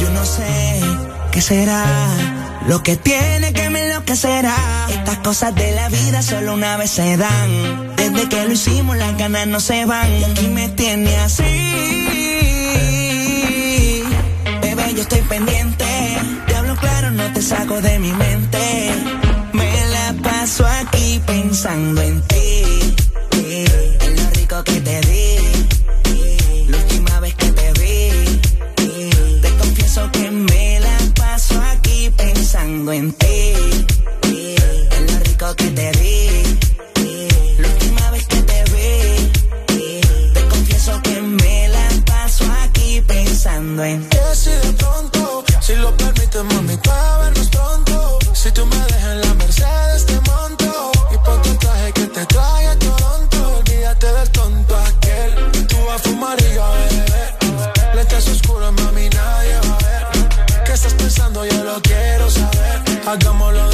Yo no sé qué será lo que tiene que me enloquecerá. Estas cosas de la vida solo una vez se dan. Desde que lo hicimos las ganas no se van. Y aquí me tiene así. Estoy pendiente. Te hablo claro, no te saco de mi mente. Me la paso aquí pensando en ti. En lo rico que te di. La última vez que te vi. Te confieso que me la paso aquí pensando en ti. En lo rico que te di. Pensando en si lo permite, mami, para vernos pronto. Si tú me dejas en la Mercedes, te monto. Y ponte el traje que te trae a Toronto. Olvídate del tonto aquel. Tú vas a fumar y yo a beber. Lentes oscuros, mami, nadie va a ver. ¿Qué estás pensando? Yo lo quiero saber. Hagámoslo de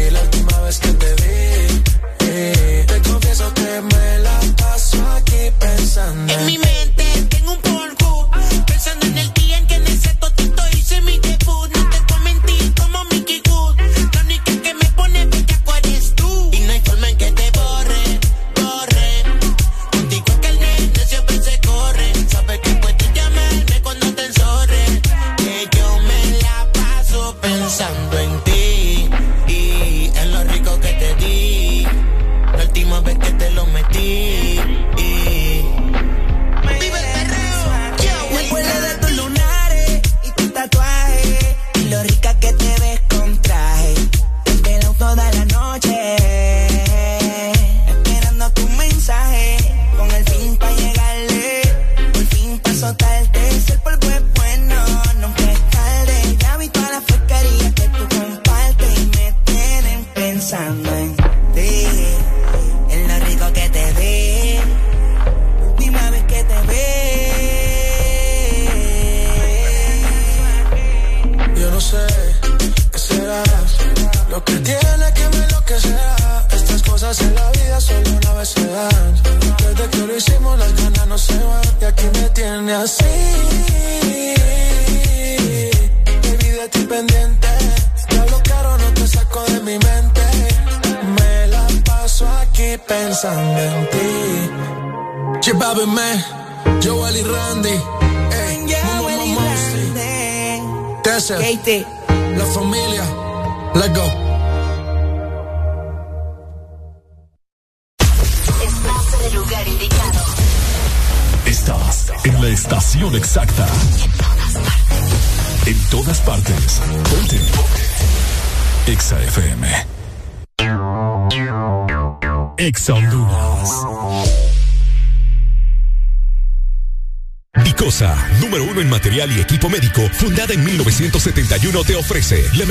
le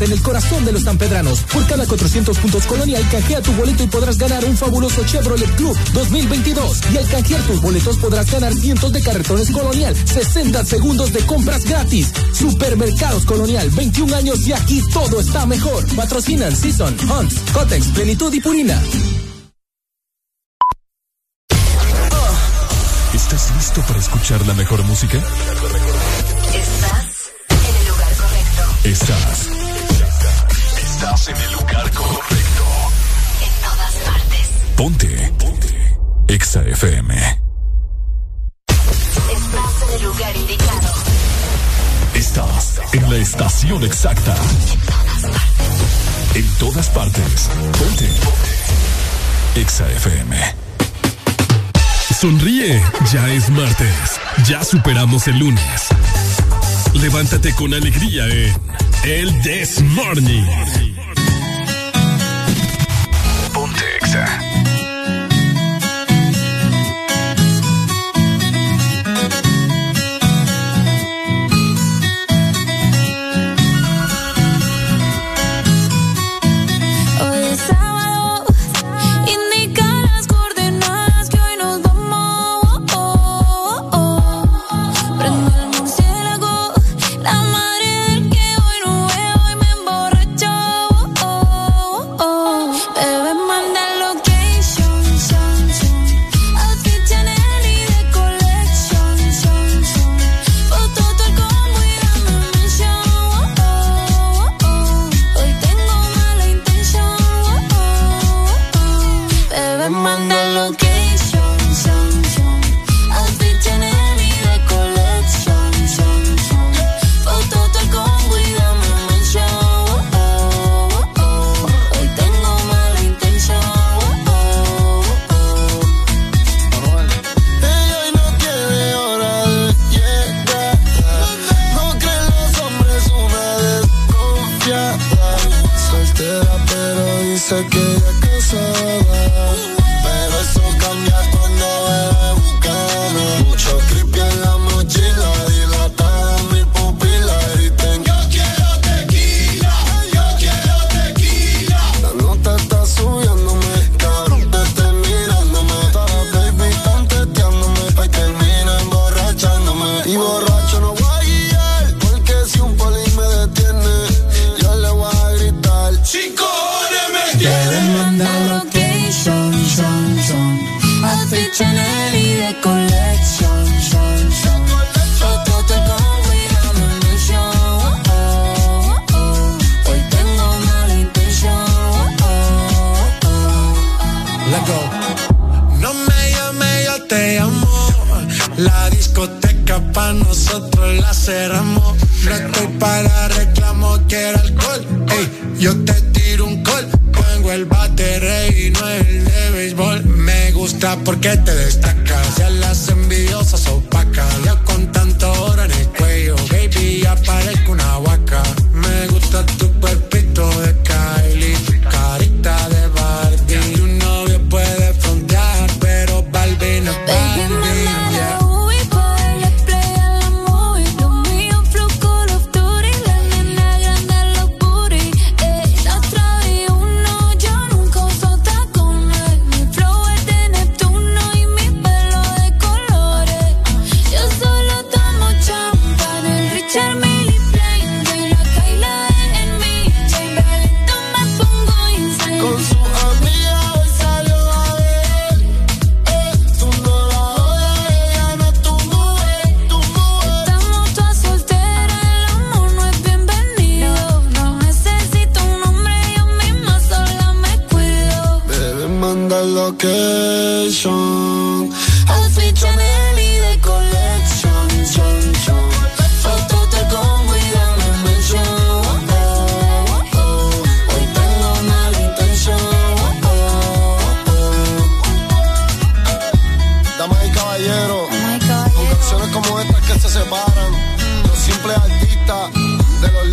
en el corazón de los sanpedranos. Por cada 400 puntos Colonial, canjea tu boleto y podrás ganar un fabuloso Chevrolet Club 2022. Y al canjear tus boletos podrás ganar cientos de carretones Colonial, 60 segundos de compras gratis. Supermercados Colonial, 21 años y aquí todo está mejor. Patrocinan Season, Hunts, Cotex, Plenitud y Purina. ¿Estás listo para escuchar la mejor música? Estás en el lugar correcto. Estás. Estás en el lugar correcto. En todas partes. Ponte. Ponte. Exa FM. Estás en el lugar indicado. Estás en la estación exacta. En todas partes. En todas partes. Ponte. Ponte. Exa FM. Sonríe, ya es martes, ya superamos el lunes. Levántate con alegría en El This Morning. Рекса.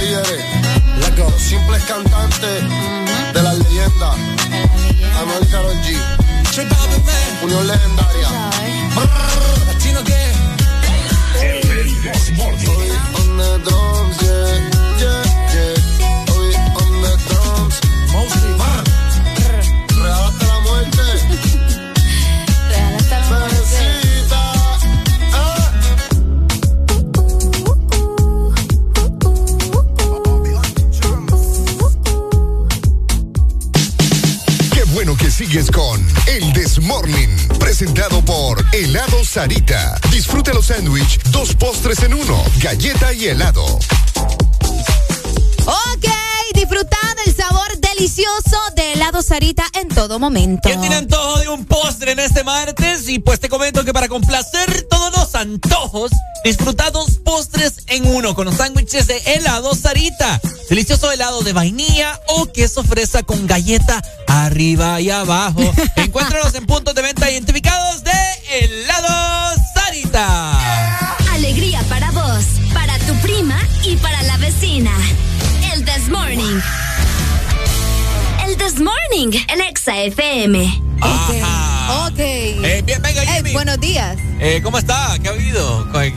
líderes, los simples cantantes de la leyenda Anuel Carol G. Unión legendaria. Chino Sarita. Disfruta los sándwich, dos postres en uno, galleta y helado. Ok, disfrutando el sabor delicioso de helado Sarita en todo momento. ¿Quién tiene antojo de un postre en este martes? Y pues te comento que para complacer todos los antojos, disfruta dos postres en uno con los sándwiches de helado Sarita. Delicioso helado de vainilla o queso fresa con galleta arriba y abajo. [laughs] Encuéntralos en puntos de venta identificados de helado Sarita. Alegría para vos, para tu prima y para la vecina. El This Morning. This Morning, el Exa FM. Ajá. Ok. Eh, bien, venga, Jimmy. buenos días. Eh, ¿Cómo está? ¿Qué ha habido? ¿Qué,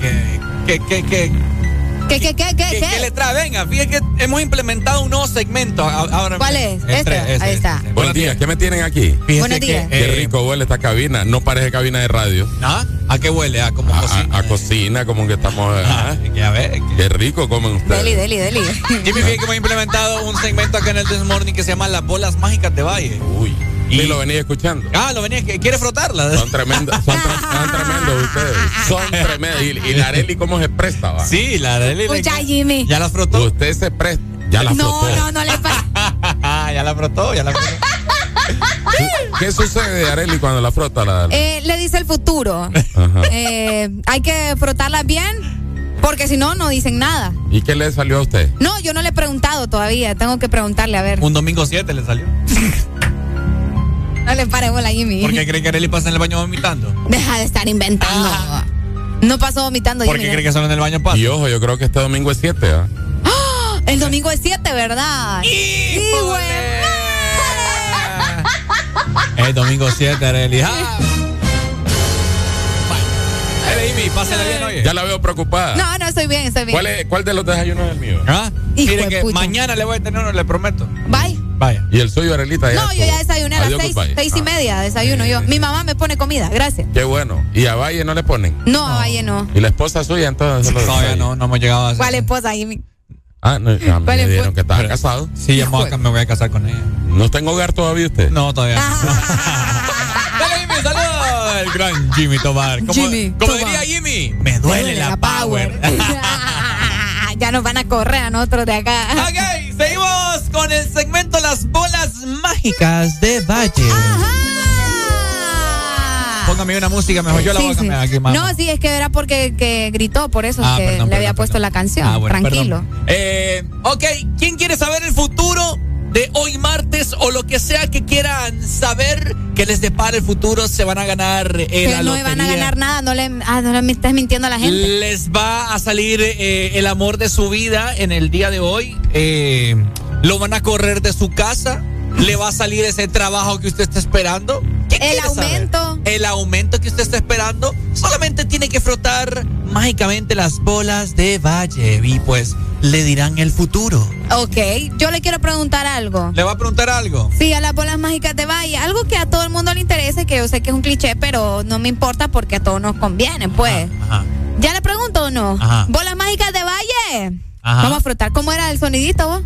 qué, qué, qué, ¿Qué, qué, qué, qué, qué- qué? qué le trae? Venga, fíjate que hemos implementado un nuevo segmento. a- Ahora ¿Cuál es? Entre- Este. ese, Ahí está. ese. Buenos días, ¿qué me tienen aquí? Fíjese Buenos que, días. Qué eh, rico huele esta cabina. No parece cabina de radio. ¿Ah? ¿A qué huele? ¿A como A, cocina? a- a cocina, como que estamos. Ah, ah, ya ve. Qué rico comen ustedes. Deli, deli, deli. [laughs] Jimmy, fíjate que hemos implementado un segmento acá en el This Morning que se llama Las Bolas Mágicas de Valle. Uy. Y- lo venía escuchando. Ah, lo venía, quiere frotarla. Son tremendos, son, tre- son tremendos ustedes. Son [laughs] tremendos. Y, y la Areli, ¿cómo se presta? Va? Sí, la de él. Escucha, Jimmy. ¿Ya la frotó? Usted se presta. Ya la No, frotó. no, no le pasa. [laughs] ya la frotó, ya la frotó. [laughs] ¿Qué sucede, Areli, cuando la frota? La, Eh, le dice el futuro. Ajá. Eh, hay que frotarla bien, porque si no, no dicen nada. ¿Y qué le salió a usted? No, yo no le he preguntado todavía. Tengo que preguntarle, a ver. Un domingo 7 le salió. No le pare bola, Jimmy. ¿Por qué cree que Arely pasa en el baño vomitando? Deja de estar inventando. No pasó vomitando, ¿Por Jimmy. qué cree que solo en el baño pasa? Y ojo, yo creo que este domingo es 7. ¿ah? ¡Ah! El domingo es 7, ¿verdad? Sí, güey. El domingo 7, Arely. Ah. Jimmy, pásala bien, oye. Ya la veo preocupada. No, no, estoy bien, estoy bien. ¿Cuál, es- ¿Cuál de los desayunos es el mío? ¿Ah? Hijo Mire de que puta. mañana le voy a tener uno, le prometo. Bye. Vaya. ¿Y el suyo, Arelita? No, yo ya desayuné a las seis, seis y Ah, media, desayuno yo. Mi mamá me pone comida, gracias. Qué bueno. ¿Y a Valle no le ponen? No, a Valle no. ¿Y la esposa suya entonces? Todavía no, no hemos llegado a eso. ¿Cuál esposa, Jimmy? Ah, no, ya me ¿Cuál es, dijeron que estaba casado. Sí, ya me voy a- me voy a casar con ella. ¿No está en hogar todavía usted? No, todavía no. [laughs] El gran Jimmy Tomar. Como, Jimmy como diría Jimmy, me duele, la, power. [laughs] ya nos van a correr a nosotros de acá. ok, seguimos con el segmento Las bolas mágicas de Valle. Póngame una música mejor. Yo la Sí, voy a sí. cambiar aquí, mamá. No, sí, es que era porque que gritó, por eso Ah, es que perdón, le había puesto perdón. la canción. Ah, bueno, Tranquilo. Eh, ok, ¿quién quiere saber el futuro de hoy martes o lo que sea que quieran saber que les depara el futuro? Se van a ganar eh, que la no van a lotería. ganar nada, no le, ah, no le estés mintiendo a la gente. Les va a salir eh, el amor de su vida en el día de hoy. Eh, lo van a correr de su casa. Le va a salir ese trabajo que usted está esperando. ¿Qué El saber? aumento. El aumento que usted está esperando. Solamente tiene que frotar mágicamente las bolas de Valle y pues le dirán el futuro. Ok, yo le quiero preguntar algo. ¿Le va a preguntar algo? Sí, a las bolas mágicas de Valle, algo que a todo el mundo le interese, que yo sé que es un cliché, pero no me importa porque a todos nos conviene, pues. Ajá. ¿Ya le pregunto o no? Ajá. Bolas mágicas de Valle. Ajá. Vamos a frotar. ¿Cómo era el sonidito vos?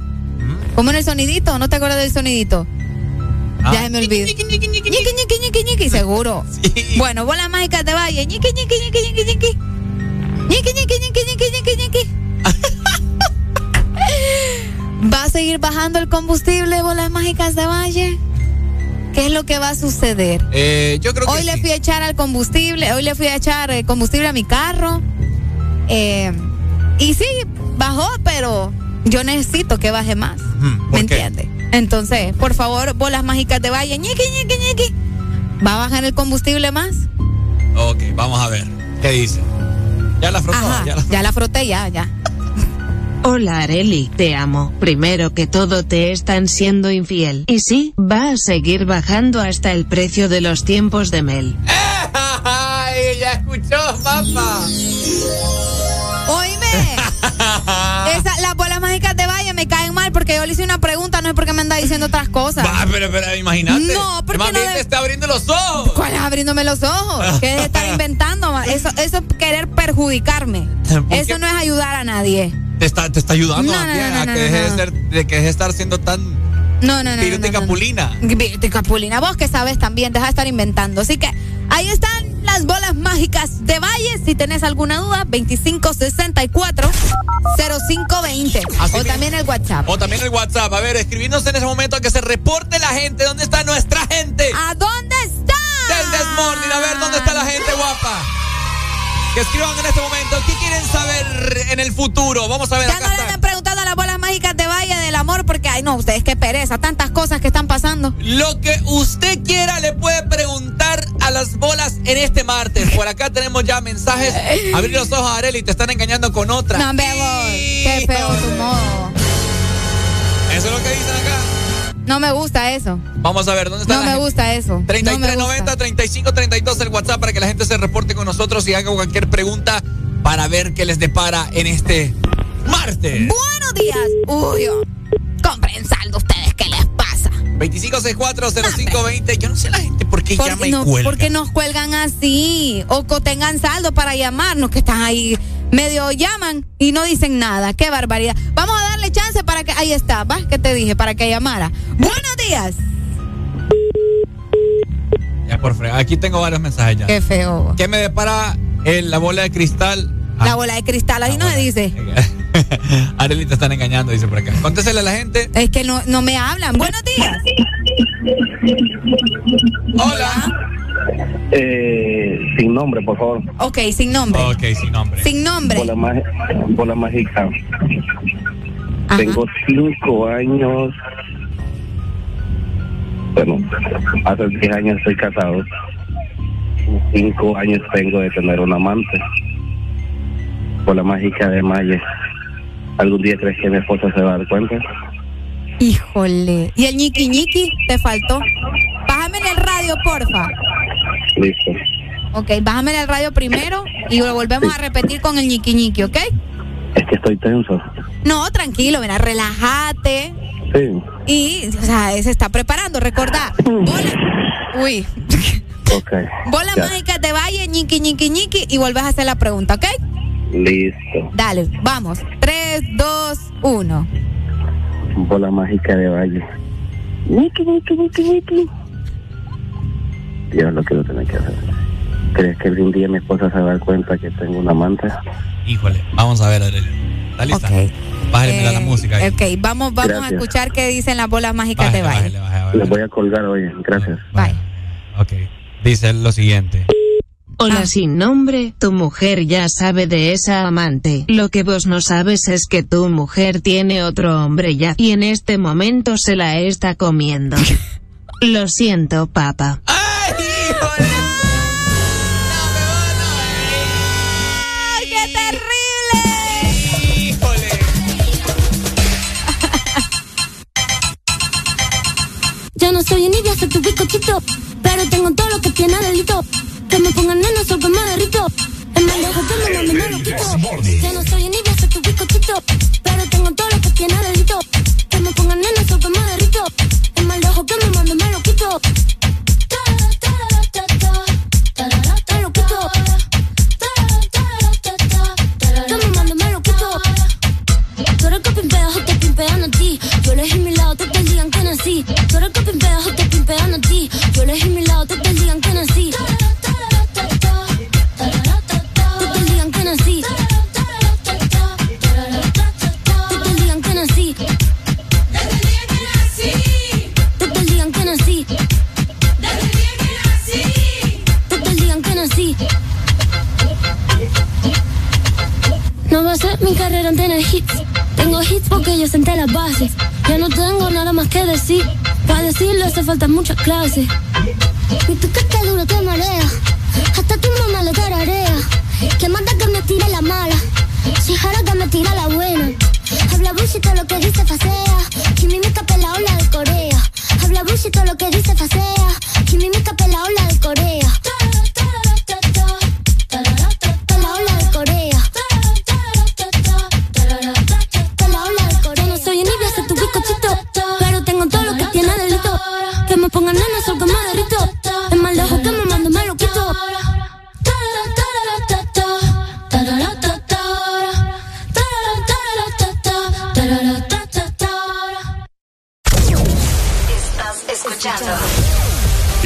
¿Cómo era el sonidito? ¿No te acuerdas del sonidito? Ah. Ya se me olvidó. Ñiqui, ñiqui, ñiqui, ñiqui, ñiqui, seguro. [laughs] Bueno, bolas mágicas de Valle. Ñiqui, ñiqui, ñiqui, ñiqui, ñiqui. Ñiqui, ñiqui, ñiqui, ñiqui, ñiqui, ñiqui. [laughs] ¿Va a seguir bajando el combustible, bolas mágicas de Valle? ¿Qué es lo que va a suceder? Eh, yo creo que Hoy le sí. fui a echar al combustible, hoy le fui a echar eh, combustible a mi carro. Eh, y sí, bajó, pero yo necesito que baje más. ¿Me entiendes? Entonces, por favor, bolas mágicas de Valle, ñiqui, ñiqui, ñiqui. ¿Va a bajar el combustible más? Ok, vamos a ver. ¿Qué dice? Ya la frotó. Ajá, ya la ya la froté, ya, ya. [laughs] Hola Areli, te amo. Primero que todo te están siendo infiel. Y sí, va a seguir bajando hasta el precio de los tiempos de Mel. [laughs] ¡Ay, ya escuchó, papá! Me caen mal porque yo le hice una pregunta, no es porque me anda diciendo otras cosas. Va, pero, pero imagínate. No, porque Más no bien de- te está abriendo los ojos. ¿Cuál es abriéndome los ojos? [laughs] ¿Qué es estar inventando? Eso, eso es querer perjudicarme. [laughs] Eso no es ayudar a nadie. Te está, te está ayudando No, más no, bien no, a que no, deje no. de, de que deje de estar siendo tan No, no, no. piruta no, no, no. capulina. Virte Capulina, vos que sabes también, deja de estar inventando. Así que ahí están las bolas mágicas de Valle. Si tenés alguna duda, 2564-0520. Así O también el WhatsApp. O también el WhatsApp. A ver, escribirnos en ese momento a que se reporte la gente. ¿Dónde está nuestra gente? ¿A dónde está? Del Desmorning. A ver, ¿dónde está la gente guapa? Que escriban en este momento. ¿Qué quieren saber en el futuro? Vamos a ver, Ya acá no le está. andan preguntando a las bolas mágicas de Valle del amor porque, ay no, ustedes qué pereza, tantas cosas que están pasando. Lo que usted quiera le puede preguntar a las bolas en este martes. Por acá tenemos ya mensajes. [laughs] Abrir los ojos, Areli, te están engañando con otra. No, hombre, vos, qué feo tu modo. Eso es lo que dicen acá. No me gusta eso. Vamos a ver, ¿dónde está No la me gente? gusta eso. No me 3390 gusta. 3532 el WhatsApp para que la gente se reporte con nosotros y haga cualquier pregunta para ver qué les depara en este martes. Buenos días. Uy, compren saldo ustedes, ¿qué les pasa? 25640520. Yo no sé la gente por qué llama Porque, y no, cuelga. porque nos cuelgan así. O co- tengan saldo para llamarnos, que están ahí medio llaman y no dicen nada. Qué barbaridad. Vamos a chance para que. Ahí está, ¿va? que te dije? Para que llamara. Buenos días. Ya por fregar. Aquí tengo varios mensajes ya. Qué feo. ¿Qué me depara el- la bola de cristal? Ah, La bola de cristal, ahí no se dice. [laughs] Areli te están engañando, dice por acá. Contésele a la gente. Es que no, no me hablan. Buenos días. Hola. Eh, sin nombre, por favor. Ok, sin nombre. Ok, sin nombre. Sin nombre. Bola, bola mágica. Tengo cinco años. Bueno, hace 10 años estoy casado. Cinco años tengo de tener un amante. Bola mágica de Maya. ¿Algún día crees que mi esposa se va a dar cuenta? Híjole. ¿Y el ñiqui ñiqui te faltó? Bájame en el radio, porfa. Listo. Ok, bájame en el radio primero y lo volvemos a repetir con el ñiqui ñiqui, ¿ok? Es que estoy tenso. No, tranquilo, mira, relájate. Sí. Y, o sea, se está preparando, recordá. Bola. Uy. Ok. Bola Ya. mágica de valle, ñiqui ñiqui ñiqui y volvés a hacer la pregunta, ¿ok? Listo. Dale, vamos. 3, 2, 1. Bola mágica de Valle. Niki, niki, niki, niki. Dios, lo que no tener que hacer. ¿Crees que algún día mi esposa se va a dar cuenta que tengo un amante? Híjole, vamos a ver, Areli. ¿Está lista? Bájale mira la música ahí. Ok, vamos, vamos a escuchar qué dicen las bolas mágicas de Bájale, valle. Les voy a colgar hoy. Gracias. Ok. Dice lo siguiente. Hola sin nombre, tu mujer ya sabe de esa amante. Lo que vos no sabes es que tu mujer tiene otro hombre ya y en este momento se la está comiendo. [laughs] Lo siento, papá. ¡Ay, Yo no soy envidia, soy tu bizcochito. Pero tengo todo lo que tiene delito. Que me pongan nena, sol que me derrito. El mal dejo que me me lo quito. Yo no soy envidia, soy tu bizcochito. Pero tengo todo lo que tiene delito. Que me pongan nena, sol que me derrito. El mal dejo que me mande me lo quito. Nací. Tú eres que pimpeas o te pimpean a ti. Yo elegí mi lado, te digan que nací. Tú te digan que nací. Tú te digan que nací. Tú te digan que nací. Tú te digan que nací. No va a ser mi carrera en tener hits. Tengo hits porque yo senté las bases. Ya no tengo nada más que decir. Para decirlo hace falta muchas clases. Y tú que te duro te marea. Hasta tu mamá lo tararea. Que manda que me tire la mala. Si jara que me tira la buena. Habla bullshit lo que dice facea. Chimimica pela ola de Corea. Habla bullshit lo que dice facea. Chimimica pela ola de Corea.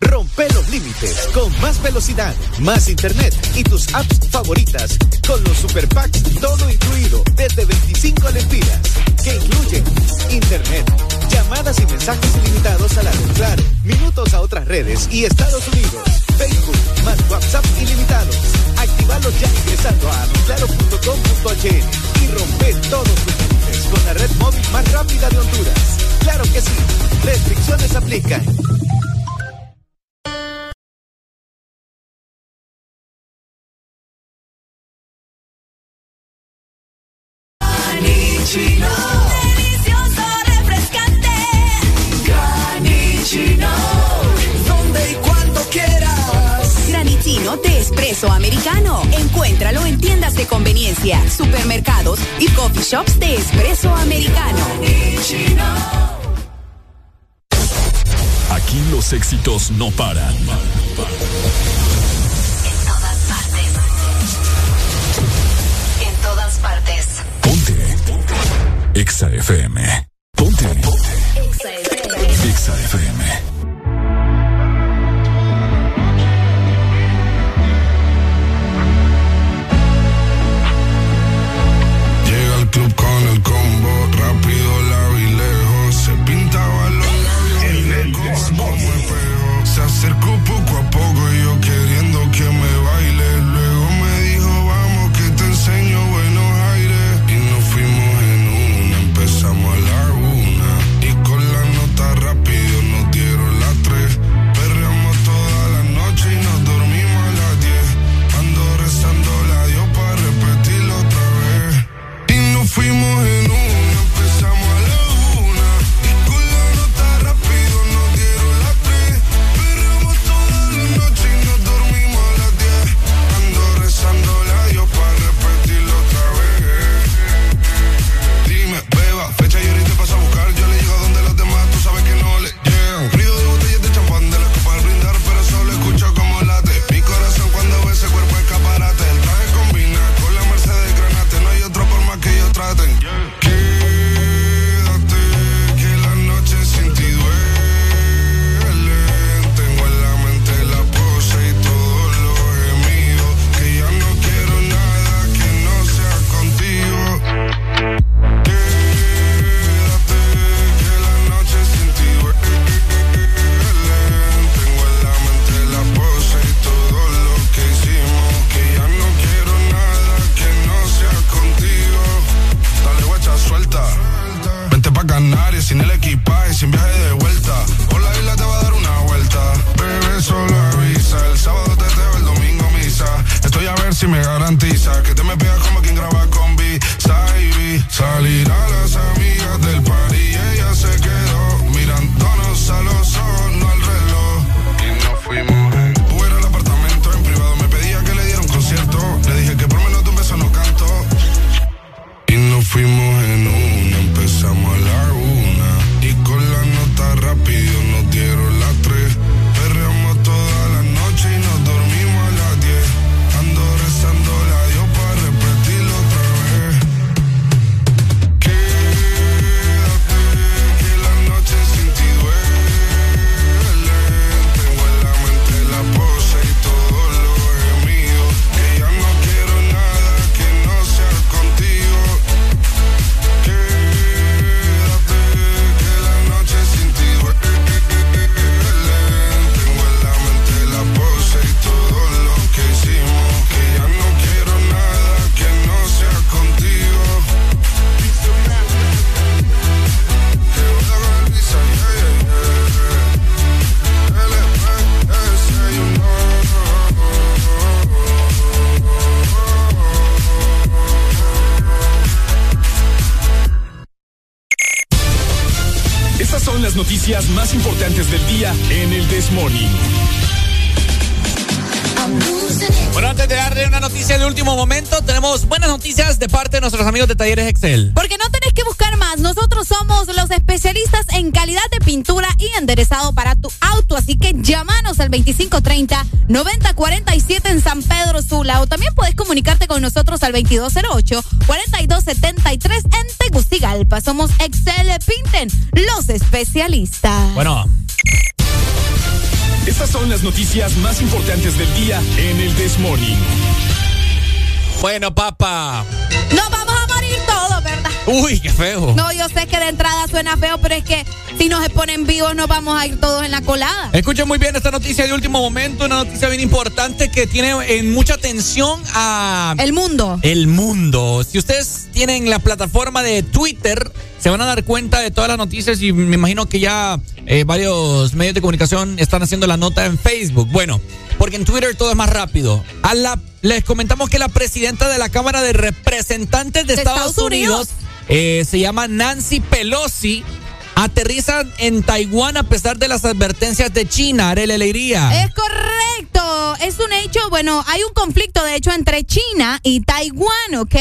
Rompe los límites con más velocidad, más internet y tus apps favoritas con los super packs todo incluido desde 25 lempiras que incluyen internet, llamadas y mensajes ilimitados a la red Claro, minutos a otras redes y Estados Unidos, Facebook más WhatsApp ilimitados. Actívalos ya ingresando a claro.com.hn y rompe todos los límites con la red móvil más rápida de Honduras. Claro que sí, restricciones aplican. Coffee shops de espresso americano. Aquí los éxitos no paran. En todas partes. En todas partes. EXA FM. Ponte. Exa FM. EXA FM. Más importantes del día en el This Morning. Bueno, antes de darle una noticia de último momento, tenemos buenas noticias de parte de nuestros amigos de Talleres Excel. Porque no tenés que buscar más. Nosotros somos los especialistas en calidad de pintura y enderezado para tu auto. Así que llámanos al 2530-9047 en San Pedro Sula. O también puedes comunicarte con nosotros al 2208-4273 en Tegucigalpa. Somos Excel Pinten, los especialistas. Bueno. Estas son las noticias más importantes del día en el This Morning. Bueno, papá. Nos vamos a morir todos, ¿verdad? Uy, qué feo. No, yo sé que de entrada suena feo, pero es que si nos exponen vivos nos vamos a ir todos en la colada. Escuchen muy bien esta noticia de último momento, una noticia bien importante que tiene en mucha atención a... El mundo. El mundo. Si ustedes tienen la plataforma de Twitter, se van a dar cuenta de todas las noticias y me imagino que ya eh, varios medios de comunicación están haciendo la nota en Facebook. Bueno, porque en Twitter todo es más rápido. A la, les comentamos que la presidenta de la Cámara de Representantes de, Estados, Estados Unidos, eh, se llama Nancy Pelosi. Aterriza en Taiwán a pesar de las advertencias de China. Arele Alegría. Es correcto. Es un hecho, bueno, hay un conflicto de hecho entre China y Taiwán, ¿ok?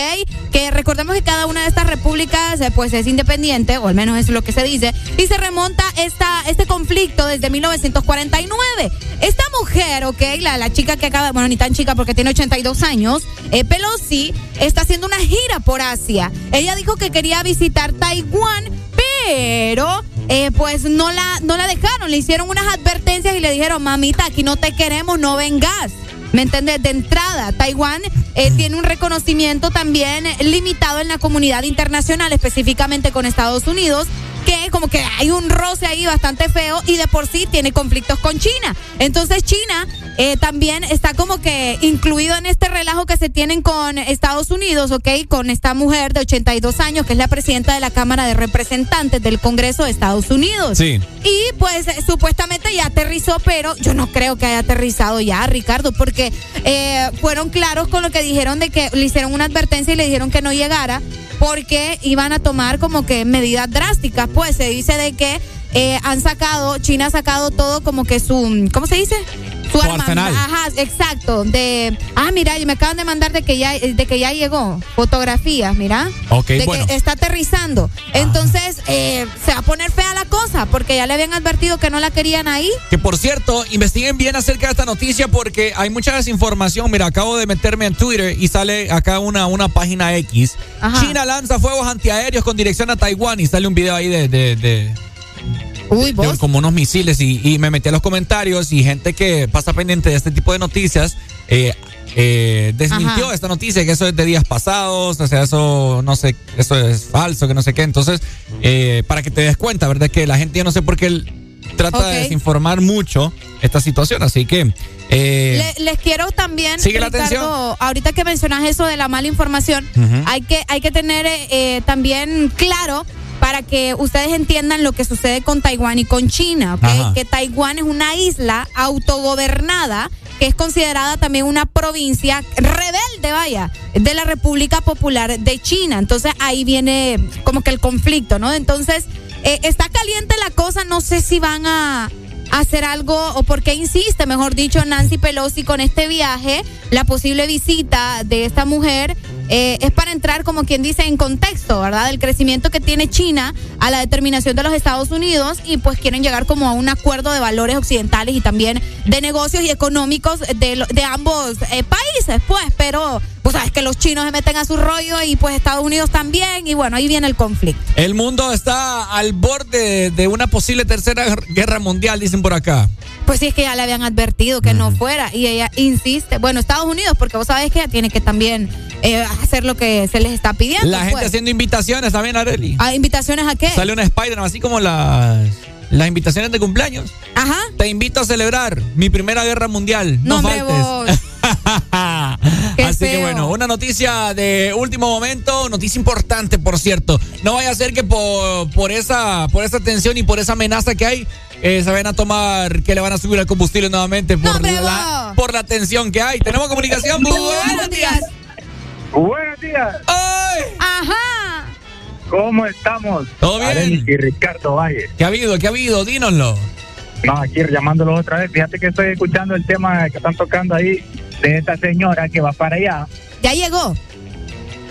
Que recordemos que cada una de estas repúblicas eh, pues es independiente, o al menos es lo que se dice, y se remonta esta, este conflicto desde 1949. Esta mujer, ¿ok? La, la chica que acaba, bueno, ni tan chica porque tiene 82 años, eh, Pelosi, está haciendo una gira por Asia. Ella dijo que quería visitar Taiwán, pero eh, pues no la, no la dejaron, le hicieron unas advertencias y le dijeron, mamita, aquí no te queremos, no vengas. ¿Me entiendes? De entrada, Taiwán eh, tiene un reconocimiento también limitado en la comunidad internacional, específicamente con Estados Unidos, que como que hay un roce ahí bastante feo y de por sí tiene conflictos con China. Entonces China eh, también está como que incluido en este relajo que se tienen con Estados Unidos, ¿ok? Con esta mujer de 82 años que es la presidenta de la Cámara de Representantes del Congreso de Estados Unidos. Sí. Y pues supuestamente ya aterrizó, pero yo no creo que haya aterrizado ya, Ricardo, porque eh, fueron claros con lo que dijeron de que le hicieron una advertencia y le dijeron que no llegara porque iban a tomar como que medidas drásticas. Pues se dice de que eh, han sacado, China ha sacado todo como que su, ¿cómo se dice? Su, Su arma- arsenal. Ajá, exacto. De, ah, mira, y me acaban de mandar de que ya, de que ya llegó. Fotografías, mira. Ok, de bueno. que está aterrizando. Entonces, eh, se va a poner fea la cosa, porque ya le habían advertido que no la querían ahí. Que por cierto, investiguen bien acerca de esta noticia porque hay mucha desinformación. Mira, acabo de meterme en Twitter y sale acá una, una página X. Ajá. China lanza fuegos antiaéreos con dirección a Taiwán y sale un video ahí de, de, de- Uy, de vos. como unos misiles y, y me metí a los comentarios y gente que pasa pendiente de este tipo de noticias eh, eh, desmintió Ajá. esta noticia que eso es de días pasados, o sea, eso no sé, eso es falso, que no sé qué. Entonces, eh, para que te des cuenta, ¿verdad? Que la gente yo no sé por qué trata de desinformar mucho esta situación, así que... eh, Le- les quiero también, Sigue la Ricardo, atención. ahorita que mencionas eso de la mala información, hay que hay que tener también claro para que ustedes entiendan lo que sucede con Taiwán y con China. Que Taiwán es una isla autogobernada que es considerada también una provincia rebelde, vaya, de la República Popular de China. Entonces ahí viene como que el conflicto, ¿no? Entonces eh, está caliente la cosa, no sé si van a hacer algo o por qué insiste, mejor dicho, Nancy Pelosi con este viaje, la posible visita de esta mujer eh, es para entrar, como quien dice, en contexto, ¿verdad? Del crecimiento que tiene China a la determinación de los Estados Unidos y pues quieren llegar como a un acuerdo de valores occidentales y también de negocios y económicos de, de ambos eh, países, pues, pero pues sabes que los chinos se meten a su rollo y pues Estados Unidos también y bueno, ahí viene el conflicto. el mundo está al borde de una posible tercera guerra mundial, dicen por acá. Pues sí, es que ya le habían advertido que no fuera y ella insiste. Bueno, Estados Unidos, porque vos sabés que ella tiene que también eh, hacer lo que se les está pidiendo. La gente pues. haciendo invitaciones también, Areli. Ah, ¿Invitaciones a qué? Sale una Spider-Man, así como las, las invitaciones de cumpleaños. Ajá. Te invito a celebrar mi primera guerra mundial. No, No, faltes. [laughs] Así que bueno, una noticia de último momento, noticia importante, por cierto. No vaya a ser que por, por esa por esa tensión y por esa amenaza que hay, eh, se vayan a tomar, que le van a subir el combustible nuevamente por, la, por la tensión que hay. Tenemos comunicación. Buenos días. Buenos días. Ajá. ¿Cómo estamos? ¿Todo bien? Arely y Ricardo Valle. ¿Qué ha habido? ¿Qué ha habido? Dínoslo. No, aquí llamándolo otra vez. Fíjate que estoy escuchando el tema que están tocando ahí de esta señora que va para allá. Ya llegó,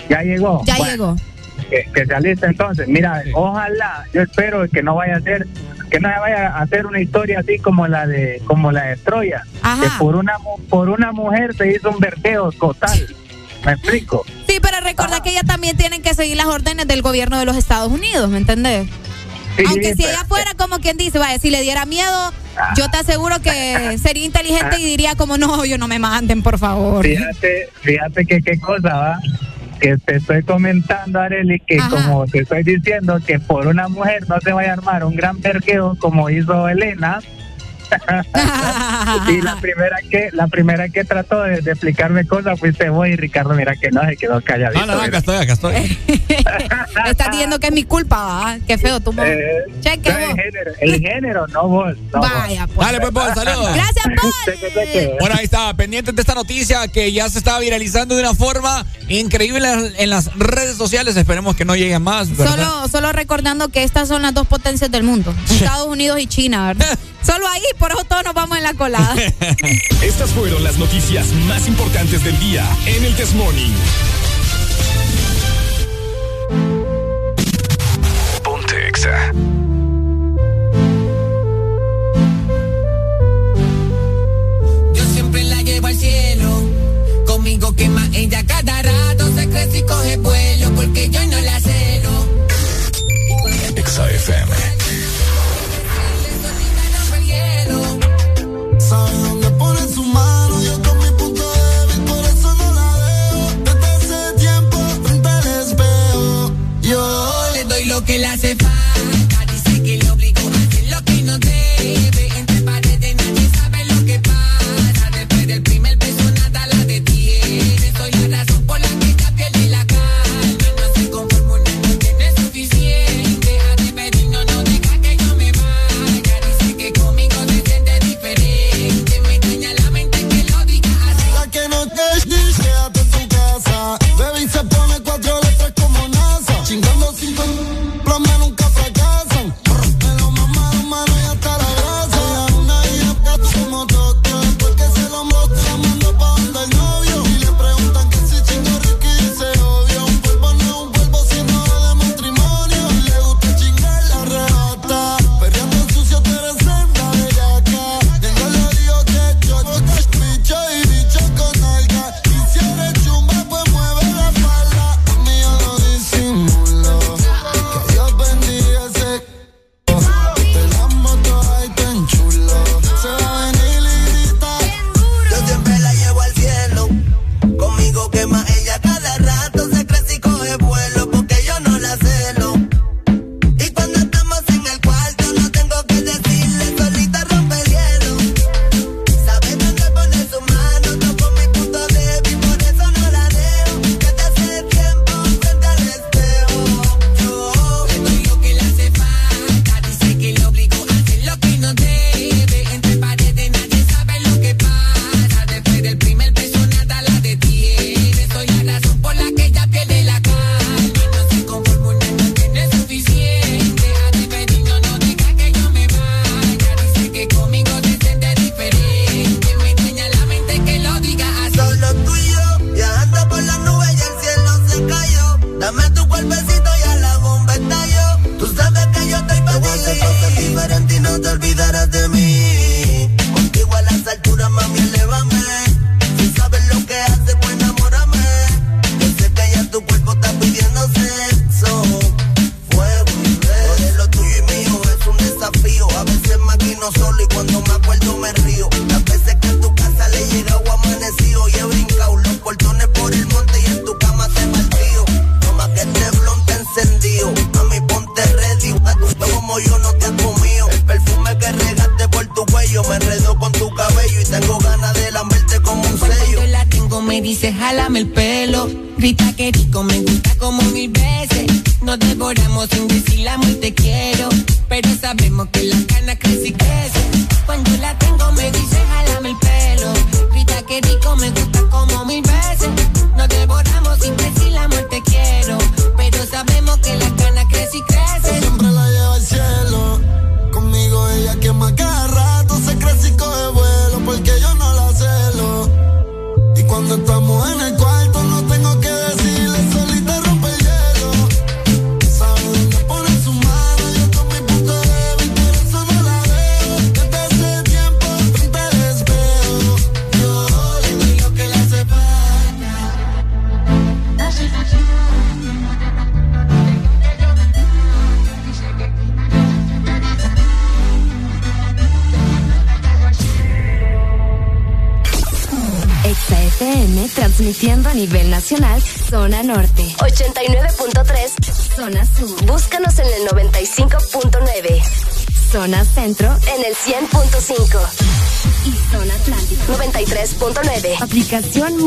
Ya llegó. ya Bueno, llegó. Que, que se alista entonces. Mira, ojalá, yo espero que no vaya a ser, que no vaya a hacer una historia así como la de, como la de Troya. Que por una, por una mujer se hizo un verteo total. ¿Me explico? Sí, pero recuerda que ella también tienen que seguir las órdenes del gobierno de los Estados Unidos, ¿me entendés? Sí, Aunque si pero- ella fuera como quien dice, vaya, si le diera miedo, yo te aseguro que sería inteligente y diría como, no, yo no me manden, por favor. Fíjate, fíjate que qué cosa va. Que te estoy comentando, Areli, que como te estoy diciendo que por una mujer no se vaya a armar un gran verqueo como hizo Elena. [laughs] y la primera que la primera que trató de, de explicarme cosas fuiste vos y Ricardo, mira que no se quedó calladito. No, no, no, acá estoy, acá estoy. [laughs] Estás diciendo que es mi culpa, ¿va? Qué feo, tú. Eh, Cheque vos. el género, el género, no vos. no vos. Vaya, pues. Dale, pues, Paul, saludos. Gracias, [laughs] Paul. Bueno, ahí está, pendientes de esta noticia que ya se está viralizando de una forma increíble en las- redes sociales. Esperemos que no lleguen más, ¿verdad? Solo, solo recordando que estas son las dos potencias del mundo, Estados Unidos y China, ¿verdad? Solo ahí, por eso todos nos vamos en la colada. [laughs] Estas fueron las noticias más importantes del día en el This Morning. Ponte Exa. Yo siempre la llevo al cielo. Conmigo quema ella cada rato. Se crece y coge vuelo porque yo no la celo. Exa FM. Lo que le hace falta. Dice que le obligo a hacer lo que no debe. Entre paredes nadie sabe lo que pasa. Después del primer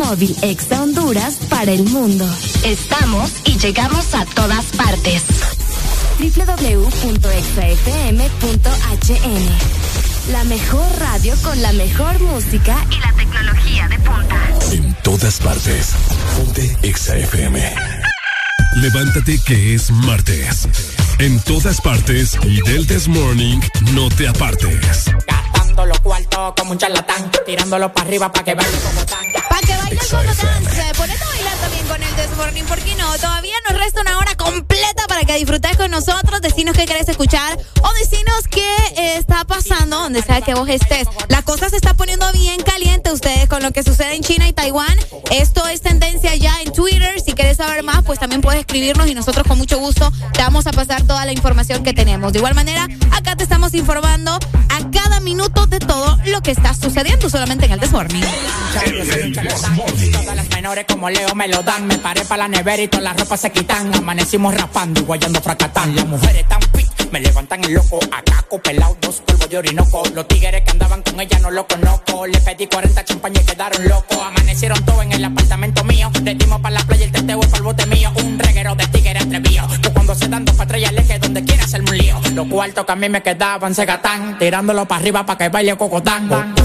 móvil Exa Honduras para el mundo. Estamos y llegamos a todas partes. www.exafm.hn La mejor radio con la mejor música y la tecnología de punta. En todas partes. Ponte Exa FM. Levántate que es martes. En todas partes y del This Morning no te apartes. Gastando los cuartos como un charlatán, tirándolo para arriba para que baile como tan. Ponete a bailar también con el This Morning, ¿por qué no? Todavía nos resta una hora completa para que disfrutes con nosotros. Decinos qué querés escuchar o decinos qué eh, está pasando donde sea que vos estés. La cosa se está poniendo bien caliente ustedes con lo que sucede en China y Taiwán. Esto es tendencia ya en Twitter. Si querés saber más, pues también puedes escribirnos y nosotros con mucho gusto te vamos a pasar toda la información que tenemos. De igual manera, acá te estamos informando de todo lo que está sucediendo solamente en el Desmorning. Todas las menores como Leo me lo dan. Me paré para la nevera y todas las ropas se quitan. Amanecimos rapando y guayando fracatán. Las mujeres tan fit, me levantan el loco. Acaco, pelado, dos polvos de orinoco. Los tigres que andaban con ella no lo conozco. Le pedí 40 champañas y quedaron locos. Los cuartos que a mí me quedaban se gatán. Tirándolo para arriba para que baile cocotán.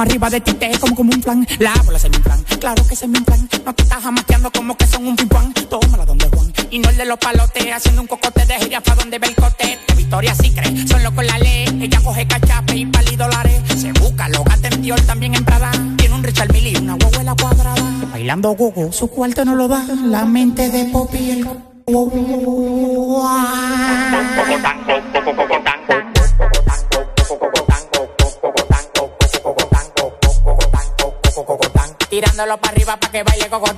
Arriba de ti, te como como un plan. La bola se me inflan, claro que se me inflan. No te estás jamaqueando como que son un pimpán. Tómala donde Juan, y no el de los palotes, haciendo un cocote de gira pa' donde ve el cote. De Victoria sí cree, solo con la ley. Ella coge cachape y pali dólares. Se busca, lo gata en Dior, también en Prada. Tiene un Richard Mille y una huevuela cuadrada. Bailando gogo, su cuarto no lo da. La mente de Poppy y el Tirándolo para arriba para que baile cocotán.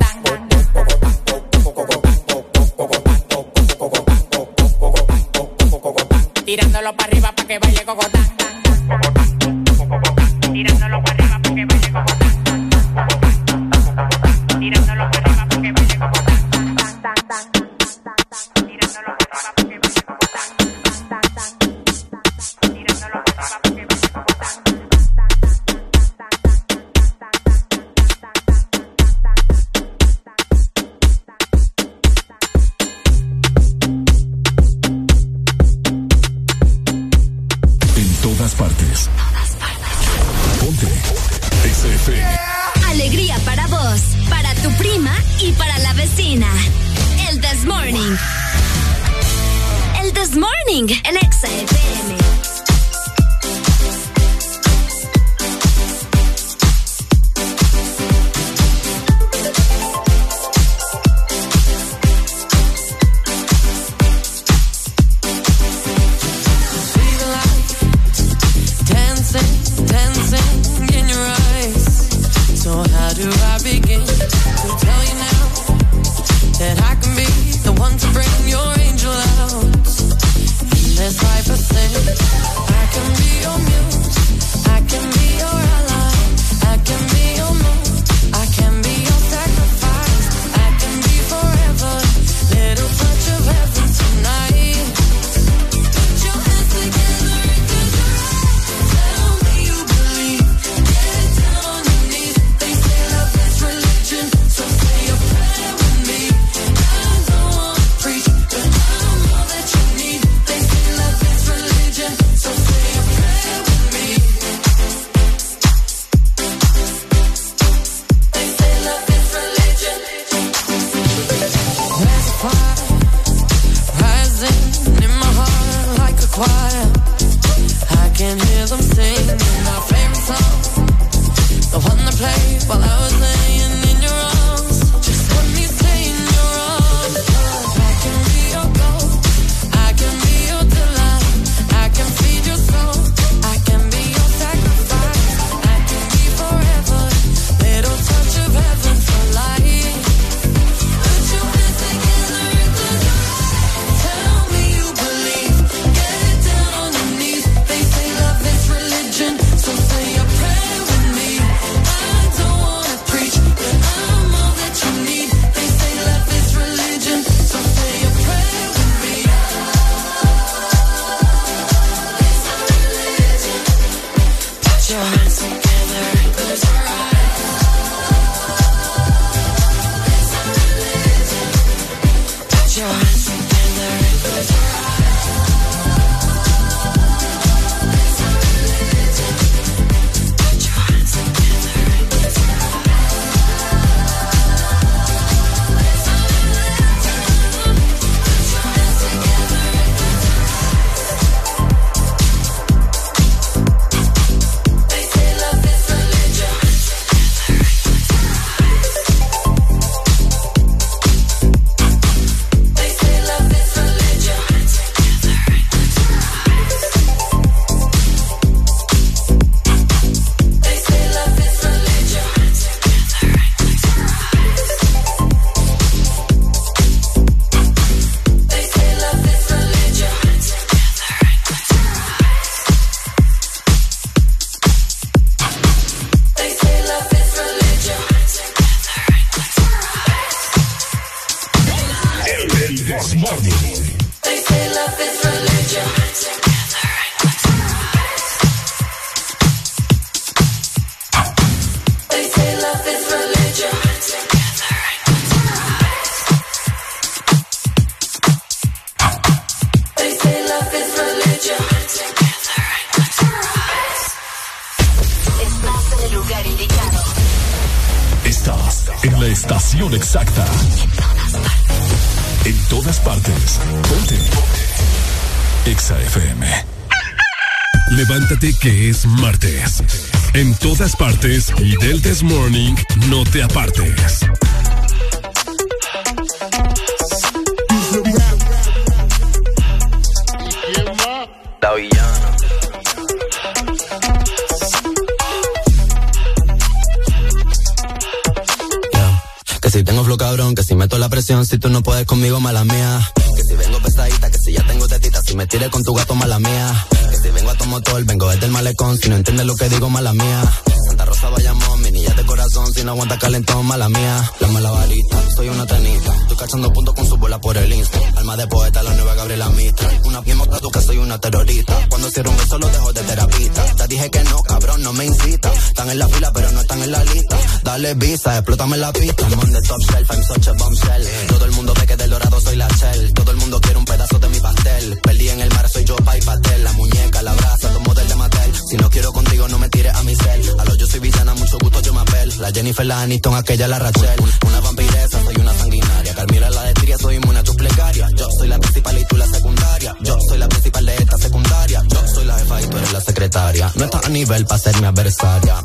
Explótame la pista. I'm on top shelf, I'm such a bombshell. Todo el mundo ve que del dorado soy la shell. Todo el mundo quiere un pedazo de mi pastel. Perdí en el mar, soy yo, pa' y pastel. La muñeca, la brasa, tomo del de Mattel. Si no quiero contigo, no me tires a mi cel. A lo yo soy villana, mucho gusto, yo me apel. La Jennifer, la Aniston, aquella, la Rachel. Una vampiresa, soy una sanguinaria. Carmira, la de Tria, soy inmune a tus plegarias. Yo soy la principal y tú la secundaria. Yo soy la principal de esta secundaria. Yo soy la jefa y tú eres la secretaria. No estás a nivel para ser mi adversaria.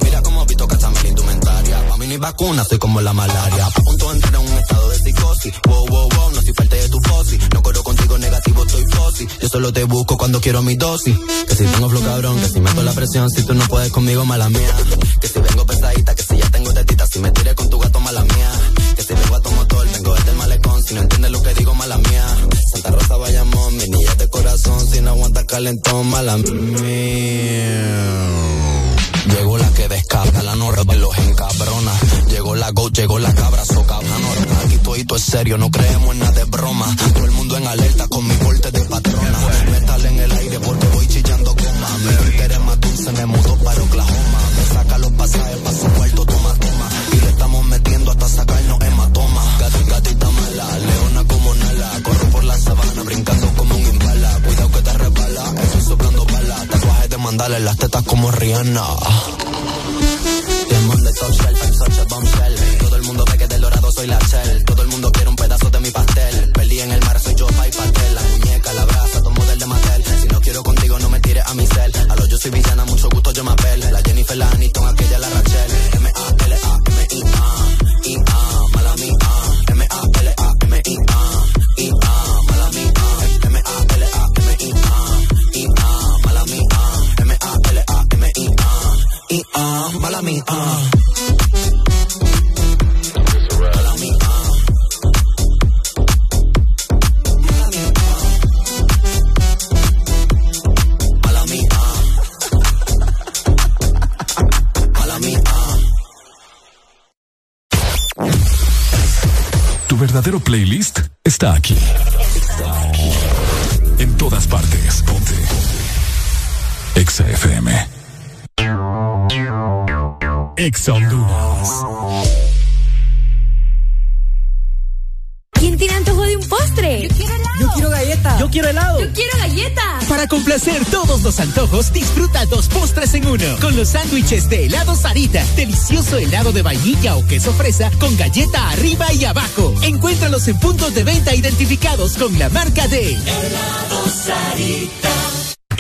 Vacuna, soy como la malaria. A punto de entrar en un estado de psicosis. Wow, wow, wow, no soy parte de tu fosi. No corro contigo negativo, estoy fosi. Yo solo te busco cuando quiero mi dosis. Que si tengo flow cabrón, que si meto la presión, si tú no puedes conmigo, mala mía. Que si vengo pesadita, que si ya tengo tetita, si me tiré con tu gato, mala mía. Que si vengo a tu motor, vengo desde el malecón, si no entiendes lo que digo, mala mía. Santa Rosa Bayamón, mi niña de corazón, si no aguanta calentón, mala mía. Serio, no creemos en nada de broma. Todo el mundo en alerta sándwiches de helado Sarita. Delicioso helado de vainilla o queso fresa con galleta arriba y abajo. Encuéntralos en puntos de venta identificados con la marca de Helado Sarita.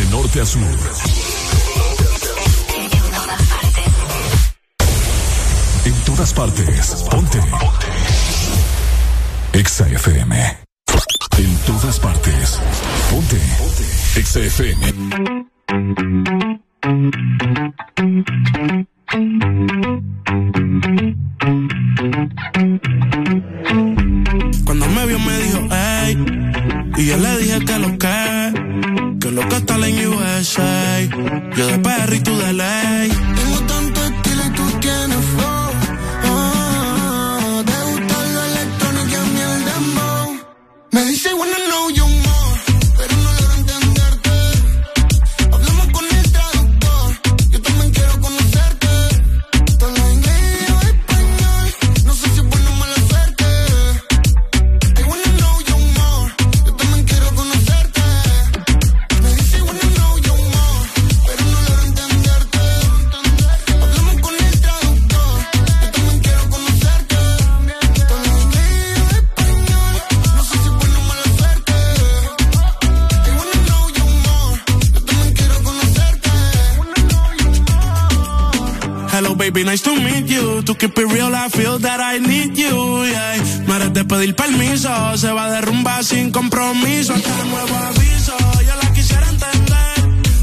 De norte a sur. En todas partes. Ponte. Exa FM. En todas partes. Ponte. Exa FM. Cuando me vio me dijo, hey, y yo le dije que lo que, lo que está en USA. Yo de perro tú de ley. Tengo tanto estilo y tú tienes flow. Ah, te gusta lo electrónico y a mí el dembow. Me dice, wanna know you baby, nice to meet you. To keep it real, I feel that I need you. Yeah. No eres de pedir permiso, se va a derrumbar sin compromiso. Hasta nuevo aviso, yo la quisiera entender.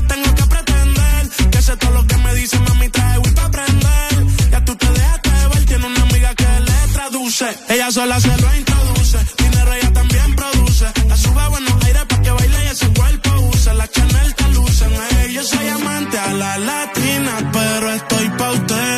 Tengo que pretender que sé todo lo que me dice, mami, trae Wii pa' aprender. Ya tú te dejaste ver, tiene una amiga que le traduce. Ella sola se lo introduce, dinero ella también produce. La sube a buenos aires pa' que baile y ese cuerpo use. La Chanel te lucen, ey, yo soy amante a la latina, pero estoy pa' usted.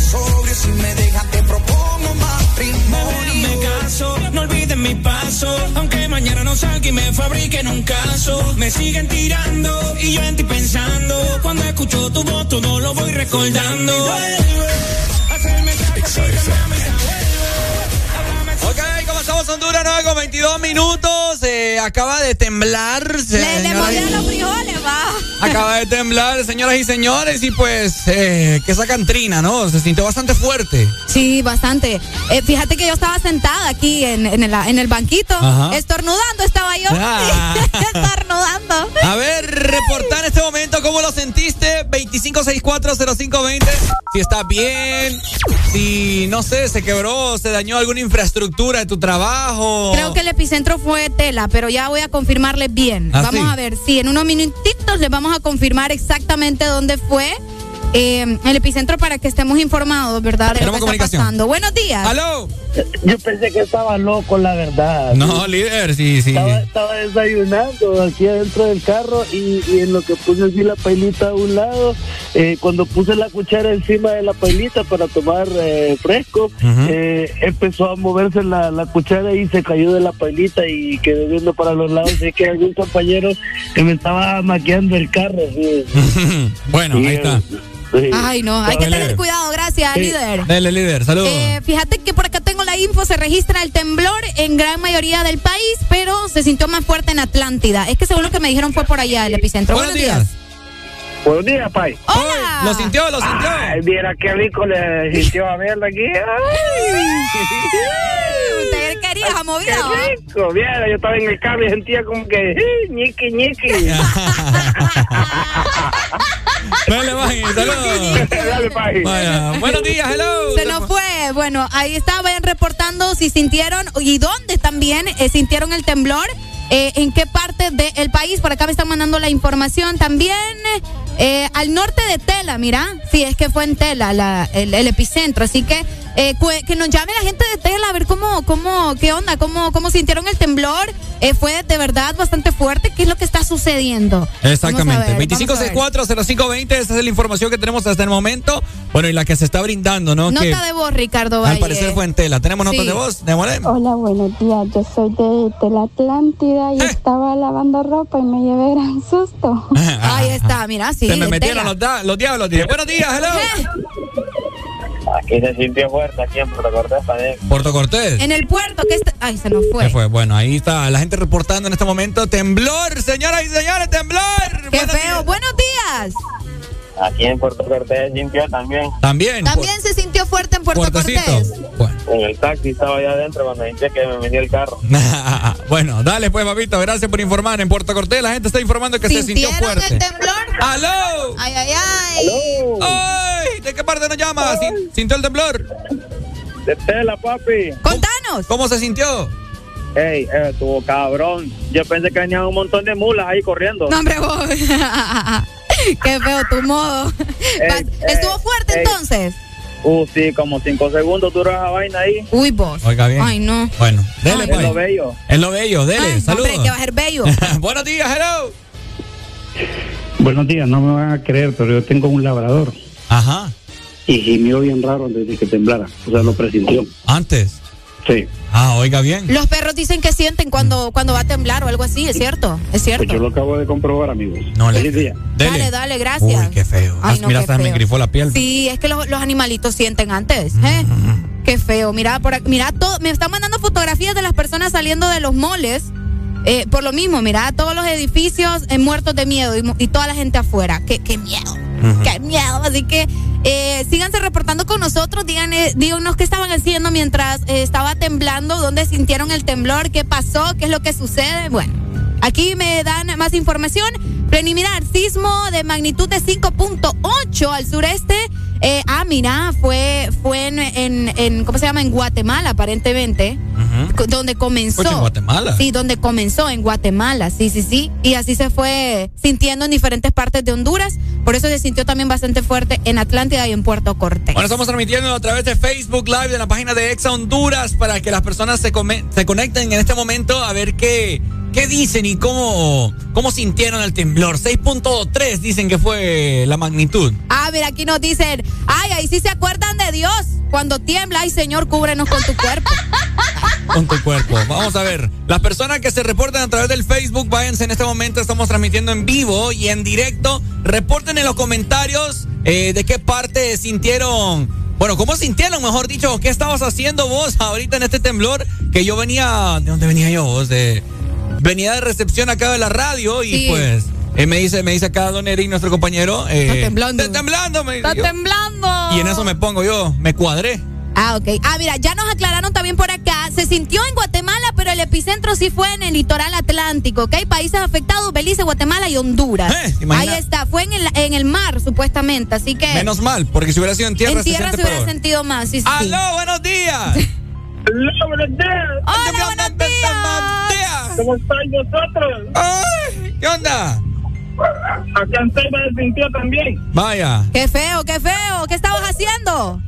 Sobrio, si me dejas te propongo matrimonio. Me caso, no olviden mi paso. Aunque mañana no salga y me fabriquen un caso. Me siguen tirando y yo en ti pensando. Cuando escucho tu voz, todo lo voy recordando. Ok, ¿cómo estamos Honduras? 9 con 22 minutos. eh, acaba de temblar. Le demovían los frijoles, Acaba de temblar, señoras y señores, y pues eh, que esa cantrina, ¿no? Se sintió bastante fuerte. Sí, bastante. Eh, fíjate que yo estaba sentada aquí en, en el, en el banquito, Ajá. estornudando estaba yo. Ah. [laughs] estornudando. A ver, reportar en este momento cómo lo sentiste. 25640520. Si estás bien, si no sé, se quebró, se dañó alguna infraestructura de tu trabajo. Creo que el epicentro fue Tela, pero ya voy a confirmarles bien. ¿Ah, vamos sí? a ver, sí, en unos minutitos les vamos a confirmar exactamente dónde fue eh, el epicentro para que estemos informados, ¿verdad? De lo que está comunicación. pasando. Buenos días. ¡Aló! Yo pensé que estaba loco, la verdad. No, líder, sí, sí. Estaba, estaba desayunando aquí adentro del carro y, y en lo que puse así la pailita a un lado, eh, cuando puse la cuchara encima de la pailita para tomar eh, fresco, eh, empezó a moverse la, la cuchara y se cayó de la pailita y quedé viendo para los lados. Sé que algún compañero que me estaba maqueando el carro. sí. [laughs] bueno, ahí está. Ay, no, hay que tener cuidado, gracias, líder. Dale, líder, saludos. Eh, fíjate que por acá tengo la info, se registra el temblor en gran mayoría del país, pero se sintió más fuerte en Atlántida. Es que según lo que me dijeron fue por allá el epicentro. Buenos días. Buenos días, Pai. Hola. Lo sintió, lo sintió. Ay, mira qué rico le sintió a verla aquí. [laughs] Ay. Usted oreja movida. Qué rico, viera, yo estaba en el cable y sentía como que, ñiqui, ñiqui. [laughs] [laughs] Dale, Maggie, saludos. [laughs] Dale, Maggie. Vaya, buenos días, hello. Se nos fue. Bueno, ahí está, vayan reportando si sintieron y dónde también eh, sintieron el temblor. eh, en qué parte del país. Por acá me están mandando la información también. eh, al norte de Tela, mira. Sí, es que fue en Tela la- el, el epicentro. Así que eh, que nos llame la gente de Tela a ver cómo, cómo, qué onda, cómo, cómo sintieron el temblor. Eh, fue de verdad bastante fuerte. ¿Qué es lo que está sucediendo? Exactamente. Vamos a ver, vamos a ver. 2564-0520, esa es la información que tenemos hasta el momento. Bueno, y la que se está brindando, ¿no? que Nota de voz, Ricardo Valle. al parecer fue en tela. ¿Tenemos notas Sí. de voz? Démosle. Hola, buenos días. Yo soy de, de la Atlántida Eh. y estaba lavando ropa y me llevé gran susto. [laughs] Ahí está, mira, sí. Se me metieron Tela. los, los diablos. Dije, buenos días, hello. Aquí se sintió fuerte, aquí en Puerto Cortés también. Puerto Cortés. En el puerto, que está. Ay, se nos fue. ¿Qué fue? Bueno, ahí está la gente reportando en este momento. Temblor, señoras y señores, temblor. Qué feo. Buenos días. Aquí en Puerto Cortés se sintió también. También. También se sintió fuerte en Puerto Puertecito. Cortés. En el taxi estaba allá adentro cuando sentí que me venía el carro. [laughs] bueno, dale pues, papito. Gracias por informar. En Puerto Cortés la gente está informando que se sintió ¿Sintieron fuerte. el temblor? ¡Aló! Ay, ay, ay. ¡Ay! ¿De qué parte nos llama? ¿Sin- ¿Sintió el temblor? De tela, papi. Contanos. ¿Cómo se sintió? Ey, eh, estuvo cabrón. Yo pensé que venían un montón de mulas ahí corriendo. No, hombre, vos. [laughs] Qué feo tu modo. ¿Estuvo fuerte ey. entonces? Uh, sí, como cinco segundos duró esa vaina ahí. Uy, vos. Oiga bien. Ay, no. Bueno, dele Es pues. lo bello. Es lo bello, dele. Ay, Saludos. Hombre, que va a ser bello. [laughs] Buenos días, hello. Buenos días, no me van a creer, pero yo tengo un labrador. Ajá. Y gimió bien raro antes de que temblara. O sea, lo presintió. Antes. Sí. Ah, oiga bien. Los perros dicen que sienten cuando, cuando va a temblar o algo así, ¿es cierto? Es Pues yo cierto. lo acabo de comprobar, amigos. No, le- Feliz día. Dale, dale, gracias. Uy, qué feo. Ay, no, Mira, qué hasta me grifó la piel. Sí, es que los, los animalitos sienten antes. ¿eh? Qué feo. Mira, por aquí- mira todo, me están mandando fotografías de las personas saliendo de los moles. Eh, por lo mismo, mira, todos los edificios eh, muertos de miedo y, toda la gente afuera. Qué, qué miedo. Qué miedo. Así que eh, síganse reportando con nosotros. Digan, eh, díganos qué estaban haciendo mientras eh, estaba temblando, dónde sintieron el temblor, qué pasó, qué es lo que sucede. Bueno, aquí me dan más información. Preliminar, sismo de magnitud de 5.8 al sureste. Eh, ah, mira, fue, fue en, en, en- ¿cómo se llama? En Guatemala, aparentemente. Donde comenzó. Oye, en Guatemala. Sí, donde comenzó, en Guatemala, sí, sí, sí. Y así se fue sintiendo en diferentes partes de Honduras. Por eso se sintió también bastante fuerte en Atlántida y en Puerto Cortés. Bueno, estamos transmitiendo a través de Facebook Live de la página de Exa Honduras para que las personas se, come- se conecten en este momento a ver qué, qué dicen y cómo, cómo sintieron el temblor. 6.3 dicen que fue la magnitud. Ah, mira, aquí nos dicen, ay, ahí sí se acuerdan de Dios. Cuando tiembla, ay, Señor, cúbrenos con tu cuerpo. [laughs] con tu cuerpo. Vamos a ver. Las personas que se reportan a través del Facebook, váyanse en este momento. Estamos transmitiendo en vivo y en directo. Reporten en los comentarios eh, de qué parte sintieron. Bueno, ¿cómo sintieron, mejor dicho? ¿Qué estabas haciendo vos ahorita en este temblor? Que yo venía. ¿De dónde venía yo vos? De, venía de recepción acá de la radio y Sí. pues. eh, me dice, me dice acá Don Eric, nuestro compañero. eh, Está temblando. Está temblando, me Está yo. temblando. Y en eso me pongo yo, me cuadré. Ah, ok. Ah, mira, ya nos aclararon también por acá. Se sintió en Guatemala, pero el epicentro sí fue en el litoral atlántico, ¿ok? Países afectados, Belice, Guatemala y Honduras. Eh, Ahí está, fue en el, en el mar, supuestamente, así que... Menos mal, porque si hubiera sido en tierra, en tierra se, hubiera peor. sentido más, sí, sí. ¡Aló, buenos días! [laughs] Hola, buenos días. Hola, buenos días. ¿Cómo estáis vosotros? Ay, ¿Qué onda? Acá en Ceiba se sintió también. Vaya. Qué feo, qué feo. ¿Qué estabas haciendo?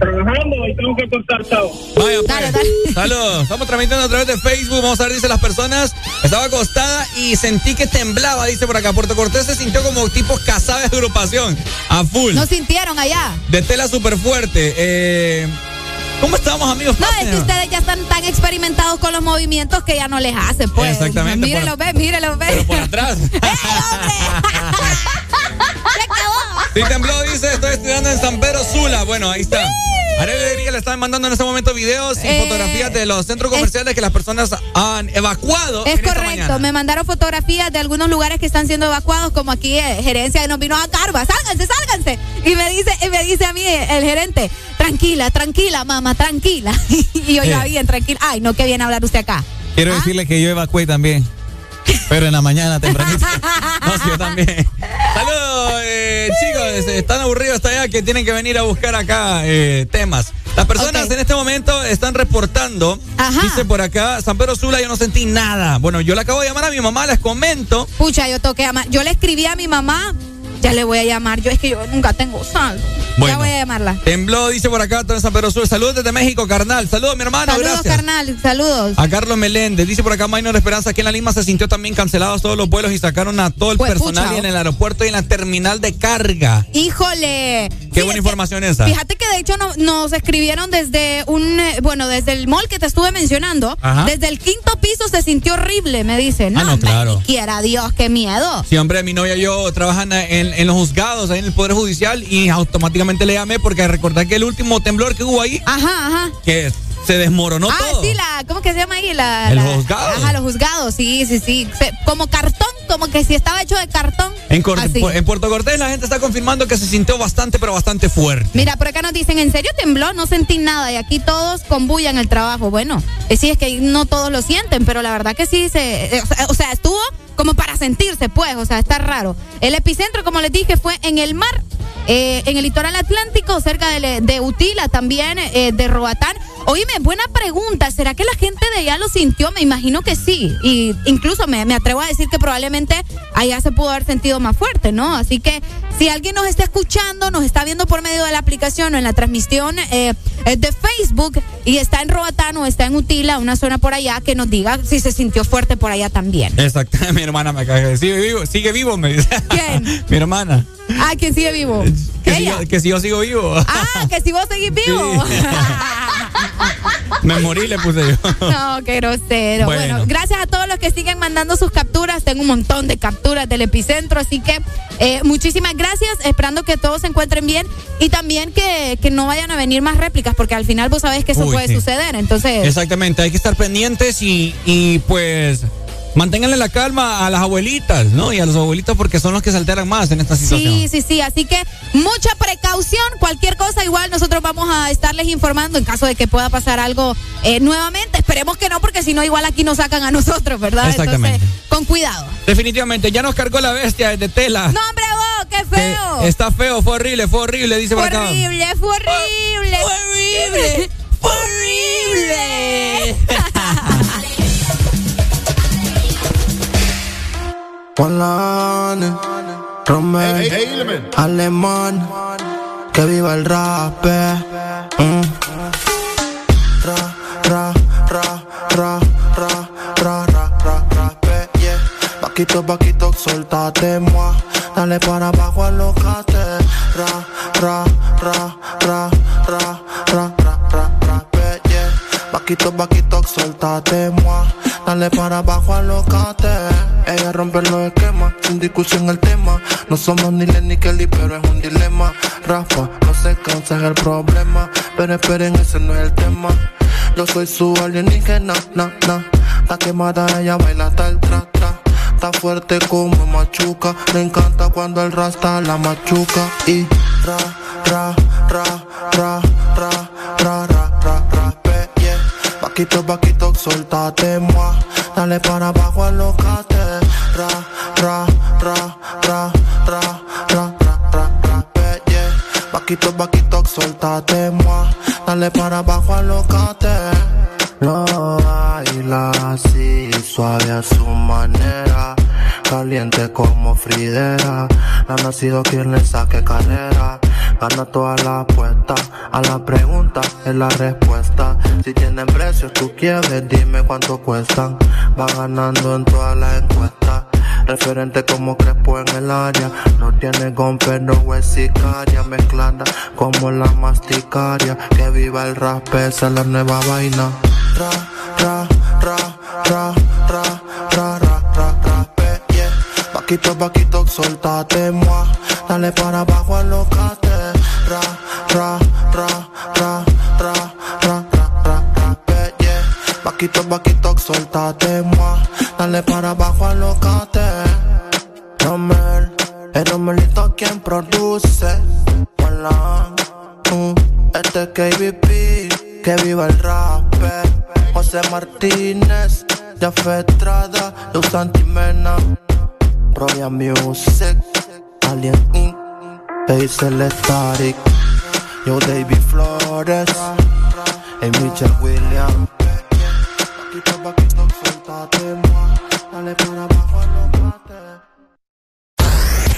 Trabajando y tengo que cortar todo. Vaya, pues. Dale, dale. [laughs] Saludos. Estamos transmitiendo a través de Facebook. Vamos a ver, dice las personas. Estaba acostada y sentí que temblaba, dice por acá. Puerto Cortés se sintió como tipo casada de agrupación. A full. ¿No sintieron allá? De tela súper fuerte. Eh, ¿Cómo estamos, amigos? No, es que ustedes ya están tan experimentados con los movimientos que ya no les hace, pues. Exactamente, Mírenlo, por- ve, mírenlo, ve. Pero por atrás. [laughs] Sí, [laughs] [laughs] tembló, dice, estoy estudiando en San Pedro Sula. Bueno, ahí está. Arely le están mandando en este momento videos y Eh, fotografías de los centros comerciales que las personas han evacuado. Es en correcto, me mandaron fotografías de algunos lugares que están siendo evacuados, como aquí eh, gerencia que nos vino a Carva, sálganse, sálganse. Y me dice, y me dice a mí el gerente, Tranquila, tranquila, mamá, tranquila. [laughs] y yo ya Eh. bien, tranquila. Ay, no, qué bien hablar usted acá. Quiero decirle que yo evacué también. Pero en la mañana tempranito. [laughs] No, yo también. Saludos, eh, chicos. Están aburridos hasta allá que tienen que venir a buscar acá eh, temas. Las personas en este momento están reportando. Dice por acá, San Pedro Sula, yo no sentí nada. Bueno, yo le acabo de llamar a mi mamá, les comento. Pucha, yo toqué llamar. Yo le escribí a mi mamá, ya le voy a llamar. Yo es que yo nunca tengo saldo. Bueno. Ya voy a llamarla. Tembló, dice por acá, San Pedro Sula. Saludos desde México, carnal. Saludos, mi hermano, saludos, gracias. carnal, saludos. A Carlos Meléndez, dice por acá Minor Esperanza, aquí en la Lima se sintió también cancelados todos los vuelos y sacaron a todo el Pues, personal pucha, y en el aeropuerto y en la terminal de carga. Híjole. Qué buena información esa. Fíjate que de hecho no- nos escribieron desde un, eh, bueno, desde el mall que te estuve mencionando, Ajá. desde el quinto piso se sintió horrible, me dicen. Ah, no, claro. quiera Dios, qué miedo. Sí, hombre, mi novia y yo trabajan en, en los juzgados, ahí en el Poder Judicial, y automáticamente le llamé porque recordar que el último temblor que hubo ahí, Ajá, ajá. que se desmoronó ah, todo. sí, la, ¿cómo que se llama ahí? La, El la- juzgado. Ajá, los juzgados, sí, sí, sí. Se- como cartón, como que si estaba hecho de cartón. En, Cor- Así. en Puerto Cortés la gente está confirmando que se sintió bastante, pero bastante fuerte. Mira, por acá nos dicen, ¿en serio tembló? No sentí nada y aquí todos con bulla en el trabajo. Bueno, eh, sí, es que no todos lo sienten, pero la verdad que sí se... eh, o sea, estuvo como para sentirse, pues, o sea, está raro. El epicentro, como les dije, fue en el mar, eh, en el litoral atlántico, cerca de, de Utila, también eh, de Roatán. Oíme, buena pregunta, ¿será que la gente de allá lo sintió? Me imagino que sí, y incluso me, me atrevo a decir que probablemente allá se pudo haber sentido más fuerte, ¿no? Así que si alguien nos está escuchando, nos está viendo por medio de la aplicación o en la transmisión eh, eh, de Facebook y está en Roatán o está en Utila, una zona por allá, que nos diga si se sintió fuerte por allá también. Exacto, [laughs] mi hermana me cae. Sigue vivo, sigue vivo, me dice. ¿Quién? [laughs] mi hermana. Ah, ¿quién sigue vivo? Que si, yo, que si yo sigo vivo. Ah, que si vos seguís vivo. [laughs] me morí, le puse yo. [laughs] No, qué grosero. Bueno. Bueno. gracias a todos los que siguen mandando sus capturas. Tengo un montón de capturas del epicentro, así que eh, muchísimas gracias. Esperando que todos se encuentren bien y también que, que no vayan a venir más réplicas, porque al final vos sabés que eso Uy, puede sí. suceder. Entonces, Exactamente, hay que estar pendientes y, y pues manténganle la calma a las abuelitas, ¿no? Y a los abuelitos porque son los que se alteran más en esta situación. Sí, sí, sí. Así que mucha precaución. Cualquier cosa, igual nosotros vamos a estarles informando en caso de que pueda pasar algo eh, nuevamente. Esperemos que no, porque si no, igual aquí nos sacan a nosotros, ¿verdad? Exactamente. Entonces, con cuidado. Definitivamente, ya nos cargó la bestia de tela. No, hombre, vos, qué feo. Está feo, fue horrible, fue horrible, dice Fue por acá. horrible, fue horrible. Fue horrible. Fue horrible. [laughs] Juan Romel, Alemán, que viva el rap. mm. Ra, ra, ra, ra, ra, ra, ra, ra, rape, yeah. Vaquito, vaquito, soltate, moi. Dale para abajo, alocate. Ra, ra, ra, ra, ra, ra, ra, ra, rape, yeah. Vaquito, vaquito, soltate, moi. Dale para abajo, alocate. Ella rompe los esquemas, sin discusión el tema. No somos ni Len ni Kelly, pero es un dilema. Rafa, no se cansa, es el problema. Pero esperen, ese no es el tema. Yo soy su alienígena, na, na. La quemada, ella baila hasta el tra, tra. Está fuerte como machuca. Le encanta cuando el rasta la machuca. Y ra, ra, ra, ra, Vaquito, vaquito, soltate, moi. Dale para abajo, alocate. Ra, ra, ra, ra, ra, ra, ra, ra, ra, pe, yeah. Vaquito, vaquito, soltate, moi. Dale para abajo, alocate. Lo baila así, suave a su manera. Caliente como Fridera. No ha nacido quien le saque carrera. Gana toda la apuesta. A la pregunta es la respuesta. Si tienen precios, tú quieres, dime cuánto cuestan. Va ganando en todas las encuestas. Referente como Crespo en el área. No tiene gon, pero es sicaria. Mezclada como la masticaria. Que viva el rap, esa es la nueva vaina. Ra, ra, ra, ra, ra, ra, ra, ra, yeah. Vaquito, vaquito, soltate, moi. Dale para abajo, alocate. Ra, ra, ra, ra, ra, ra, ra, ra, yeah. Vaquito, vaquito, soltate, moi. Dale para abajo, alocate. Romel, el Romelito quien produce. Hola, uh, este KBP, que viva el rap. José Martínez, ya Estrada, Luz Antimena, Royal Music, Alien Inc., Hazel Static, Yo David Flores, y Michelle Williams.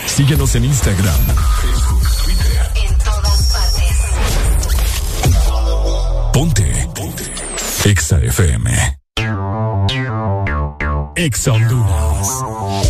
Síguenos en Instagram, Facebook, Twitter. En todas partes. Ponte. Ponte. Exa FM. Exa Honduras.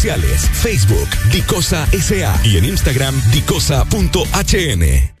Facebook, Dicosa SA y en Instagram, dicosa.hn.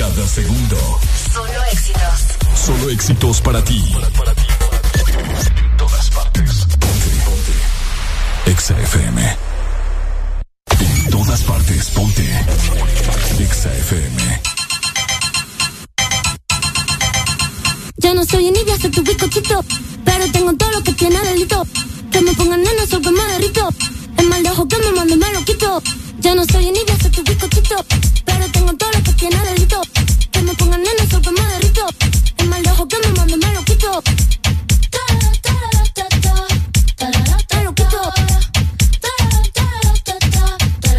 Cada segundo. Solo éxitos. Solo éxitos para ti. Para, ti. En todas partes. Ponte, ponte. Exa FM. En todas partes, ponte. Exa FM. Ya no soy envidia, soy tu bizcochito. Pero tengo todo lo que tiene delito. Que me pongan nena, soy que me derrito. El mal de ojo que me mando me lo quito. Ya no soy envidia, soy tu bizcochito. Pero tengo todo lo que tiene delito. Que me pongan nena, soy que me derrito. El de ojo que me mando me lo quito. Me lo quito.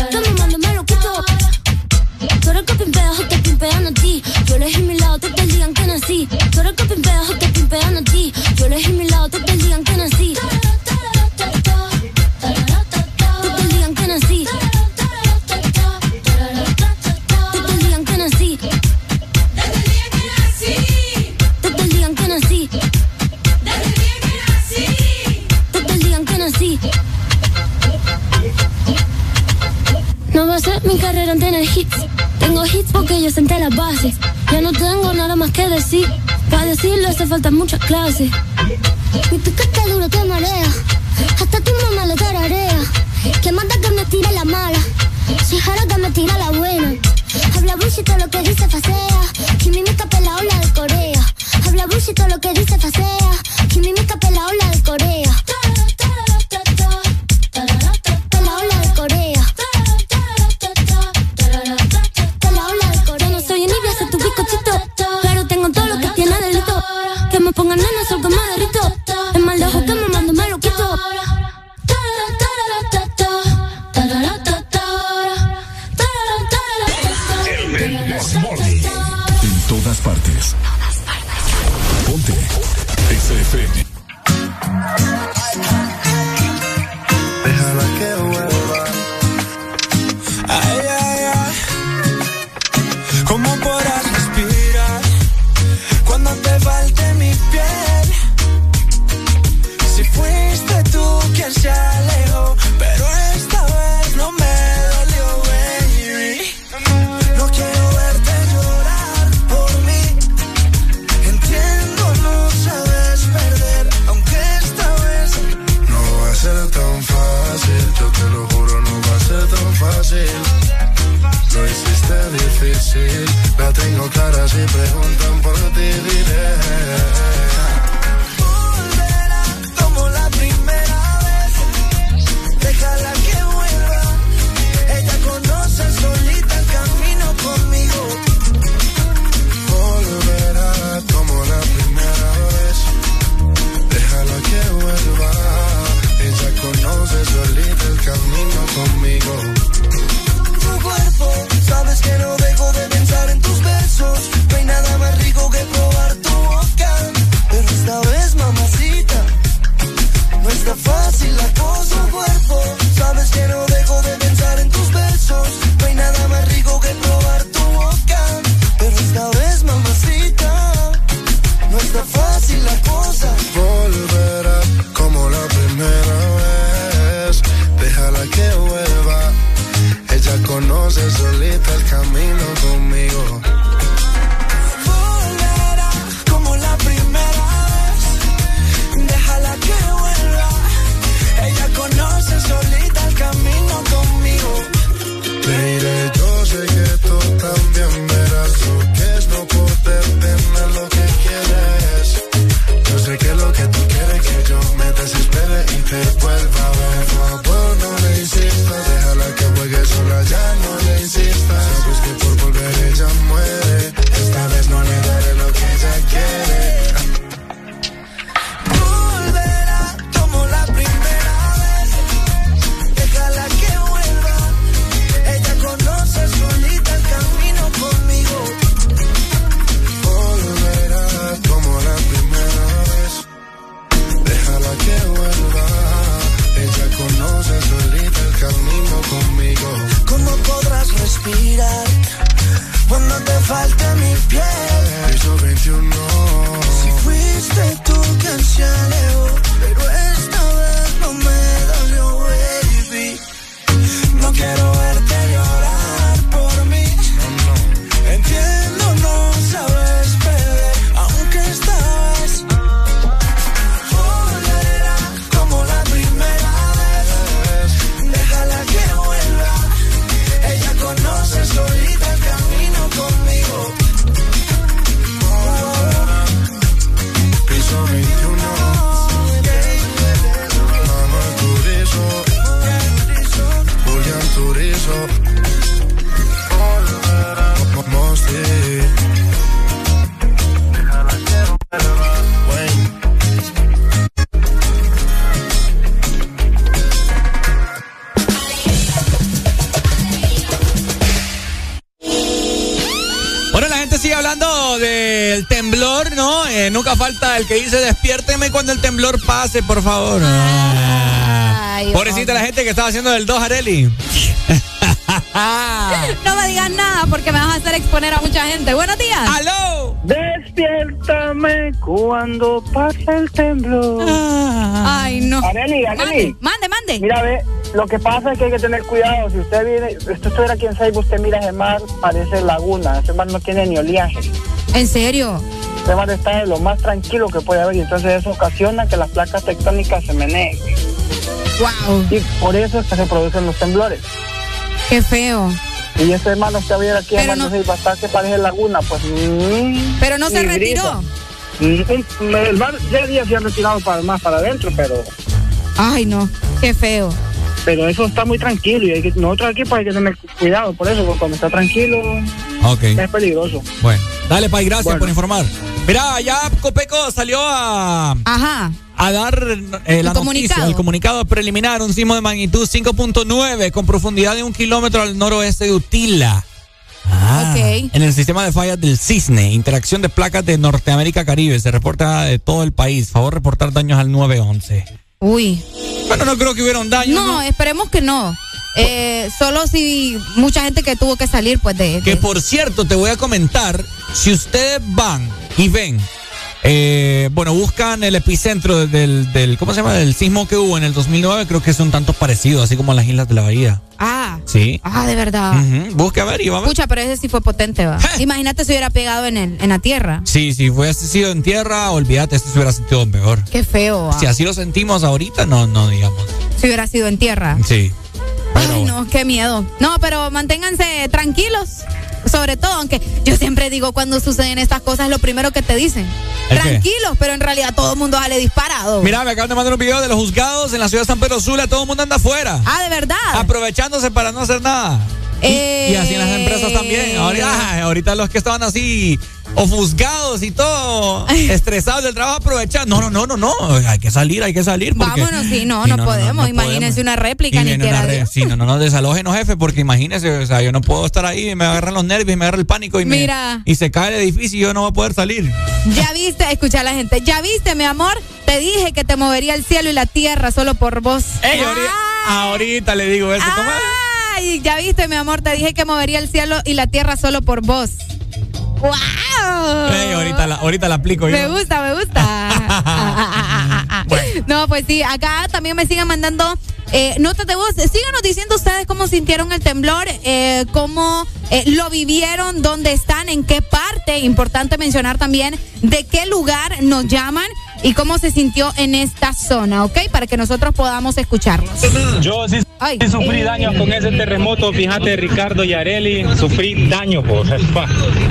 Que me mando me lo quito. Tú eres que pimpeas o te pimpean a ti. Yo elegí mi lado, te digan que nací. Tú eres que pimpeas o te pimpean a ti. Yo elegí mi lado, te digan que nací. No va a ser mi carrera en tener hits. Tengo hits porque yo senté las bases. Ya no tengo nada más que decir. Para decirlo hace falta muchas clases. Mi piquete duro te marea. Hasta tu mamá lo tararea. Que manda que me tire la mala. Si jara que me tira la buena. Habla bullshit todo lo que dice facea. Quimimica pela ola de Corea. Habla bullshit lo que dice facea. El que dice despiérteme cuando el temblor pase, por favor. Pobrecita la gente que estaba haciendo el 2 Areli. [laughs] no me digas nada porque me vas a hacer exponer a mucha gente. Buenos días. ¡Aló! Despiértame cuando pasa el temblor. Ay, no. Areli, Areli. Mande, mande. Mira, ve, lo que pasa es que hay que tener cuidado. Si usted viene, esto estuviera aquí en Seibo, usted mira ese mar, parece laguna. Ese mar no tiene ni oleaje. ¿En serio? Ese mar está de lo más tranquilo que puede haber y entonces eso ocasiona que las placas tectónicas se meneen. Wow. Y por eso es que se producen los temblores. Qué feo. Y ese hermano que hubiera aquí Pero no- hasta que parece laguna, pues... mm, Pero no se retiró. Mm, El mar ya días se han retirado para, más para adentro, pero... Ay, no. Qué feo. Pero eso está muy tranquilo y hay que, nosotros aquí pues hay que tener cuidado por eso, porque cuando está tranquilo Ok. es peligroso. Bueno, dale, Pai, gracias Bueno. por informar. Mira, ya Copeco salió a, Ajá. a dar eh, la El comunicado. noticia, el comunicado preliminar, un sismo de magnitud 5.9 con profundidad de un kilómetro al noroeste de Utila. Ah. En el sistema de fallas del Cisne, interacción de placas de Norteamérica Caribe, se reporta de todo el país. Favor reportar daños al 911. Uy. Bueno, no creo que hubiera un daño. No, esperemos que no. Eh, solo si mucha gente que tuvo que salir, pues de. Que de- por cierto, te voy a comentar, si ustedes van y ven, eh, bueno, buscan el epicentro del, del, ¿cómo se llama? Del sismo que hubo en el 2009, creo que son tantos parecidos, así como las islas de la bahía. Ah. Sí. Ah, de verdad. Ujú, Busque a ver y va a ver. Escucha, pero ese sí fue potente, va. [laughs] Imagínate si hubiera pegado en, el, en la tierra. Sí, si hubiese sido en tierra, olvídate, esto se hubiera sentido peor. Qué feo, va. Si así lo sentimos ahorita, no, no digamos. Si hubiera sido en tierra. Sí. Ay, no, qué miedo. No, pero manténganse tranquilos. Sobre todo, aunque yo siempre digo cuando suceden estas cosas, lo primero que te dicen. Tranquilos, pero en realidad todo el mundo sale disparado. Mira, me acaban de mandar un video de los juzgados en la ciudad de San Pedro Sula, todo el mundo anda afuera. Ah, de verdad. aprovechándose para no hacer nada. Y- Y, así en las empresas también. Ahorita, ahorita los que estaban así ofuscados y todo [laughs] estresados del trabajo aprovechan. No, no, no, no, no. Hay que salir, hay que salir. Porque, Vámonos, sí, no, Sí, no, podemos. Imagínense una réplica, Y ni quiera re-. Sí, no, no, no, desalógenos, jefe, porque imagínese, o sea, yo no puedo estar ahí, y me agarran los nervios, y me agarra el pánico y, me- Mira. y se cae el edificio y yo no voy a poder salir. Ya viste, escucha a la gente. Ya viste, mi amor. Te dije que te movería el cielo y la tierra solo por vos. Ey, ahorita, ahorita le digo eso. ¿cómo? Ay, ya viste, mi amor. Te dije que movería el cielo y la tierra solo por vos. ¡Wow! Ahorita, la, ahorita la aplico yo. Me gusta, me gusta. [laughs] No, pues sí, acá también me siguen mandando eh, notas de voz. Síganos diciendo ustedes cómo sintieron el temblor, eh, cómo eh, lo vivieron, dónde están, en qué parte. Importante mencionar también de qué lugar nos llaman y cómo se sintió en esta zona, ¿ok? Para que nosotros podamos escucharlos. Yo sí, sí sufrí daños con ese terremoto, fíjate Ricardo y Areli, sufrí daños, pues,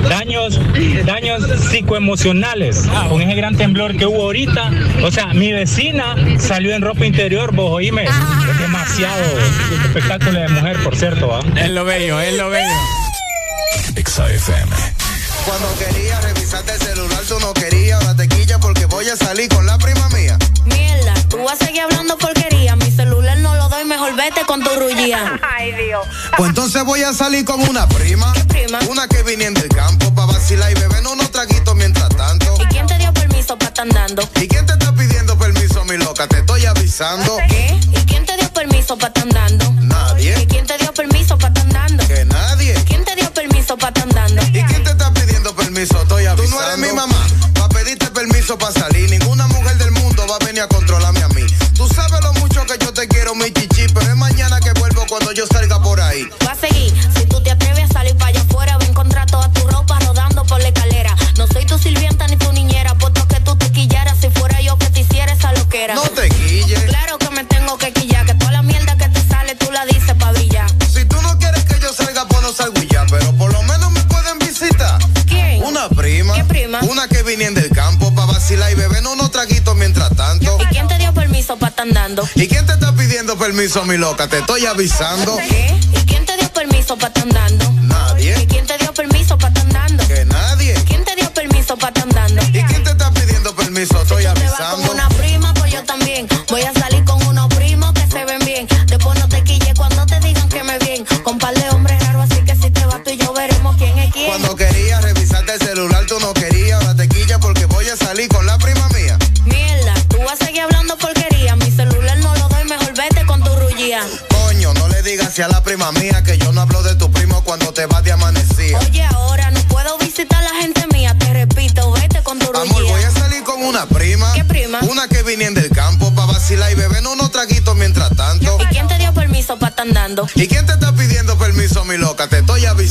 daños, daños psicoemocionales con ese gran temblor que hubo ahorita. O sea, mi vecina salió en ropa interior, vos oíme, es demasiado espectáculo de mujer, por cierto. ¿ah? Es lo bello, es lo bello. XAFM. Cuando quería revisarte el celular, tú no querías. Ahora te quilla porque voy a salir con la prima mía. Mierda, tú vas a seguir hablando porquería. Mi celular no lo doy, mejor vete con tu rullía. [laughs] Ay, Dios. Pues entonces voy a salir con una prima. Una que viniendo del campo para vacilar y beber unos traguitos mientras tanto. ¿Y quién te dio permiso para estar andando? ¿Y quién te está pidiendo permiso, mi loca? Te estoy avisando. ¿Qué? ¿Y quién te dio permiso para estar andando? Nadie. ¿Y quién te dio permiso para estar andando? Que nadie. ¿Quién te dio permiso para estar andando? ¿Y quién te está pidiendo permiso? Estoy avisando. Tú no eres mi mamá permiso para salir. Ninguna permiso, mi loca? Te estoy avisando. ¿Y quién te dio permiso para andando?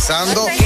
empezando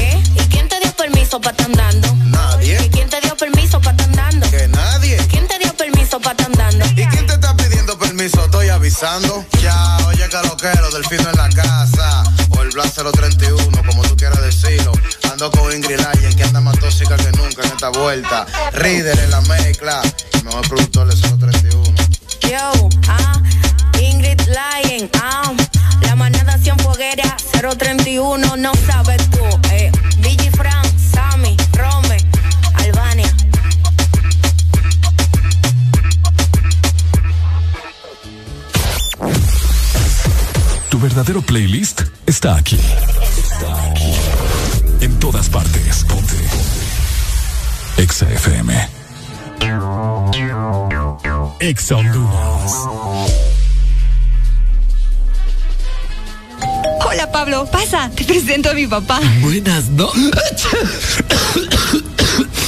siento a mi papá. Buenas noches.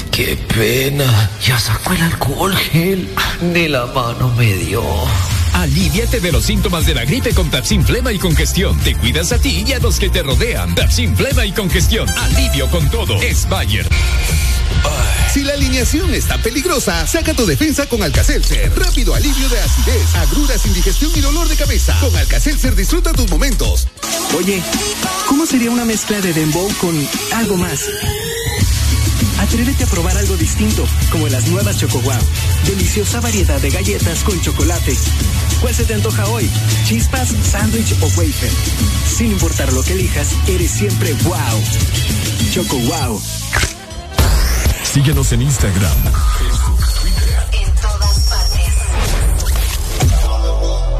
[coughs] Qué pena. Ya sacó el alcohol gel. Ni la mano me dio. Aliviate de los síntomas de la gripe con Tapsin Flema y Congestión. Te cuidas a ti y a los que te rodean. Tapsin Flema y Congestión. Alivio con todo. Es Si la alineación está peligrosa, saca tu defensa con Alcacelser. Rápido alivio de acidez, agruras, indigestión y dolor de cabeza. Con Alcacelser disfruta tus momentos. Oye. ¿Cómo sería una mezcla de dembow con algo más? Atrévete a probar algo distinto, como las nuevas Choco Wow. Deliciosa variedad de galletas con chocolate. ¿Cuál se te antoja hoy? ¿Chispas, sándwich o wafer? Sin importar lo que elijas, eres siempre wow. Choco Wow. Síguenos en Instagram, Facebook, Twitter. En todas partes.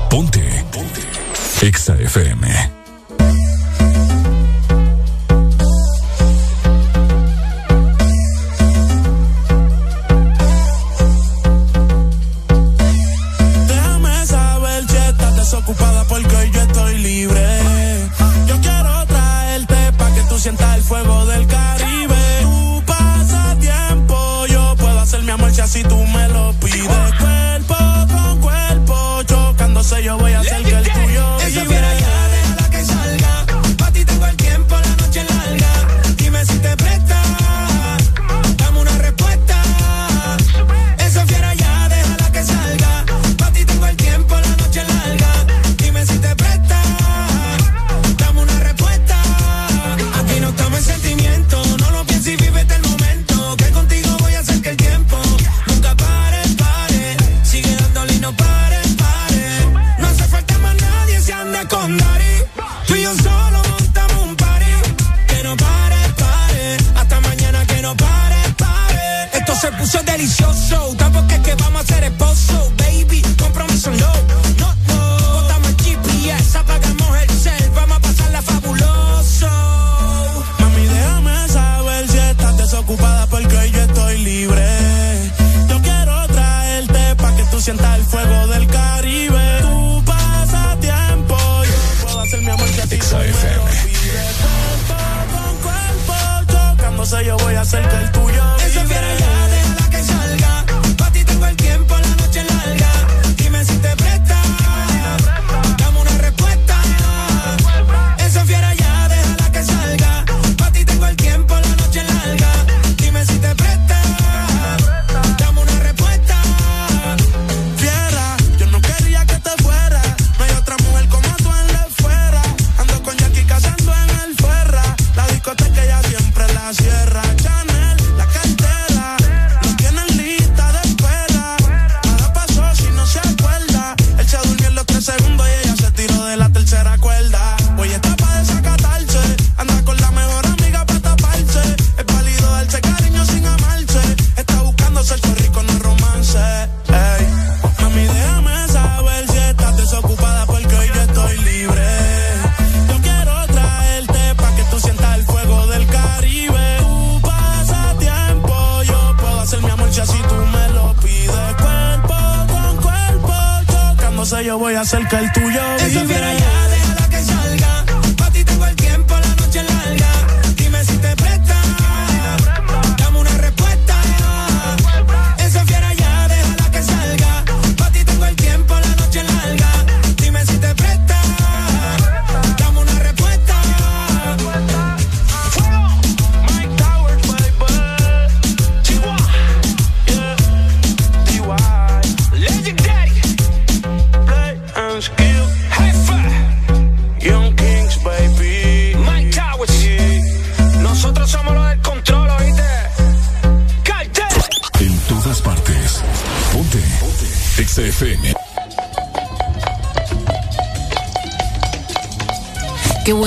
Ponte. Ponte. Exa FM.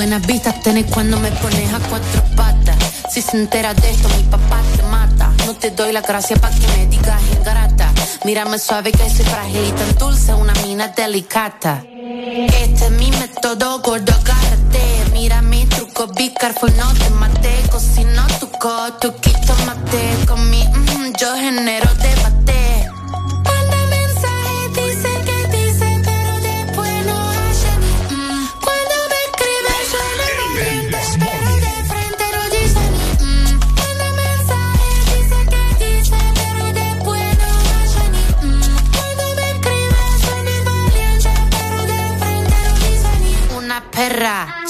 Buenas vistas tenés cuando me pones a cuatro patas. Si se entera de esto, mi papá te mata. No te doy la gracia para que me digas ingrata. Mírame suave que soy frágil y tan dulce, una mina delicata. Este es mi método, gordo, agárrate. Mira mi truco, be careful, no te mate. Cocino tu co, tu quito mate. Con mi, mm, yo genero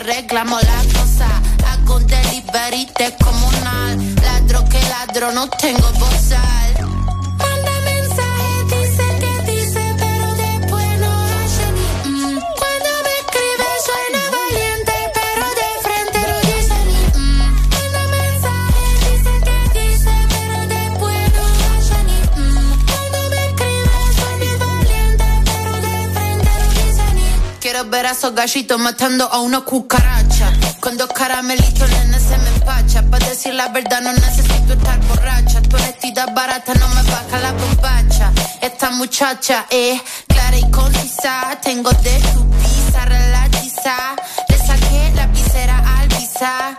arreglamos la cosa. Hago un delivery comunal, ladro que ladro, no tengo bozal. Ver a esos gallitos matando a una cucaracha. Con dos caramelitos, nene, se me empacha. Para decir la verdad, no necesito estar borracha. Tu honestidad barata no me baja la bombacha. Esta muchacha es clara y concisa. Tengo de tu pizza, relatiza. Le saqué la visera al visa.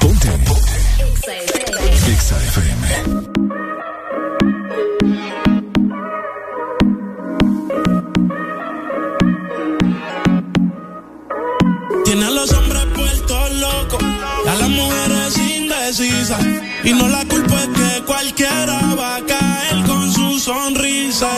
Ponte. Exa FM. Tiene a los hombres puestos locos, a las mujeres indecisas. Y no la culpa es que cualquiera va a caer con su sonrisa.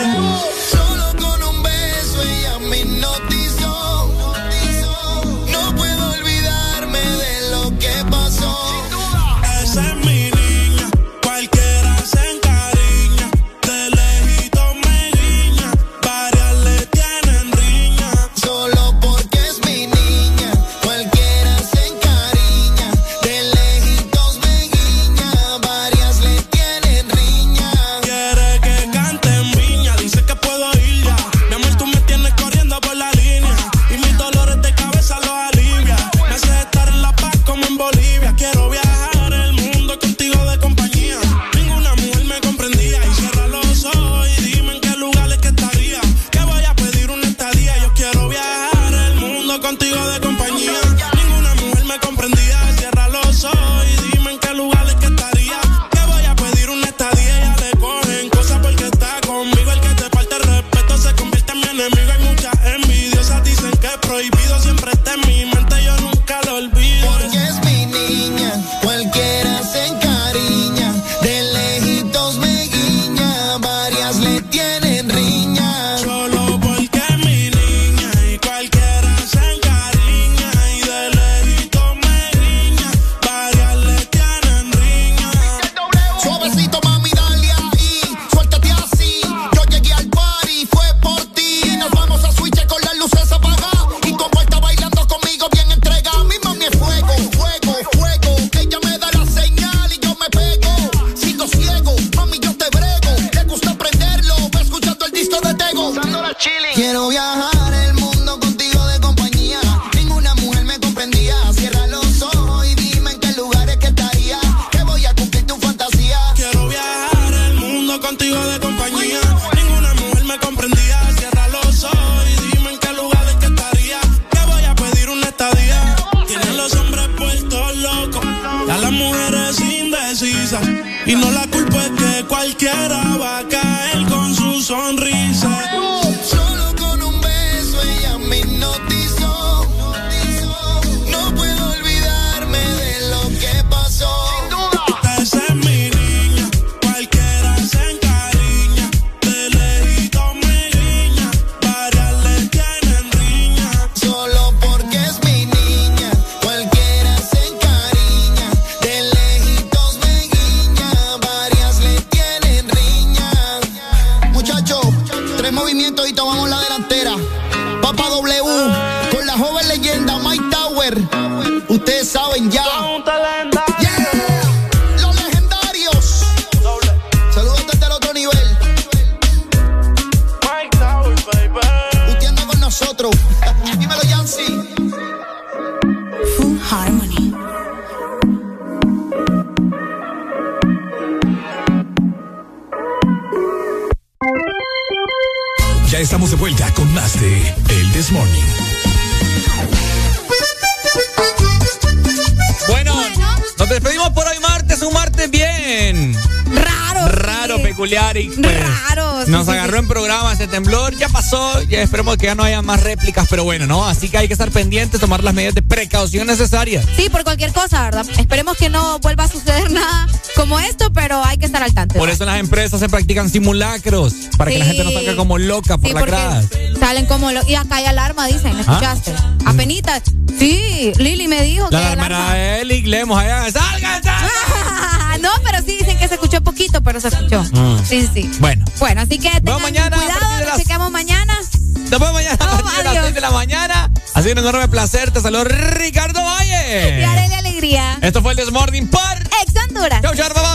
Que ya no haya más réplicas, pero bueno, ¿no? Así que hay que estar pendientes, tomar las medidas de precaución necesarias. Sí, por cualquier cosa, ¿verdad? Esperemos que no vuelva a suceder [laughs] nada como esto, pero hay que estar al tanto. Por eso en las empresas se practican simulacros, para que la gente no salga como loca por Sí, la porque grada. salen como lo, y acá hay alarma, dicen, ¿Ah? ¿escuchaste? Apenitas. Sí, Lili me dijo que La hay alarma era Eli, leemos allá, ¡salgan, salgan! [laughs] no, pero sí dicen que se escuchó poquito, pero se escuchó. Mm. Sí, sí. Bueno, Bueno, así que mañana cuidado, nos las- chequeamos mañana. Nos vemos mañana a partir de las adiós. 6 de la mañana. Ha sido un enorme placer, te saludo Ricardo Valle. Y haré alegría. Esto fue el Desmorning por Ex Honduras. Chau, chau, vamos. Chao.